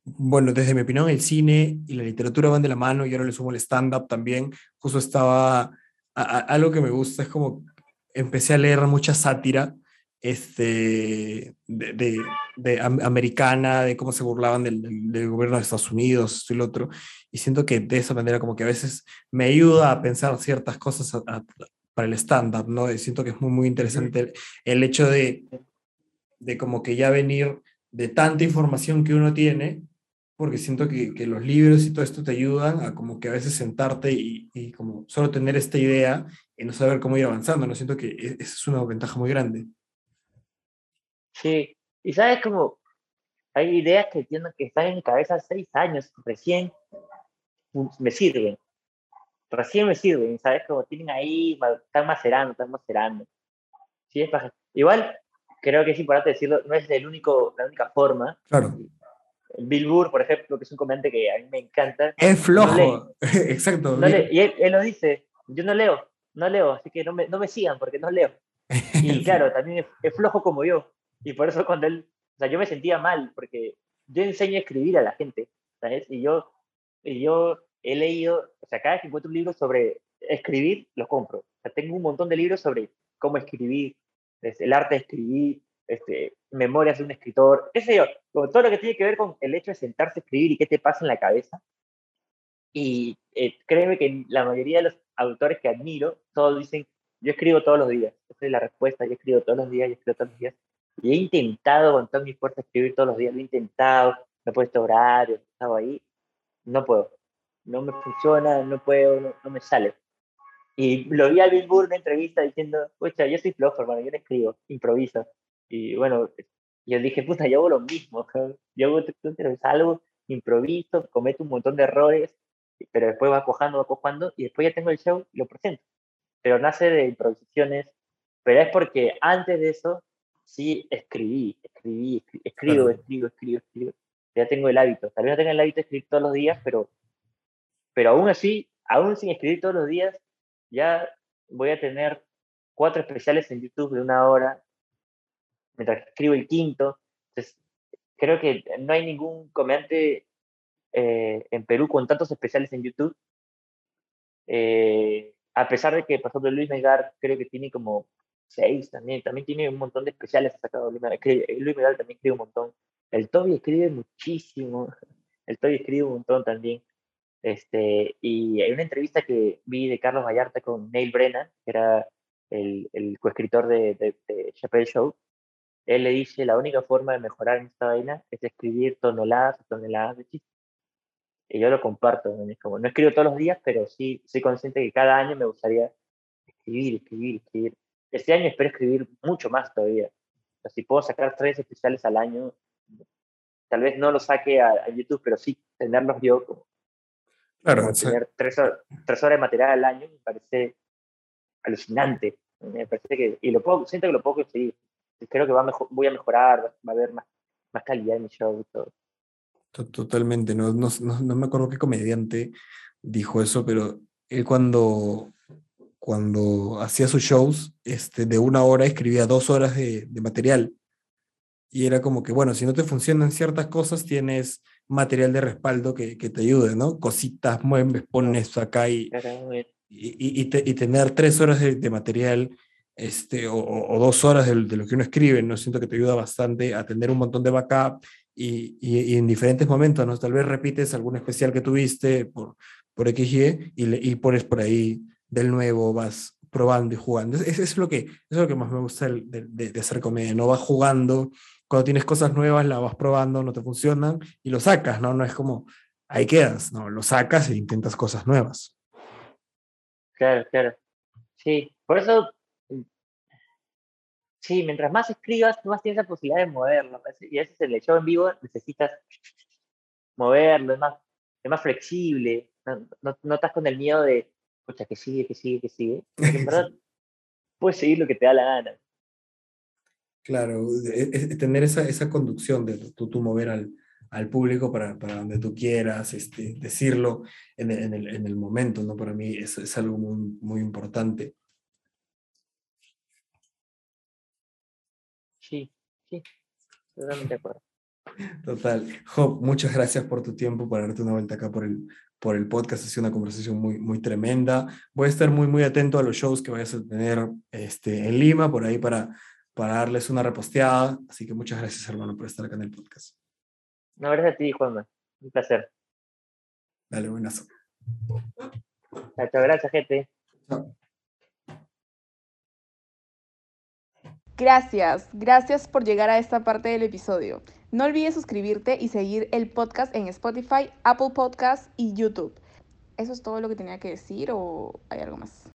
bueno, desde mi opinión, el cine y la literatura van de la mano, y ahora le sumo el stand-up también, justo estaba, a, a, algo que me gusta es como, empecé a leer mucha sátira, este, de, de, de, americana, de cómo se burlaban del, gobierno de Estados Unidos, esto y lo otro. Y siento que de esa manera como que a veces me ayuda a pensar ciertas cosas a, para el stand-up, ¿no? Y siento que es muy, muy interesante el, el hecho de, de como que ya venir de tanta información que uno tiene, porque siento que, que, los libros y todo esto te ayudan a como que a veces sentarte y, y como solo tener esta idea y no saber cómo ir avanzando, ¿no? Siento que e, esa es una ventaja muy grande. Sí, y sabes como hay ideas que tienen que están en mi cabeza seis años, recién me sirven, recién me sirven, ¿sabes? Como tienen ahí, están macerando, están macerando. Sí, es Igual, creo que es importante decirlo, no es el único, la única forma. Claro. Bill Burr, por ejemplo, que es un comediante que a mí me encanta. Es flojo, no exacto. No y él, él, lo dice, yo no leo, no leo, así que no me, no me sigan porque no leo. Y claro, también es, es flojo como yo. Y por eso cuando él, o sea, yo me sentía mal, porque yo enseño a escribir a la gente, ¿sabes? Y yo, y yo he leído, o sea, cada vez que encuentro un libro sobre escribir, los compro. O sea, tengo un montón de libros sobre cómo escribir, el arte de escribir, este, memorias de un escritor, qué sé yo, todo lo que tiene que ver con el hecho de sentarse a escribir y qué te pasa en la cabeza. Y eh, créeme que la mayoría de los autores que admiro, todos dicen, yo escribo todos los días. Esa es la respuesta, yo escribo todos los días, yo escribo todos los días. Y he intentado con toda mi fuerza escribir todos los días, lo he intentado, me he puesto horarios, he estado ahí, no puedo, no me funciona, no puedo, no, no me sale. Y lo vi a Bill Burr en entrevista diciendo, pucha, yo soy flojo, hermano, yo no escribo, improviso. Y bueno, yo dije, puta, yo hago lo mismo, yo hago, salgo, improviso, cometo un montón de errores, pero después va cojando, va cojando, y después ya tengo el show y lo presento. Pero nace de improvisaciones, pero es porque antes de eso sí escribí, escribí, escribí escribo, escribo, escribo, escribo. Ya tengo el hábito. Tal vez no tenga el hábito de escribir todos los días, pero, pero aún así, aún sin escribir todos los días, ya voy a tener cuatro especiales en YouTube de una hora mientras escribo el quinto. Entonces, creo que no hay ningún comediante eh, en Perú con tantos especiales en YouTube. Eh, a pesar de que, por ejemplo, Luis Megar creo que tiene como seis también, también tiene un montón de especiales sacado Luis Megar, Luis Megar también escribe un montón. El Toby escribe muchísimo, el Toby escribe un montón también. Este, y hay una entrevista que vi de Carlos Vallarta con Neil Brennan, que era el, el coescritor de, de, de Chappelle Show. Él le dice, la única forma de mejorar en esta vaina es escribir toneladas y toneladas de chistes. Y yo lo comparto, como no escribo todos los días, pero sí soy consciente que cada año me gustaría escribir, escribir, escribir. Este año espero escribir mucho más todavía. Si puedo sacar tres especiales al año, tal vez no lo saque a, YouTube, pero sí tenerlos yo claro, tener tres, tres, horas de material al año me parece alucinante. Me parece que, y lo puedo, siento que lo puedo conseguir. Creo que va mejor, voy a mejorar, va a haber más, más calidad en mi show y todo. Totalmente, no, no, no, me acuerdo qué comediante dijo eso, pero él cuando, cuando hacía sus shows este, de una hora escribía dos horas de, de material. Y era como que, bueno, si no te funcionan ciertas cosas, tienes material de respaldo que, que te ayude, ¿no? Cositas, mueves, pones acá y, y, y, y, tener tres horas de, de material este, o, o, dos horas de, de, lo que uno escribe, ¿no? Siento que te ayuda bastante a tener un montón de backup y, y, en diferentes momentos, ¿no? Tal vez repites algún especial que tuviste por, por XY y, y pones por ahí del nuevo, vas probando y jugando. Eso es lo que, es lo que más me gusta de, de, de, hacer comedia, no vas jugando, cuando tienes cosas nuevas las vas probando, no te funcionan y lo sacas, ¿no? No es como, ahí quedas, ¿no? Lo sacas e intentas cosas nuevas. Claro, claro. Sí, por eso Sí, mientras más escribas, más tienes la posibilidad de moverlo. Y a veces el show en vivo necesitas moverlo, es más, es más flexible. No, no, estás con el miedo de, escucha, que sigue, que sigue, que sigue. Porque en verdad, puedes seguir lo que te da la gana. Claro, es, tener esa, esa conducción de tú, tú mover al, al público para, para, donde tú quieras, este, decirlo en el, en, el, en el momento, ¿no? Para mí es, es algo muy, muy importante. Sí, sí, totalmente de acuerdo. Total. Job, muchas gracias por tu tiempo, por darte una vuelta acá por el, por el podcast. Ha sido una conversación muy, muy tremenda. Voy a estar muy, muy atento a los shows que vayas a tener este, en Lima, por ahí para, para darles una reposteada. Así que muchas gracias, hermano, por estar acá en el podcast. No, gracias a ti, Juanma. Un placer. Dale, buenazo. Chao, gracias, gente. Chao. Gracias, gracias por llegar a esta parte del episodio. No olvides suscribirte y seguir el podcast en Spotify, Apple Podcasts y YouTube. ¿Eso es todo lo que tenía que decir o hay algo más?